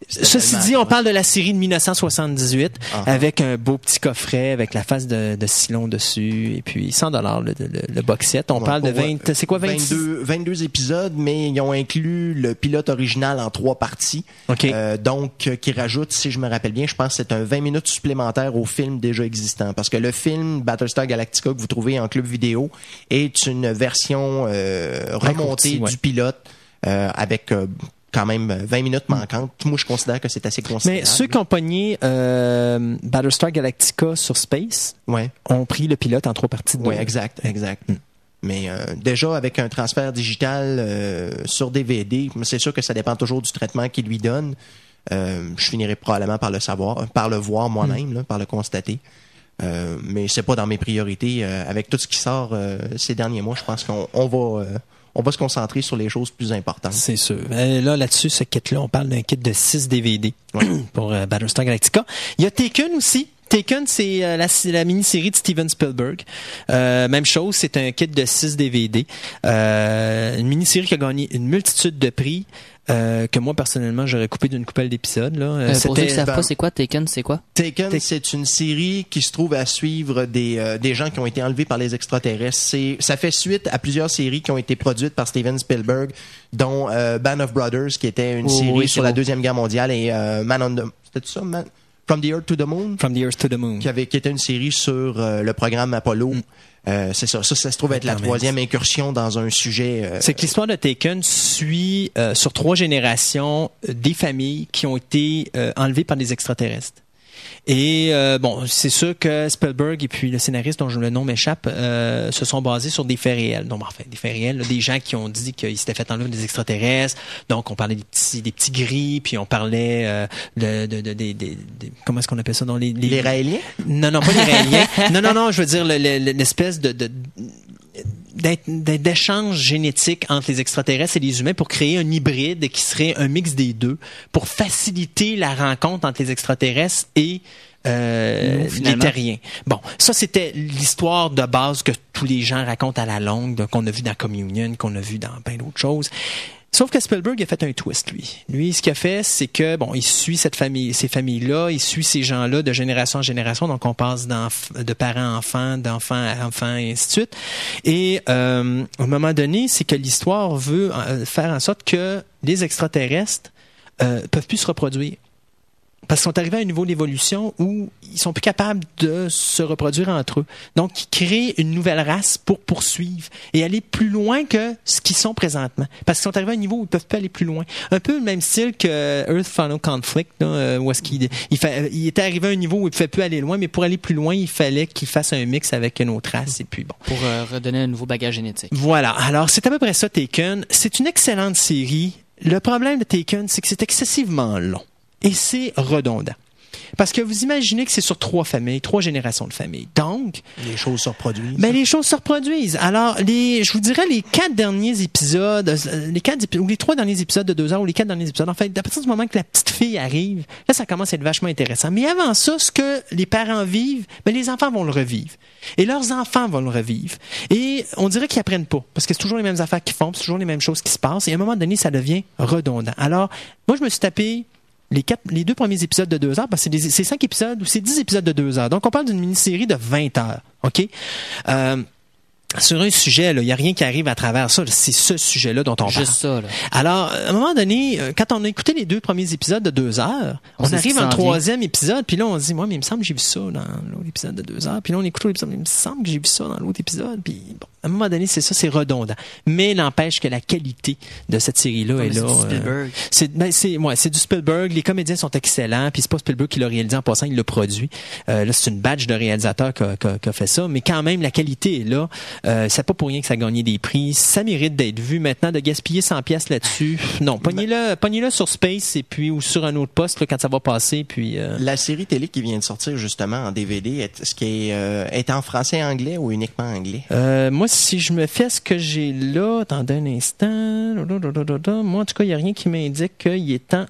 Ceci dit, on parle de la série de 1978 Ah. avec un beau petit coffret avec la face de, de Silon dessus et puis 100 dollars le, le, le box set. On Ouais, parle de pour, 20 euh, c'est quoi 26 22, 22 épisodes, mais ils ont inclus le pilote original en trois parties. Euh, donc, euh, qui rajoute, si je me rappelle bien, je pense que c'est un 20 minutes supplémentaire au film déjà existant. Parce que le film Battlestar Galactica que vous trouvez en club vidéo est une version euh, remontée ouais. du pilote euh, avec euh, quand même 20 minutes manquantes. Moi, je considère que c'est assez considérable. Mais ceux qui ont pogné euh, Battlestar Galactica sur Space Ouais. ont pris le pilote en trois parties de Oui, exact, exact. Mais euh, déjà, avec un transfert digital euh, sur DVD, c'est sûr que ça dépend toujours du traitement qu'il lui donne. Euh, je finirai probablement par le savoir, par le voir moi-même, là, par le constater. Euh, mais c'est pas dans mes priorités. Euh, avec tout ce qui sort euh, ces derniers mois, je pense qu'on on va, euh, on va se concentrer sur les choses plus importantes. C'est sûr. Euh, là, là-dessus, ce kit-là, on parle d'un kit de 6 DVD [clears throat] pour euh, Battlestar Galactica. Il y a Taken aussi. Taken, c'est euh, la, la mini-série de Steven Spielberg. Euh, même chose, c'est un kit de 6 DVD. Euh, une mini-série qui a gagné une multitude de prix euh, que moi, personnellement, j'aurais coupé d'une coupelle d'épisodes. là. Euh, Euh, pour ceux qui savent ben- pas, c'est quoi Taken, c'est quoi? Taken, Take- c'est une série qui se trouve à suivre des, euh, des gens qui ont été enlevés par les extraterrestres. C'est, ça fait suite à plusieurs séries qui ont été produites par Steven Spielberg, dont euh, Band of Brothers, qui était une Oui, série oui, sur la. Deuxième Guerre mondiale, et euh, Man on the... C'était ça, Man? From the Earth to the Moon? From the Earth to the Moon. Qui, avait, qui était une série sur euh, le programme Apollo. Euh, c'est ça. Ça, ça se trouve être la troisième incursion dans un sujet... euh, C'est que l'histoire de Taken suit euh, sur trois générations euh, des familles qui ont été euh, enlevées par des extraterrestres. Et euh, bon, c'est sûr que Spielberg et puis le scénariste dont le nom m'échappe euh, se sont basés sur des faits réels. Donc, enfin, des faits réels, là, des gens qui ont dit qu'ils s'étaient fait enlever des extraterrestres. Donc, on parlait des petits, des petits gris, puis on parlait euh, de, de, de, comment est-ce qu'on appelle ça dans les, les Raéliens? non, non, pas les Raéliens. non, non, non, je veux dire le- le- l'espèce de, de d'être- d'être- d'échange génétique entre les extraterrestres et les humains pour créer un hybride qui serait un mix des deux pour faciliter la rencontre entre les extraterrestres et euh, les terriens. Bon, ça c'était l'histoire de base que tous les gens racontent à la longue, qu'on a vu dans Communion, qu'on a vu dans plein d'autres choses. Sauf que Spielberg a fait un twist, lui. Lui, ce qu'il a fait, c'est que, bon, il suit cette famille, ces familles-là, il suit ces gens-là de génération en génération, donc on passe de parents à enfants, d'enfants à enfants, et ainsi de suite. Et euh, à un moment donné, c'est que l'histoire veut euh, faire en sorte que les extraterrestres euh, peuvent plus se reproduire. Parce qu'ils sont arrivés à un niveau d'évolution où ils sont plus capables de se reproduire entre eux. Donc, ils créent une nouvelle race pour poursuivre et aller plus loin que ce qu'ils sont présentement. Parce qu'ils sont arrivés à un niveau où ils peuvent pas aller plus loin. Un peu le même style que Earth Final Conflict, là, euh, où est-ce qu'il il, fa- il était arrivé à un niveau où il ne pouvait plus aller loin, mais pour aller plus loin, il fallait qu'il fasse un mix avec une autre race. Et puis bon. Pour euh, redonner un nouveau bagage génétique. Voilà. Alors, c'est à peu près ça, Taken. C'est une excellente série. Le problème de Taken, c'est que c'est excessivement long. Et c'est redondant. Parce que vous imaginez que c'est sur trois familles, trois générations de familles. Donc, Les choses se reproduisent. ben, les choses se reproduisent. Alors, les, je vous dirais les quatre derniers épisodes, euh, les quatre ou les trois derniers épisodes de deux heures ou les quatre derniers épisodes. En fait, à partir du moment que la petite fille arrive, là, ça commence à être vachement intéressant. Mais avant ça, ce que les parents vivent, ben, les enfants vont le revivre. Et leurs enfants vont le revivre. Et on dirait qu'ils apprennent pas. Parce que c'est toujours les mêmes affaires qui font, c'est toujours les mêmes choses qui se passent. Et à un moment donné, ça devient redondant. Alors, moi, je me suis tapé les, quatre, les deux premiers épisodes de deux heures, parce que c'est cinq épisodes ou c'est dix épisodes de deux heures. Donc, on parle d'une mini-série de 20 heures. OK? Euh, sur un sujet, il n'y a rien qui arrive à travers ça. C'est ce sujet-là dont on parle. Juste ça, là. Alors, à un moment donné, euh, quand on a écouté les deux premiers épisodes de deux heures, On arrive vient. troisième épisode, puis là, on se dit, moi, mais il me semble que j'ai vu ça dans l'autre épisode de deux heures. Puis là, on écoute l'autre épisode, il me semble que j'ai vu ça dans l'autre épisode. Puis bon, à un moment donné, c'est ça, c'est redondant. Mais n'empêche que la qualité de cette série-là est mais c'est là. du euh, Spielberg. c'est ben, c'est ouais, du Spielberg. Les comédiens sont excellents. Puis c'est pas Spielberg qui l'a réalisé en passant, il l'a produit. Euh, là, c'est une badge de réalisateur qui a, qui a- qui a fait ça. Mais quand même, la qualité est là. Euh, c'est pas pour rien que ça a gagné des prix. Ça mérite d'être vu. Maintenant, de gaspiller 100 pièces là-dessus, non. Pognez-le, pognez-le sur Space et puis ou sur un autre poste là, quand ça va passer. Puis euh, La série télé qui vient de sortir justement en DVD, est, ce qui est, euh, est en français anglais ou uniquement anglais? Euh, moi, si je me à ce que j'ai là, attendez un instant. Moi, en tout cas, il n'y a rien qui m'indique qu'il est en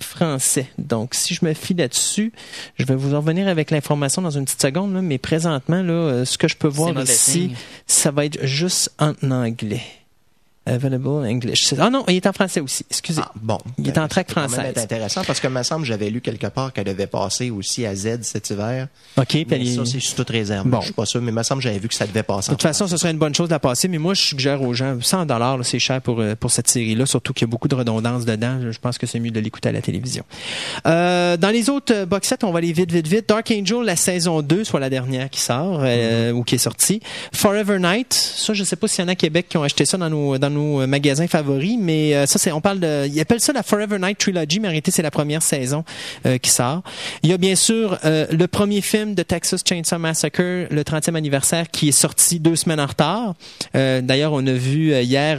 français. Donc, si je me fie là-dessus, je vais vous en revenir avec l'information dans une petite seconde, là, mais présentement, là, euh, ce que je peux voir ici, signe. ça va être juste en anglais. Available in English. C'est- Ah non, il est en français aussi. Excusez. Ah, bon. Il est en track française. être intéressant parce que, me semble, j'avais lu quelque part qu'elle devait passer aussi à Z cet hiver. OK, puis Mais est- ça, c'est sous toute réserve. Bon. Je suis pas sûr, mais me semble, j'avais vu que ça devait passer. De toute façon, ce serait une bonne chose de la passer, mais moi, je suggère aux gens, 100 dollars, c'est cher pour, euh, pour cette série-là, surtout qu'il y a beaucoup de redondance dedans. Je pense que c'est mieux de l'écouter à la télévision. Euh, dans les autres euh, box sets, on va aller vite, vite, vite. Dark Angel, la saison 2, soit la dernière qui sort, euh, ou qui est sortie. Forever Night, ça, je sais pas s'il y en a à Québec qui ont acheté ça dans nos, dans nos euh, magasins favoris, mais euh, ça, c'est, on parle de, ils appellent ça la Forever Night Trilogy, mais en réalité, c'est la première saison euh, qui sort. Il y a bien sûr le premier film de Texas Chainsaw Massacre, le 30e anniversaire, qui est sorti deux semaines en retard. D'ailleurs, on a vu hier,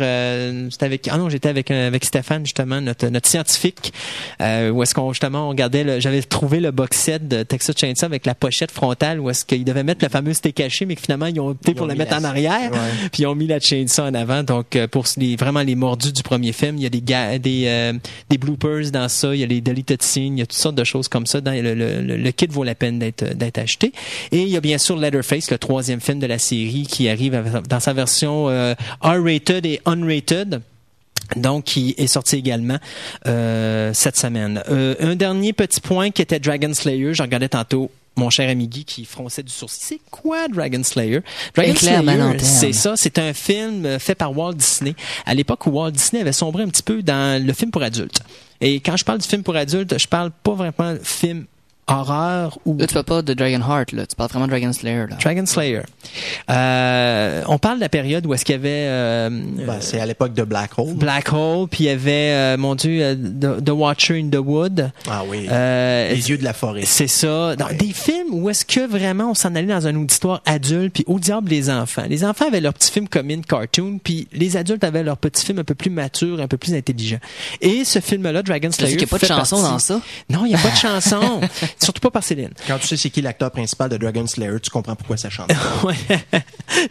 c'était avec, ah non, j'étais avec avec Stéphane justement, notre notre scientifique, où est-ce qu'on justement on regardait, j'avais trouvé le box set de Texas Chainsaw avec la pochette frontale, où est-ce qu'ils devaient mettre le fameux steak caché, mais que finalement ils ont opté Ils pour ont la mettre la- en arrière, Ouais. puis ils ont mis la chainsaw en avant. Donc euh, pour vraiment les mordus du premier film, il y a des des euh, des bloopers dans ça, il y a les deleted scenes, il y a toutes sortes de choses comme ça. Le, kit vaut la peine d'être acheté. Et il y a bien sûr Leatherface, le troisième film de la série, qui arrive dans sa version euh, R-rated et unrated. Donc, qui est sorti également euh, cette semaine. Euh, un dernier petit point qui était Dragon Slayer. Je regardais tantôt mon cher ami Guy qui fronçait du sourcil. C'est quoi Dragon Slayer? Dragon Slayer, c'est ça. C'est un film fait par Walt Disney. À l'époque où Walt Disney avait sombré un petit peu dans le film pour adultes. Et quand je parle du film pour adultes, je parle pas vraiment film horreur ou Là, tu parles pas de Dragonheart, là. Tu parles vraiment de Dragon Slayer, là. Dragon Slayer. Euh, on parle de la période où est-ce qu'il y avait euh, Ben, c'est à l'époque de Black Hole. Black Hole, puis il y avait, euh, mon Dieu, euh, the, The Watcher in the Wood. Ah oui. Euh, Les yeux de la forêt. c'est ça. Dans Ouais. des films où est-ce que vraiment on s'en allait dans un auditoire adulte, puis au diable les enfants. Les enfants avaient leur petit film commune cartoon, puis les adultes avaient leur petit film un peu plus mature, un peu plus intelligent. Et ce film-là, Dragon Slayer, qu'il n'y a pas de chanson partie- dans ça? Non, il n'y a pas de [laughs] chanson. Surtout pas par Céline. Quand tu sais c'est qui l'acteur principal de Dragon Slayer, tu comprends pourquoi ça chante. [laughs] Ouais.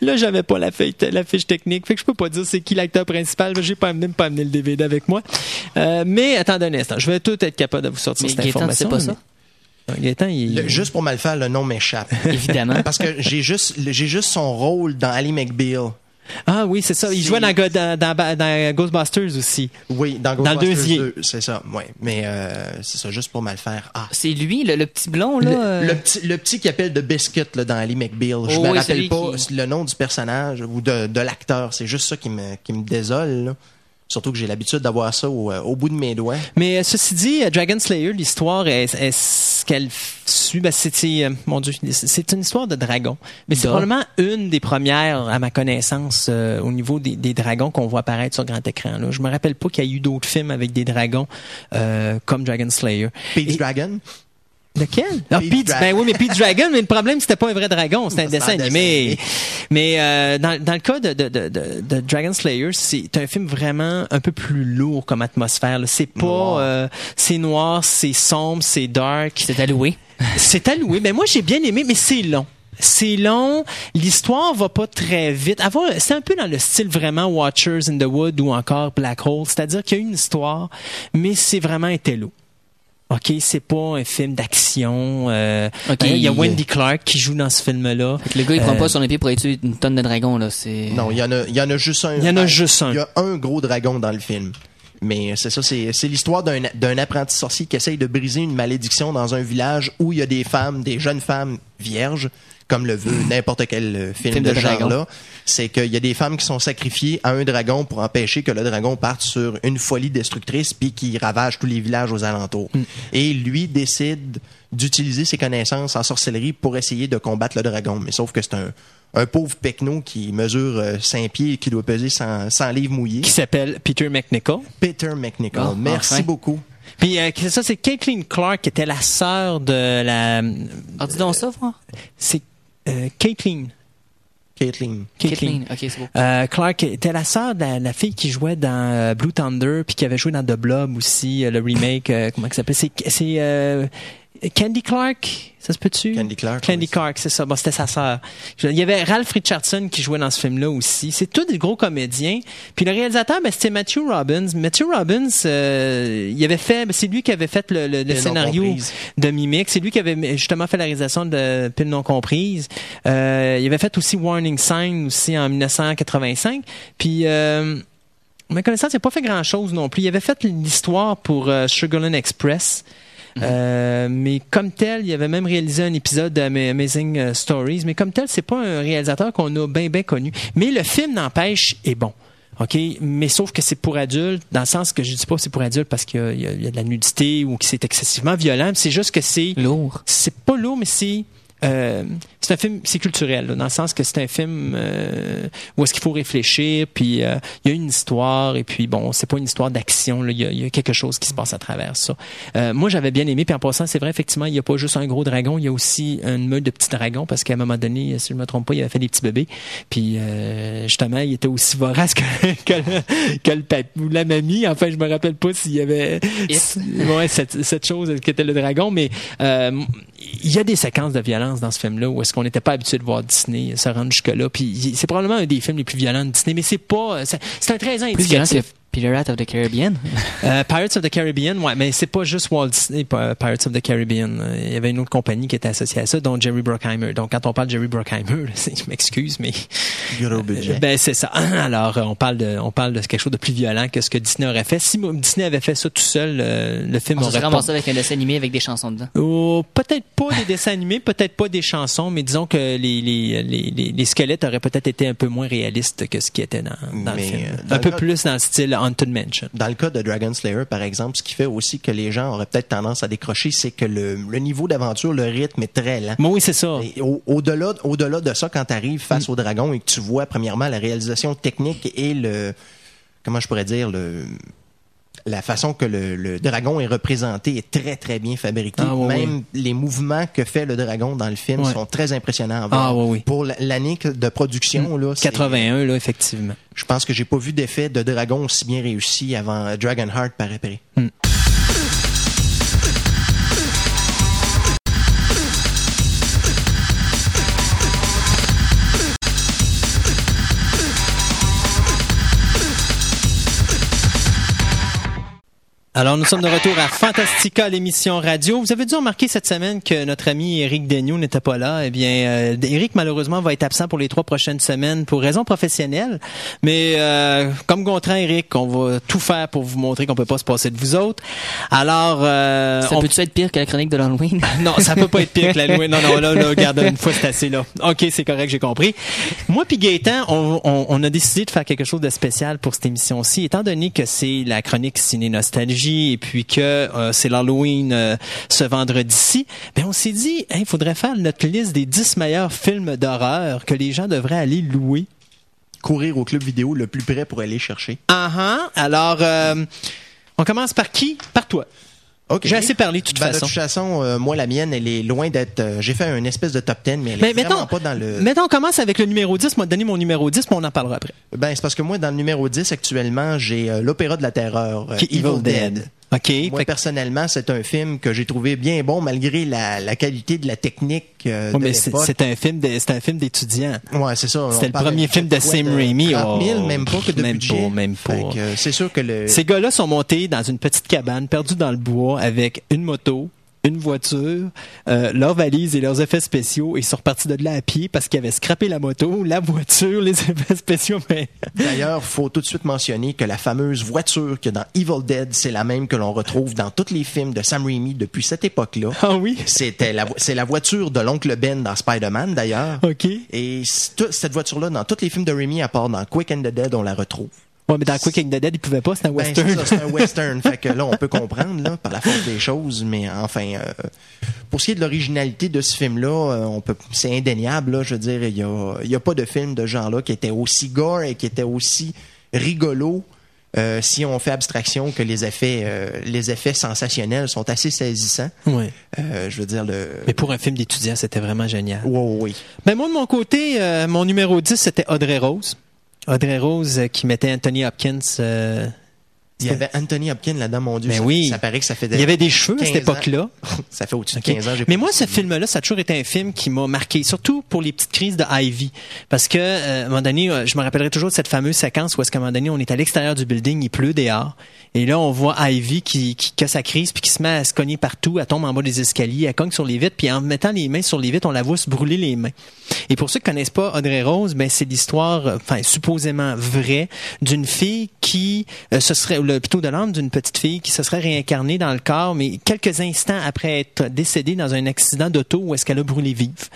Là, j'avais pas la fiche, la fiche technique, fait que je peux pas dire c'est qui l'acteur principal. J'ai pas amené, pas amené le DVD avec moi. Euh, mais attendez un instant, je vais tout être capable de vous sortir Mais cette sais information. pas ça? il... Le- juste pour mal faire, le nom m'échappe. Évidemment. [laughs] Parce que j'ai juste, j'ai juste son rôle dans Ali McBeal. Ah oui, c'est ça. Il C'est- jouait dans, dans, dans- dans Ghostbusters aussi. Oui, dans Dans le Ghostbusters deuxième. 2, c'est ça. Ouais, mais euh, c'est ça, juste pour mal faire. Ah, C'est lui, le, le petit blond, là. le, euh, le petit, le petit qui appelle de Biscuit là, dans Ali McBeal. Je Oh me oui, rappelle pas qui- le nom du personnage ou de, de l'acteur. C'est juste ça qui me, qui me désole. là. Surtout que j'ai l'habitude d'avoir ça au, euh, au bout de mes doigts. Mais ceci dit, Dragon Slayer, l'histoire, est, est ce qu'elle suit, ben, c'est, c'est, euh, mon Dieu, c'est une histoire de dragon. Mais c'est probablement une des premières, à ma connaissance, euh, au niveau des, des dragons qu'on voit apparaître sur grand écran. Là. Je me rappelle pas qu'il y a eu d'autres films avec des dragons euh, comme Dragon Slayer. Peach Et- Dragon? Lequel? Ah, ben oui, mais Pete's Dragon, mais le problème, c'était pas un vrai dragon, c'était un dessin un dessin animé. animé. Mais euh, dans, dans le cas de, de, de, de, de Dragon Slayer, c'est un film vraiment un peu plus lourd comme atmosphère. là. C'est pas... Noir. euh, c'est noir, c'est sombre, c'est dark. C'est alloué. C'est alloué. Mais moi, j'ai bien aimé, mais c'est long. C'est long, l'histoire va pas très vite. C'est un peu dans le style vraiment Watchers in the Wood ou encore Black Hole, c'est-à-dire qu'il y a une histoire, mais c'est vraiment un télo. OK, c'est pas un film d'action. euh, Ok, ben, il y a Wendy Clark qui joue dans ce film-là. Le gars, il prend Euh, pas son épée pour aller tuer une tonne de dragons, là. C'est. Non, il y en a, il y en a juste un. Il y en a juste un. Il y a un gros dragon dans le film. Mais c'est ça, c'est c'est l'histoire d'un d'un apprenti sorcier qui essaye de briser une malédiction dans un village où il y a des femmes, des jeunes femmes vierges, comme le veut n'importe quel euh, film, Film de, de dragon. genre-là. C'est qu'il y a des femmes qui sont sacrifiées à un dragon pour empêcher que le dragon parte sur une folie destructrice puis qui ravage tous les villages aux alentours. Mm. Et lui décide d'utiliser ses connaissances en sorcellerie pour essayer de combattre le dragon. Mais sauf que c'est un, un pauvre pecno qui mesure euh, 5 pieds et qui doit peser 100, 100 livres mouillés. Qui s'appelle Peter McNichol. Peter McNichol. Ah, Merci enfin. beaucoup. Puis euh, c'est ça, c'est Caitlin Clark qui était la sœur de la. Ah, dis donc ça. C'est euh, Caitlin. Caitlin. Caitlin. Kathleen. Ok, c'est beau. Euh, Clark était la sœur de la, la fille qui jouait dans euh, Blue Thunder puis qui avait joué dans The Blob aussi, euh, le remake, euh, comment ça s'appelle? C'est c'est euh, Candy Clark, ça se peut-tu? Candy Clark. Candy oui. Clark, c'est ça. Bon, c'était sa sœur. Il y avait Ralph Richardson qui jouait dans ce film-là aussi. C'est tous des gros comédiens. Puis le réalisateur, ben, c'était Matthew Robbins. Matthew Robbins, euh, il avait fait, ben, c'est lui qui avait fait le, scénario de Mimic. C'est lui qui avait justement fait la réalisation de Pile non comprise. Euh, il avait fait aussi Warning Sign aussi en 1985. Puis euh, ma connaissance, il n'a pas fait grand-chose non plus. Il avait fait l'histoire pour euh, Sugarland Express. Euh, mais comme tel, il avait même réalisé un épisode d'Amazing euh, Stories. Mais comme tel, c'est pas un réalisateur qu'on a bien bien connu. Mais le film n'empêche est bon. OK, mais sauf que c'est pour adultes, dans le sens que je dis pas c'est pour adultes parce qu'il y a de la nudité ou que c'est excessivement violent. C'est juste que c'est Lourd. c'est pas lourd, mais c'est euh, c'est un film, c'est culturel, là, dans le sens que c'est un film euh, où est-ce qu'il faut réfléchir, puis euh, il y a une histoire, et puis bon, c'est pas une histoire d'action, il y, y a quelque chose qui se passe à travers ça. Euh, moi, j'avais bien aimé, puis en passant, c'est vrai, effectivement, il y a pas juste un gros dragon, il y a aussi une meute de petits dragons, parce qu'à un moment donné, si je me trompe pas, il avait fait des petits bébés, puis euh, justement, il était aussi vorace que, [laughs] que, le, que le papi, ou la mamie, enfin, je me rappelle pas s'il y avait It. ouais, cette, cette chose qui était le dragon, mais euh, il y a des séquences de violence dans ce film-là où est-ce qu'on n'était pas habitué de voir Disney se rendre jusque-là. Puis c'est probablement un des films les plus violents de Disney, mais c'est pas. C'est un 13 ans indicatif. Pirate of the Caribbean. [laughs] Euh, Pirates of the Caribbean, ouais, mais c'est pas juste Walt Disney, Pirates of the Caribbean. Euh, Il y avait une autre compagnie qui était associée à ça, dont Jerry Bruckheimer. Donc quand on parle de Jerry Bruckheimer, [laughs] là, je m'excuse, mais Gros budget. ben c'est ça. [laughs] Alors euh, on parle de on parle de quelque chose de plus violent que ce que Disney aurait fait. Si Disney avait fait ça tout seul, euh, le film On aurait pas ramassé avec un dessin animé avec des chansons dedans. Oh, peut-être pas des dessins animés, peut-être pas des chansons, mais disons que les, les, les, les, les squelettes auraient peut-être été un peu moins réalistes que ce qui était dans, dans le film. euh, dans un peu plus dans le style Haunted Mansion. Dans le cas de Dragon Slayer, par exemple, ce qui fait aussi que les gens auraient peut-être tendance à décrocher, c'est que le, le niveau d'aventure, le rythme est très lent. Moi, oui, c'est ça. Au- au-delà de ça, quand tu arrives face Mm. au dragon et que tu vois, premièrement, la réalisation technique et le. Comment je pourrais dire le. La façon que le, le dragon est représenté est très très bien fabriquée. Ah, Même les mouvements que fait le dragon dans le film Ouais. sont très impressionnants. Ah, oui. Pour la- l'année de production, là, c'est- 81, là, effectivement. je pense que j'ai pas vu d'effet de dragon aussi bien réussi avant Dragonheart par après. Alors, nous sommes de retour à Fantastica, l'émission radio. Vous avez dû remarquer cette semaine que notre ami Eric Daigneault n'était pas là. Eh bien, euh, Eric, malheureusement, va être absent pour les trois prochaines semaines pour raisons professionnelles. Mais euh, comme Gontran, Eric, on va tout faire pour vous montrer qu'on peut pas se passer de vous autres. Alors, euh, Ça on- peut-tu être pire que la chronique de l'Halloween? [laughs] non, ça peut pas être pire que Louis. Non, non, là, là, regarde, une fois c'est assez, là. OK, c'est correct, j'ai compris. Moi puis Gaëtan, on, on, on a décidé de faire quelque chose de spécial pour cette émission-ci, étant donné que c'est la chronique Ciné Nostalgie et puis que euh, c'est l'Halloween euh, ce vendredi-ci, ben on s'est dit, il faudrait faire notre liste des 10 meilleurs films d'horreur que les gens devraient aller louer. Courir au club vidéo le plus près pour aller chercher. Ah ah. Alors, euh, on commence par qui? Par toi. OK. J'ai assez parlé, de toute Ben, façon. De toute façon, euh, moi, la mienne, elle est loin d'être... euh, J'ai fait une espèce de top 10, mais elle Mais est vraiment mettons, pas dans le... mettons, on commence avec le numéro 10. Moi, donner mon numéro 10, mais on en parlera après. Ben, c'est parce que moi, dans le numéro 10, actuellement, j'ai euh, l'Opéra de la Terreur, euh, Qui- Evil, Dead. OK. Moi, Fait que- personnellement, c'est un film que j'ai trouvé bien bon, malgré la, la qualité de la technique euh, Ouais, c'est un film de- c'est un film d'étudiant. Ouais, c'est ça. C'était le premier film de Sam Raimi. 30 000, Oh, même pas que de même budget. pas, même pas. Euh, c'est sûr que le... Ces gars-là sont montés dans une petite cabane perdue dans le bois avec une moto, une voiture, euh, leurs valises et leurs effets spéciaux et ils sont repartis de là à pied parce qu'ils avaient scrappé la moto, la voiture, les [laughs] effets spéciaux. Mais D'ailleurs, faut tout de suite mentionner que la fameuse voiture que dans Evil Dead, c'est la même que l'on retrouve dans tous les films de Sam Raimi depuis cette époque-là. ah oui, C'était la, c'est la voiture de l'oncle Ben dans Spider-Man, d'ailleurs. ok. Et cette voiture-là, dans tous les films de Raimi, à part dans Quick and the Dead, on la retrouve. Ouais, mais dans Quick and the Dead, ils pouvaient pas, c'était un Ben, western. c'est c'est un western. [laughs] fait que là, on peut comprendre, là, par la force des choses. Mais enfin, euh, pour ce qui est de l'originalité de ce film-là, euh, on peut, c'est indéniable, là. Je veux dire, il y a, il y a pas de film de ce genre-là qui était aussi gore et qui était aussi rigolo. euh, si on fait abstraction que les effets, euh, les effets sensationnels sont assez saisissants. Euh, je veux dire, le. Mais pour un film d'étudiant, c'était vraiment génial. Ouais, ouais. Ben moi, de mon côté, mon numéro 10, c'était Audrey Rose. Audrey Rose euh, qui mettait Anthony Hopkins. euh, Il y avait Anthony Hopkins là-dedans, mon Dieu. Ben ça, oui. ça paraît que ça fait. il y avait des cheveux à cette 15 ans. époque-là. [laughs] ça fait au-dessus de Ok. 15 ans. Mais moi, ce film-là, ça a toujours été un film qui m'a marqué, surtout pour les petites crises de Ivy. Parce que, euh, à un moment donné, euh, je me rappellerai toujours de cette fameuse séquence où est-ce qu'à un moment donné, on est à l'extérieur du building, il pleut dehors. Et là, on voit Ivy qui, qui, qui a sa crise, puis qui se met à se cogner partout, elle tombe en bas des escaliers, elle cogne sur les vitres, puis en mettant les mains sur les vitres, on la voit se brûler les mains. Et pour ceux qui connaissent pas Audrey Rose, ben c'est l'histoire, euh, enfin supposément vraie, d'une fille qui euh, se serait, le- de l'âme d'une petite fille qui se serait réincarnée dans le corps, mais quelques instants après être décédée dans un accident d'auto où est-ce qu'elle a brûlé vive.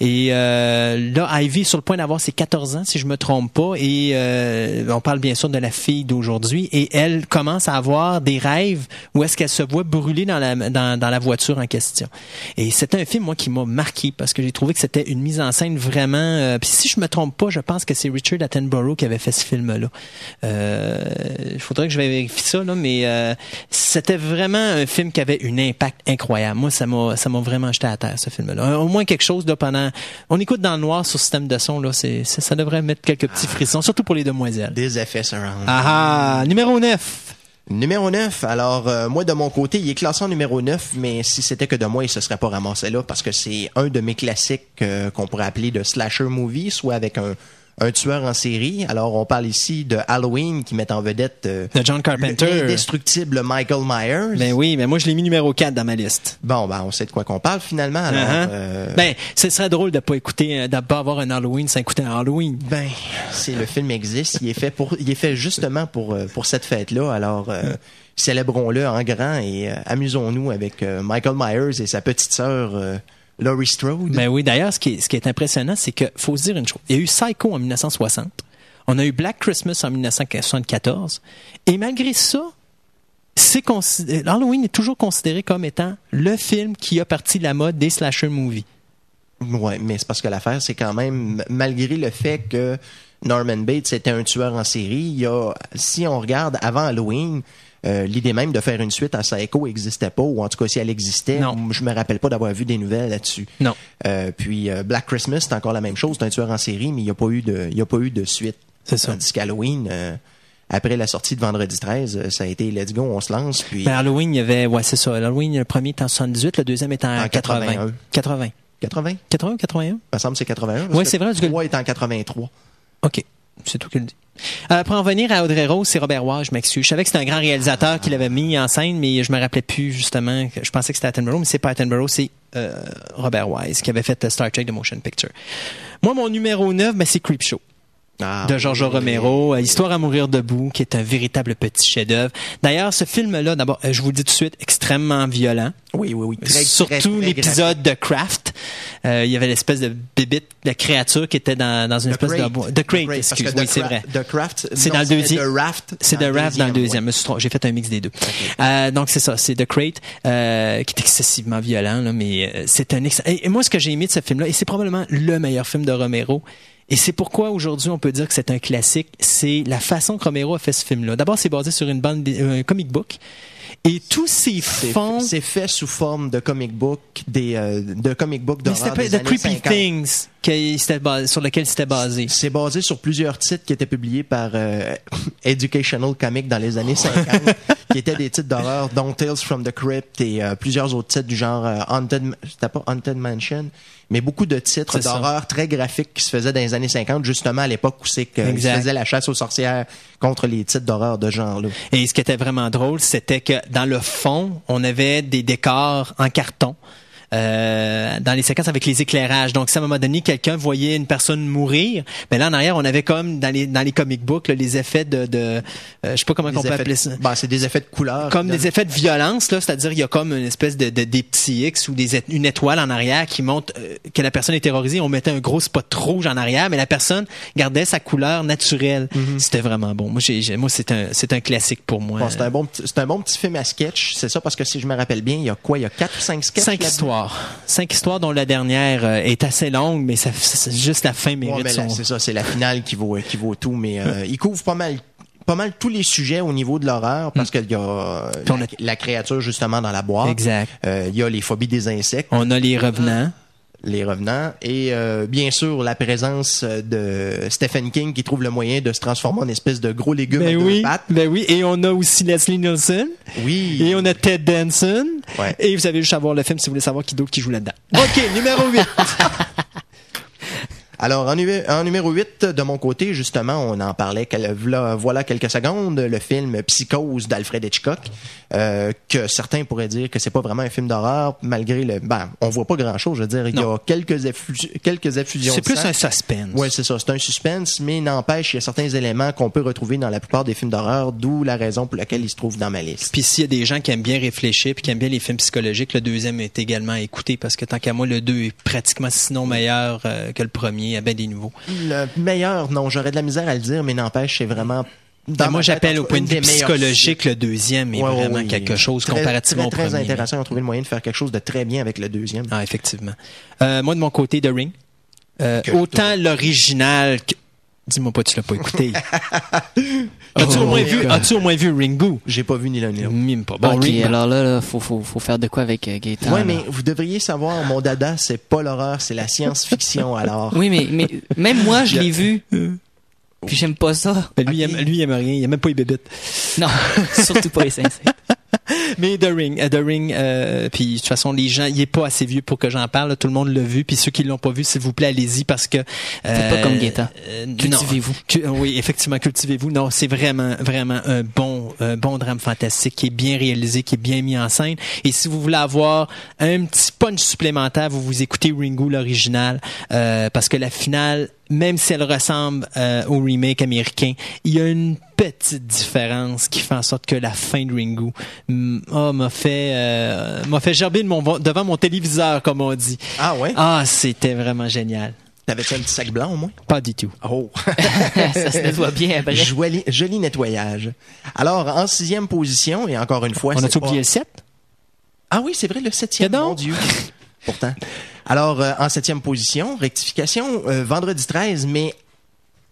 Et euh, là, Ivy est sur le point d'avoir ses 14 ans, si je me trompe pas, et euh, on parle bien sûr de la fille d'aujourd'hui, et elle commence à avoir des rêves où est-ce qu'elle se voit brûler dans la, dans, dans la voiture en question. Et c'est un film, moi, qui m'a marqué parce que j'ai trouvé que c'était une mise en scène vraiment... euh, Puis si je me trompe pas, je pense que c'est Richard Attenborough qui avait fait ce film-là. Il faudrait que je vérifie ça, là, mais euh, c'était vraiment un film qui avait un impact incroyable. Moi, ça m'a ça m'a vraiment jeté à terre, ce film-là. Au moins quelque chose là, pendant... On écoute dans le noir sur système de son, là, c'est c'est- ça devrait mettre quelques petits frissons, surtout pour les demoiselles. Des effets surround. Ah ah! Numéro 9! Numéro 9, alors euh, moi de mon côté, il est classé en numéro 9, mais si c'était que de moi, il se serait pas ramassé là parce que c'est un de mes classiques euh, qu'on pourrait appeler de slasher movie, soit avec un, un tueur en série. Alors on parle ici de Halloween qui met en vedette euh, De John Carpenter. l'indestructible Michael Myers. Ben oui, mais moi je l'ai mis numéro 4 dans ma liste. Bon, ben on sait de quoi qu'on parle finalement. Alors, Uh-huh. euh, Ben, ce serait drôle de pas écouter, euh, de pas avoir un Halloween sans écouter un Halloween. Ben, c'est le film existe, il est fait pour, il est fait justement pour pour cette fête-là. Alors euh, célébrons-le en grand et amusons-nous avec Michael Myers et sa petite sœur Laurie Strode. Ben oui, d'ailleurs, ce qui est, ce qui est impressionnant, c'est que faut se dire une chose. Il y a eu Psycho en 1960. On a eu Black Christmas en 1974. Et malgré ça, c'est considéré, Halloween est toujours considéré comme étant le film qui a parti de la mode des slasher movies. Ouais, mais c'est parce que l'affaire, c'est quand même, malgré le fait que Norman Bates était un tueur en série, il y a, si on regarde avant Halloween, euh, l'idée même de faire une suite à Psycho n'existait pas, ou en tout cas si elle existait, Non. je me rappelle pas d'avoir vu des nouvelles là-dessus. Non. Euh, puis euh, Black Christmas, c'est encore la même chose, c'est un tueur en série, mais il n'y a pas eu de, il a pas eu de suite. C'est ça. Tandis qu'Halloween, après la sortie de Vendredi 13, euh, ça a été Let's go, on se lance, puis Ben, Halloween, il y avait, ouais, c'est ça. Halloween, le premier est en 78, le deuxième est en, En 80. 81. 80. 80, il 80 ou 81? me semble que c'est 81. parce Ouais, que c'est vrai, le 3 est en 83. OK. C'est tout qu'il dit. Euh, pour en venir à Audrey Rose, c'est Robert Wise, je m'excuse. Je savais que c'était un grand réalisateur qui l'avait mis en scène, mais je me rappelais plus justement. Je pensais que c'était Attenborough, mais c'est pas Attenborough, c'est euh, Robert Wise qui avait fait euh, Star Trek The Motion Picture. Moi, mon numéro 9, ben, c'est Creepshow Ah, de George oui. Romero, euh, Histoire à mourir debout, qui est un véritable petit chef-d'œuvre. D'ailleurs, ce film-là, d'abord, euh, je vous le dis tout de suite, extrêmement violent. Oui, oui, oui. Très- Surtout l'épisode de Craft. Euh, il y avait l'espèce de bébite, de créature qui était dans, dans une espèce de. De Crate, excuse, oui, c'est vrai. The Craft. C'est dans le deuxième. The Raft. C'est The Raft dans le deuxième. Trompé. J'ai fait un mix des deux. Euh, donc c'est ça, c'est The Crate, euh, qui est excessivement violent, là, mais euh, c'est un ex- et moi ce que j'ai aimé de ce film-là, et c'est probablement le meilleur film de Romero. Et c'est pourquoi aujourd'hui on peut dire que c'est un classique. C'est la façon que Romero a fait ce film-là. D'abord, c'est basé sur une bande, dé- un comic book, et tous ces fonds. c'est fait sous forme de comic book, des, euh, de comic book Mais d'horreur c'était des pas The Creepy 50. Things qui c'était bas- sur lequel c'était basé. C'est basé sur plusieurs titres qui étaient publiés par euh, Educational Comics dans les années 50, [laughs] qui étaient des titres d'horreur, dont Tales from the Crypt et euh, plusieurs autres titres du genre Haunted, c'était pas Haunted Mansion, mais beaucoup de titres d'horreur très graphiques qui se faisaient dans les années 50, justement à l'époque où c'est qu'ils faisaient la chasse aux sorcières contre les titres d'horreur de ce genre-là. Et ce qui était vraiment drôle, c'était que dans le fond, on avait des décors en carton. Euh, dans les séquences avec les éclairages. Donc, si à un moment donné, quelqu'un voyait une personne mourir, ben là, en arrière, on avait comme dans les, dans les comic books, là, les effets de, de euh, je sais pas comment on peut appeler ça. ben, c'est des effets de couleur. Comme des effets de violence, là, c'est-à-dire il y a comme une espèce de, de- des petits X ou des, une étoile en arrière qui montre euh, que la personne est terrorisée. On mettait un gros spot rouge en arrière, mais la personne gardait sa couleur naturelle. Mhm. C'était vraiment bon. Moi, j'ai, j'ai- moi, c'est un, c'est un classique pour moi. Bon, c'est un bon, petit- c'est un bon petit film à sketch. C'est ça parce que si je me rappelle bien, il y a quoi? Il y a quatre ou cinq sketchs? Cinq là-dedans? Histoires. Cinq histoires dont la dernière euh, est assez longue, mais ça, c'est juste la fin Ouais, mérite son... c'est ça, c'est la finale qui vaut, qui vaut tout, mais euh, il couvre pas mal pas mal tous les sujets au niveau de l'horreur parce qu'il y euh, la, a- la créature justement dans la boîte. Exact. Euh, Il y a les phobies des insectes, On a les revenants. Les revenants et euh, bien sûr la présence de Stephen King qui trouve le moyen de se transformer en espèce de gros légume à Ben deux oui, pattes. ben oui. Et on a aussi Leslie Nielsen. Oui. Et on a Ted Danson. Ouais. Et vous avez juste à voir le film si vous voulez savoir qui d'autre qui joue là-dedans. OK, numéro 8. [laughs] Alors, en, numé- en numéro 8, de mon côté, justement, on en parlait quel- voilà, voilà quelques secondes, le film Psychose d'Alfred Hitchcock, euh, que certains pourraient dire que c'est pas vraiment un film d'horreur, malgré le... Ben, on voit pas grand-chose, je veux dire, il y a quelques, effu- quelques effusions C'est plus sang. un suspense. Ouais, c'est ça. C'est un suspense, mais n'empêche, il y a certains éléments qu'on peut retrouver dans la plupart des films d'horreur, d'où la raison pour laquelle il se trouve dans ma liste. Puis s'il y a des gens qui aiment bien réfléchir puis qui aiment bien les films psychologiques, le deuxième est également à écouter parce que tant qu'à moi, le 2 est pratiquement sinon meilleur euh, que le premier à ben des nouveaux. Le meilleur, non, j'aurais de la misère à le dire, mais n'empêche, c'est vraiment... Ben, moi, j'appelle au point de vue psychologique, le deuxième est Ouais, vraiment oui. quelque chose Très- comparativement très, au très premier. intéressant. Ils ont trouvé le moyen de faire quelque chose de très bien avec le deuxième. Ah, effectivement. Euh, moi, de mon côté, The Ring. Euh, autant l'original que... Dis-moi pas, tu l'as pas écouté. [laughs] as-tu, Oh au moins vu, God. as-tu au moins vu Ringu? J'ai pas vu ni l'un ni l'autre. Mime pas. Bon, ok, Ring- alors là, là, faut, faut, faut faire de quoi avec euh, Gaëtan. Ouais, là? mais vous devriez savoir, mon dada, c'est pas l'horreur, c'est la science-fiction, alors. Oui, mais, mais même moi, je l'ai vu. Puis j'aime pas ça. Ben, lui, il aime, lui, il aime rien. Il aime même pas les bébites. Non, surtout pas les [laughs] insectes. [laughs] Mais The Ring, euh, The Ring, euh, puis de toute façon, les gens, il est pas assez vieux pour que j'en parle. là. Tout le monde l'a vu. Puis ceux qui l'ont pas vu, s'il vous plaît, allez-y parce que. Faites pas comme Gaëtan. euh. Cultivez-vous. Cu- oui, effectivement, cultivez-vous. Non, c'est vraiment, vraiment un bon, un bon drame fantastique qui est bien réalisé, qui est bien mis en scène. Et si vous voulez avoir un petit punch supplémentaire, vous vous écoutez Ringu l'original, euh, parce que la finale, même si elle ressemble euh, au remake américain, il y a une petite différence qui fait en sorte que la fin de Ringu ah, m'a fait euh, m'a fait gerber de mon, devant mon téléviseur comme on dit. Ah ouais? Ah, c'était vraiment génial. T'avais-tu un petit sac blanc au moins? Pas du tout. Oh! [laughs] ça se nettoie bien après. joli, joli nettoyage. Alors, en sixième position, et encore une fois, On c'est a-tu pas- oublié le 7? Ah oui, c'est vrai, le septième, mon Dieu. [laughs] Pourtant. Alors, euh, en septième position, rectification, euh, vendredi 13, mais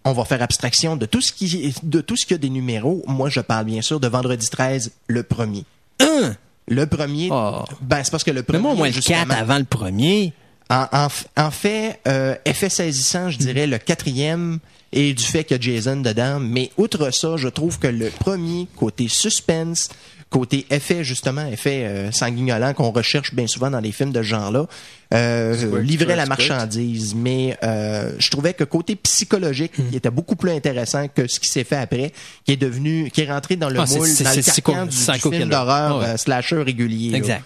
on va faire abstraction de tout ce qui de tout ce qui a des numéros. Moi, je parle bien sûr de vendredi 13, le premier. Un! Le premier, Oh. ben c'est parce que le premier, Mets-moi au moins le justement, 4 avant le premier. En, en fait, euh, effet saisissant, je dirais le quatrième et du fait qu'il y a Jason dedans. Mais outre ça, je trouve que le premier côté suspense, côté effet justement, effet euh, sanguignolant qu'on recherche bien souvent dans les films de ce genre-là, euh, livrait la marchandise. Mais euh, je trouvais que côté psychologique, il était beaucoup plus intéressant que ce qui s'est fait après, qui est devenu, qui est rentré dans le Ah, c'est- moule, dans le carcan du, film d'horreur Ah ouais. euh, slasher régulier. là.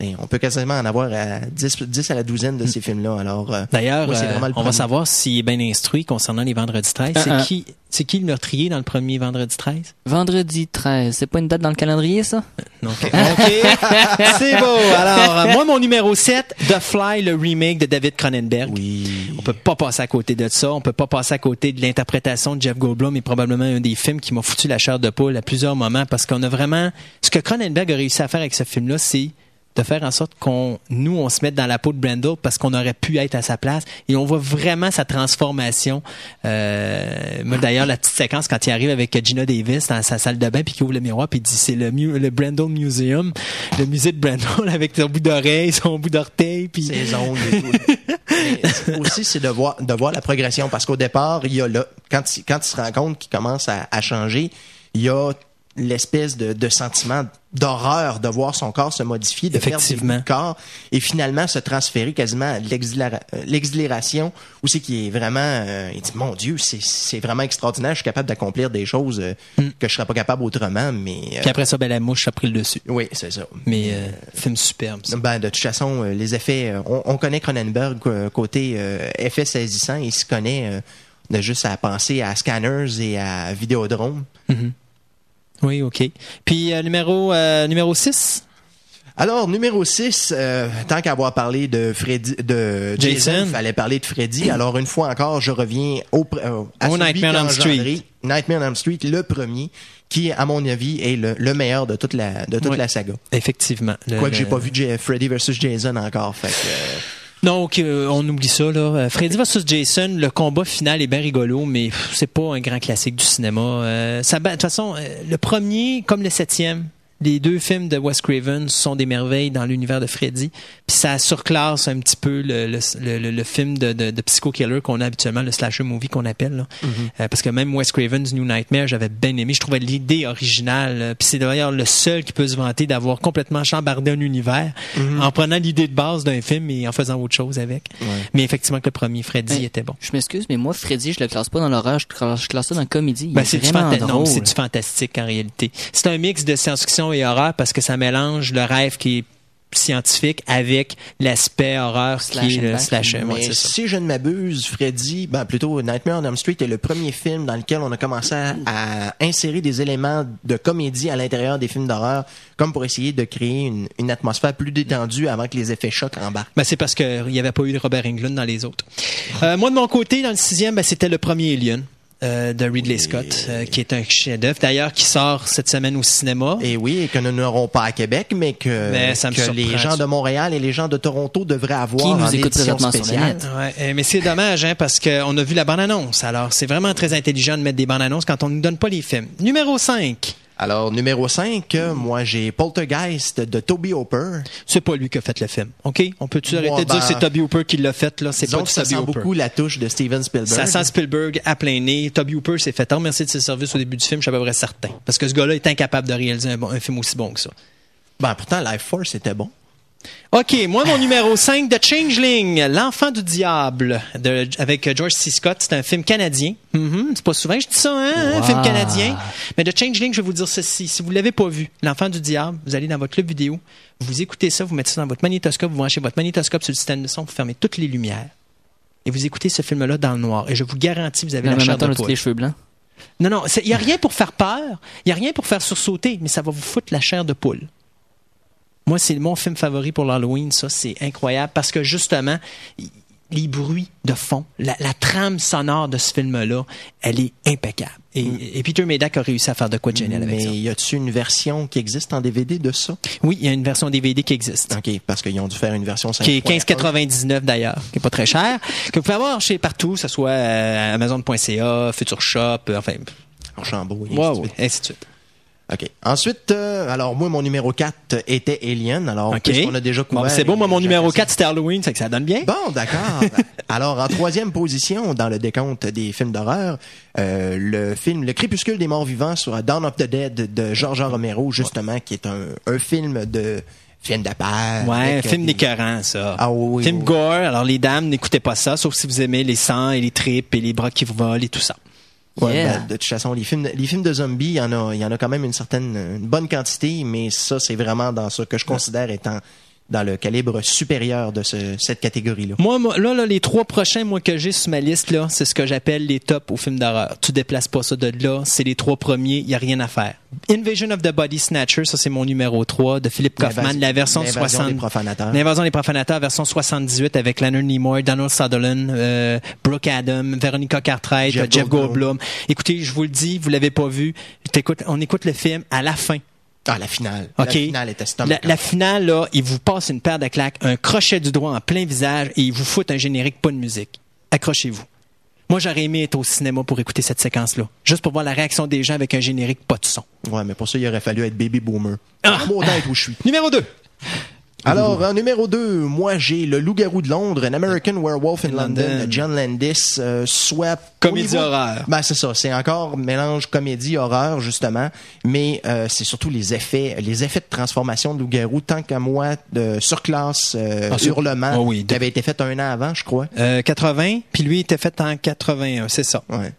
Et on peut quasiment en avoir à 10, 10 à la douzaine de ces films-là. Alors, euh, D'ailleurs, euh, on va savoir s'il est bien instruit concernant les vendredis 13. C'est Uh-uh. qui, c'est qui le meurtrier dans le premier vendredi 13? Vendredi 13, c'est pas une date dans le calendrier, ça? Non. OK. [laughs] [laughs] c'est beau. Alors, euh, moi, mon numéro 7, The Fly, le remake de David Cronenberg. Oui. On peut pas passer à côté de ça. On peut pas passer à côté de l'interprétation de Jeff Goldblum, est probablement un des films qui m'a foutu la chair de poule à plusieurs moments parce qu'on a vraiment, ce que Cronenberg a réussi à faire avec ce film-là, c'est de faire en sorte qu'on, nous, on se mette dans la peau de Brendel parce qu'on aurait pu être à sa place et on voit vraiment sa transformation. Euh, moi, d'ailleurs, la petite séquence quand il arrive avec Gina Davis dans sa salle de bain puis qu'il ouvre le miroir puis il dit c'est le, le Brendel Museum, le musée de Brendel [laughs] avec son bout d'oreille, son bout d'orteil puis ses ongles et tout. [laughs] Aussi, c'est de voir, de voir la progression parce qu'au départ, il y a là, quand il, quand il se rend compte qu'il commence à, à changer, il y a l'espèce de, de sentiment d'horreur de voir son corps se modifier, de perdre Effectivement. de corps et finalement se transférer quasiment à euh, l'exhilaration où c'est qui est vraiment euh, il dit mon dieu c'est c'est vraiment extraordinaire je suis capable d'accomplir des choses euh, que je serais pas capable autrement mais euh, Puis après ça, ben, la mouche a pris le dessus. oui c'est ça Mais euh, film superbe. ça. ben, de toute façon, les effets, on, on connaît Cronenberg euh, côté euh, effets saisissants. Il se connaît euh, on a juste à penser à Scanners et à Vidéodrome. Oui, OK. Puis euh, numéro euh, numéro 6 Alors, numéro 6, tant qu'à avoir parlé de Freddy, de Jason, il fallait parler de Freddy. Alors, une fois encore, je reviens au, euh, à Au celui Nightmare on Elm Street. Nightmare on Street, le premier, qui, à mon avis, est le, le meilleur de toute la, de toute Oui. la saga. Effectivement. Le- Quoique j'ai le- pas vu J- Freddy versus Jason encore. Fait que, euh, Non, OK, euh, on oublie ça. Là. Freddy vs. Jason, le combat final est bien rigolo, mais c'est pas un grand classique du cinéma. Euh, de toute façon, euh, le premier, comme le septième, les deux films de Wes Craven sont des merveilles dans l'univers de Freddy. Puis ça surclasse un petit peu le, le, le- le film de, de, de Psycho Killer qu'on a habituellement, le slasher movie qu'on appelle. là. Euh, parce que même Wes Craven's New Nightmare, j'avais bien aimé. Je trouvais l'idée originale. Puis c'est d'ailleurs le seul qui peut se vanter d'avoir complètement chambardé un univers en prenant l'idée de base d'un film et en faisant autre chose avec. Mais effectivement que le premier Freddy Ouais. était bon. Je m'excuse, mais moi, Freddy, je le classe pas dans l'horreur, je, cla- je classe ça dans la comédie. Ben, est c'est du, vraiment fanta- non, drôle. c'est du fantastique en réalité. C'est un mix de science-fiction et horreur parce que ça mélange le rêve qui est scientifique avec l'aspect horreur Slash qui est le. Ouais, ça. si je ne m'abuse, Freddy, ben plutôt Nightmare on Elm Street est le premier film dans lequel on a commencé à, à insérer des éléments de comédie à l'intérieur des films d'horreur, comme pour essayer de créer une, une atmosphère plus détendue avant que les effets chocs embarquent. Ben, c'est parce qu'il n'y avait pas eu Robert Englund dans les autres. Euh, moi, de mon côté, dans le sixième, ben, c'était le premier Alien. Euh, de Ridley Scott, euh, qui est un chef-d'œuvre, d'ailleurs, qui sort cette semaine au cinéma. Et oui, et que nous n'aurons pas à Québec, mais que, Mais ça me que surprend, les gens de Montréal et les gens de Toronto devraient avoir Qui nous en écoute édition spéciale. net. Ouais, euh, mais c'est dommage, hein, parce qu'on a vu la bande-annonce. Alors, c'est vraiment très intelligent de mettre des bandes-annonces quand on ne nous donne pas les films. Numéro 5. Alors, numéro 5, moi j'ai Poltergeist de Toby Hopper. C'est pas lui qui a fait le film. OK? On peut-tu arrêter de dire que c'est Toby Hooper qui l'a fait, là? C'est pas que ça Toby sent Hooper. beaucoup la touche de Steven Spielberg. Ça sent Spielberg à plein nez. Toby Hooper s'est fait remercier de ses services au début du film, je suis à peu près certain. Parce que ce gars-là est incapable de réaliser un, bon- un film aussi bon que ça. Ben, pourtant, Life Force était bon. OK, moi, mon numéro 5, The Changeling, L'Enfant du Diable, de, avec George C. Scott. C'est un film canadien. Mhm, c'est pas souvent que je dis ça, hein, un Wow. film canadien. Mais The Changeling, je vais vous dire ceci. Si vous l'avez pas vu, L'Enfant du Diable, vous allez dans votre club vidéo, vous écoutez ça, vous mettez ça dans votre magnétoscope, vous branchez votre magnétoscope sur le système de son, vous fermez toutes les lumières. Et vous écoutez ce film-là dans le noir. Et je vous garantis, vous avez la chair de poule. les cheveux blancs. Non, non, il n'y a rien pour faire peur, il n'y a rien pour faire sursauter, mais ça va vous foutre la chair de poule. Moi, c'est mon film favori pour l'Halloween, ça, c'est incroyable parce que justement, les bruits de fond, la, la trame sonore de ce film-là, elle est impeccable. Et, et Peter Medak a réussi à faire de quoi de génial avec Mais ça. y a-tu une version qui existe en DVD de ça? Oui, il y a une version DVD qui existe. OK, parce qu'ils ont dû faire une version 5. Qui est 15,99 d'ailleurs, qui est pas très cher, [laughs] que vous pouvez avoir chez partout, que ce soit euh, Amazon.ca, Future Shop, euh, enfin, Archambault. et ouais, ainsi de ouais, suite. ainsi de suite. OK. Ensuite, euh, alors moi, mon numéro 4 était Alien. Alors, OK. puisqu'on a déjà Bon, couvert... c'est beau, moi, mon numéro Hassan. 4, c'était Halloween, c'est que ça donne bien. Bon, d'accord. [laughs] Alors, en troisième position, dans le décompte des films d'horreur, euh, le film Le Crépuscule des morts vivants sur Dawn of the Dead de George. Romero, justement, qui est un, un film de film d'appart. Ouais, un avec, film euh, d'écœurant, ça. Ah oui, oui, film oui. gore. Alors, les dames, n'écoutez pas ça, sauf si vous aimez les sangs et les tripes et les bras qui vous volent et tout ça. Ouais, Yeah. ben, de toute façon, les films, les films de zombies, il y en a, il y en a quand même une certaine, une bonne quantité, mais ça, c'est vraiment dans ce que je considère étant dans le calibre supérieur de ce- cette catégorie-là. Moi, moi, là, là, les trois prochains, moi, que j'ai sur ma liste, là, c'est ce que j'appelle les tops aux films d'horreur. Tu déplaces pas ça de là, c'est les trois premiers, il y a rien à faire. Invasion of the Body Snatcher, ça c'est mon numéro 3 de Philippe Kaufman, la version l'invasion 60 des profanateurs. L'invasion des profanateurs, version 78 avec Leonard Nimoy, Donald Sutherland, euh, Brooke Adam, Veronica Cartwright, Jeff Jeff, Goldblum. Écoutez, je vous le dis, vous l'avez pas vu. On écoute le film à la fin. Ah, la finale. La finale était La, la finale, là, il vous passe une paire de claques, un crochet du doigt en plein visage et il vous fout un générique, pas de musique. Accrochez-vous. Moi, j'aurais aimé être au cinéma pour écouter cette séquence-là. Juste pour voir la réaction des gens avec un générique, pas de son. Ouais, mais pour ça, il aurait fallu être baby boomer. Ah! Maudit être où je suis. Numéro 2. Alors, en numéro 2, moi, j'ai Le Loup-garou de Londres, An American Werewolf in London, John Landis, euh, soit... Comédie horreur. Ben, c'est ça. C'est encore mélange comédie-horreur, justement. Mais euh, c'est surtout les effets les effets de transformation de Loup-garou, tant qu'à moi, de surclasse euh, Ah, Hurlement, Ah oui, qui avait été fait un an avant, je crois. Euh, 80, puis lui était fait en 81, c'est ça. Ouais.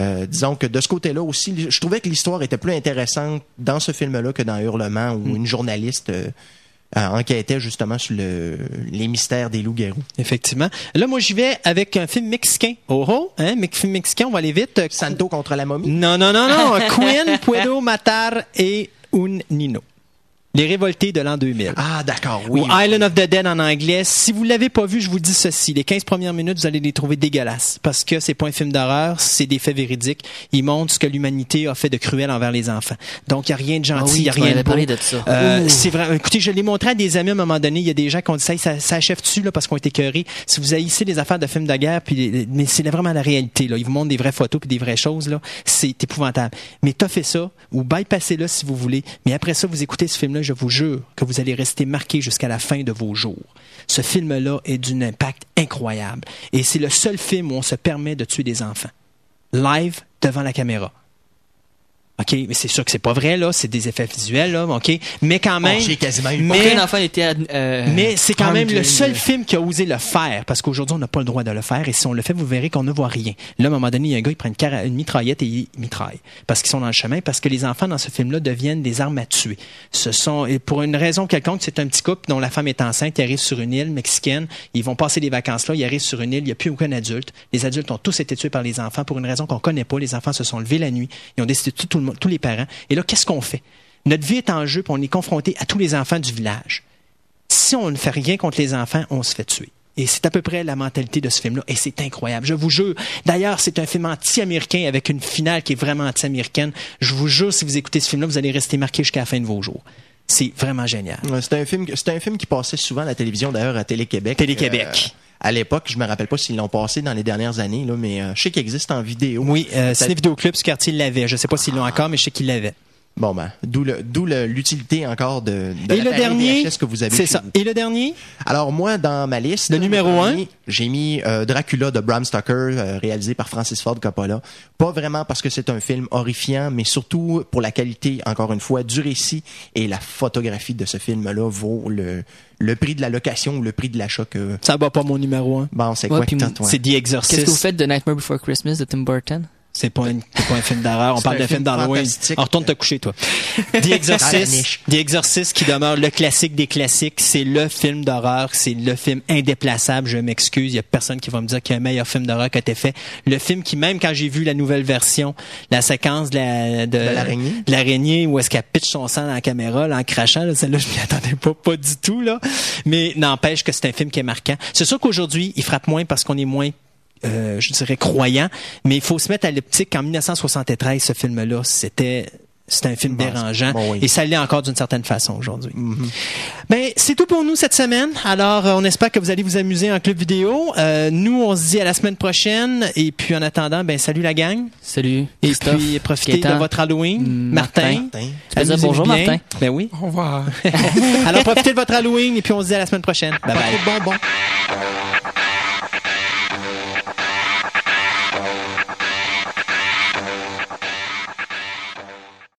Euh, disons que de ce côté-là aussi, je trouvais que l'histoire était plus intéressante dans ce film-là que dans Hurlement, où une journaliste euh, euh, enquêtait justement sur le, les mystères des loups-garous. Effectivement. Là, moi, j'y vais avec un film mexicain. Oh, oh, hein, film mexicain, on va aller vite. Santo contre la momie. Non, non, non, non. [laughs] Queen, Puedo, Matar et Un Nino. Les révoltés de l'an 2000. Ah, d'accord, oui. Ou Island of the Dead en anglais. Si vous l'avez pas vu, je vous dis ceci. Les 15 premières minutes, vous allez les trouver dégueulasses. Parce que c'est pas un film d'horreur, c'est des faits véridiques. Ils montrent ce que l'humanité a fait de cruel envers les enfants. Donc, il y a rien de gentil, Ah oui, il y a rien de beau. parlé de ça. Euh, c'est vrai. Écoutez, je l'ai montré à des amis à un moment donné. Il y a des gens qui ont dit ça, ça, ça achève dessus là parce qu'on était écœurés? Si vous haïssez les affaires de films de guerre, puis mais c'est vraiment la réalité là. Ils vous montrent des vraies photos puis des vraies choses là. C'est épouvantable. Mais fait ça ou bypassez-le si vous voulez. Mais après ça, vous écoutez ce film-là, je vous jure que vous allez rester marqué jusqu'à la fin de vos jours. Ce film-là est d'une impact incroyable et c'est le seul film où on se permet de tuer des enfants live devant la caméra. OK, mais c'est sûr que c'est pas vrai, là. C'est des effets visuels, là. OK? Mais quand même. Oh, j'ai quasiment eu mais, Aucun enfant n'était. euh, mais c'est quand même le seul film qui a osé le faire, parce qu'aujourd'hui, on n'a pas le droit de le faire, et si on le fait, vous verrez qu'on ne voit rien. Là, à un moment donné, il y a un gars, il prend une, mitraillette et il mitraille. Parce qu'ils sont dans le chemin, parce que les enfants dans ce film-là deviennent des armes à tuer. Ce sont, et pour une raison quelconque, c'est un petit couple dont la femme est enceinte, ils arrivent sur une île mexicaine, ils vont passer les vacances là, ils arrivent sur une île, il n'y a plus aucun adulte. Les adultes ont tous été tués par les enfants pour une raison qu'on connaît pas. Les enfants se sont levés la nuit, ils ont décidé de tuer tout le monde, tous les parents. Et là, qu'est-ce qu'on fait? Notre vie est en jeu, puis on est confronté à tous les enfants du village si on ne fait rien contre les enfants, on se fait tuer. Et c'est à peu près la mentalité de ce film-là. Et c'est incroyable. Je vous jure. D'ailleurs, c'est un film anti-américain avec une finale qui est vraiment anti-américaine. Je vous jure, si vous écoutez ce film-là, vous allez rester marqué jusqu'à la fin de vos jours. C'est vraiment génial. C'était un film, c'était un film qui passait souvent à la télévision d'ailleurs à Télé-Québec. Télé-Québec. Euh, à l'époque, je me rappelle pas s'ils l'ont passé dans les dernières années, là, mais euh, je sais qu'il existe en vidéo. Oui, euh, Ciné Vidéo Club, ce quartier l'avait. Je sais pas s'ils l'ont encore, mais je sais qu'ils l'avaient. Bon ben, d'où le, d'où le- l'utilité encore de, de Et le l'appareil dernier, VHS que vous avez. c'est ça. vous. Et le dernier, Alors moi, dans ma liste, Le numéro un? j'ai mis euh, Dracula de Bram Stoker, euh, réalisé par Francis Ford Coppola. Pas vraiment parce que c'est un film horrifiant, mais surtout pour la qualité, encore une fois, du récit et la photographie de ce film-là vaut le, le prix de la location ou le prix de l'achat que. ça va pas mon numéro un. Bon, c'est Ouais, quoi que? C'est The Qu'est-ce que vous Exorcist. faites de Nightmare Before Christmas de Tim Burton? C'est pas, une- c'est pas un film d'horreur. On parle d'un film film d'Halloween. On retourne te coucher, toi. [laughs] The Exorcist. The Exorcist qui demeure le classique des classiques. C'est le film d'horreur. C'est le film indéplaçable. Je m'excuse. Il y a personne qui va me dire qu'il y a un meilleur film d'horreur qui a été fait. Le film qui, même quand j'ai vu la nouvelle version, la séquence de la, de, De l'araignée. de où est-ce qu'elle pitche son sang dans la caméra, là, en crachant, là, celle-là, je m'y attendais pas, pas du tout, là. Mais n'empêche que c'est un film qui est marquant. C'est sûr qu'aujourd'hui, il frappe moins parce qu'on est moins euh, je dirais croyant, mais il faut se mettre à l'optique qu'en 1973, ce film-là, c'était c'est un film dérangeant. bon, oui. Et ça l'est encore d'une certaine façon aujourd'hui. Ben, c'est tout pour nous cette semaine. Alors, euh, on espère que vous allez vous amuser en club vidéo. Euh, nous, on se dit à la semaine prochaine. Et puis, en attendant, ben, salut la gang. Salut. Et Christophe, puis, profitez Gaétan. de votre Halloween. Mm, Martin. Martin. Martin. Bonjour, bien. Martin. Ben oui. Au revoir. [laughs] Alors, profitez de votre Halloween et puis on se dit à la semaine prochaine. Bye bye.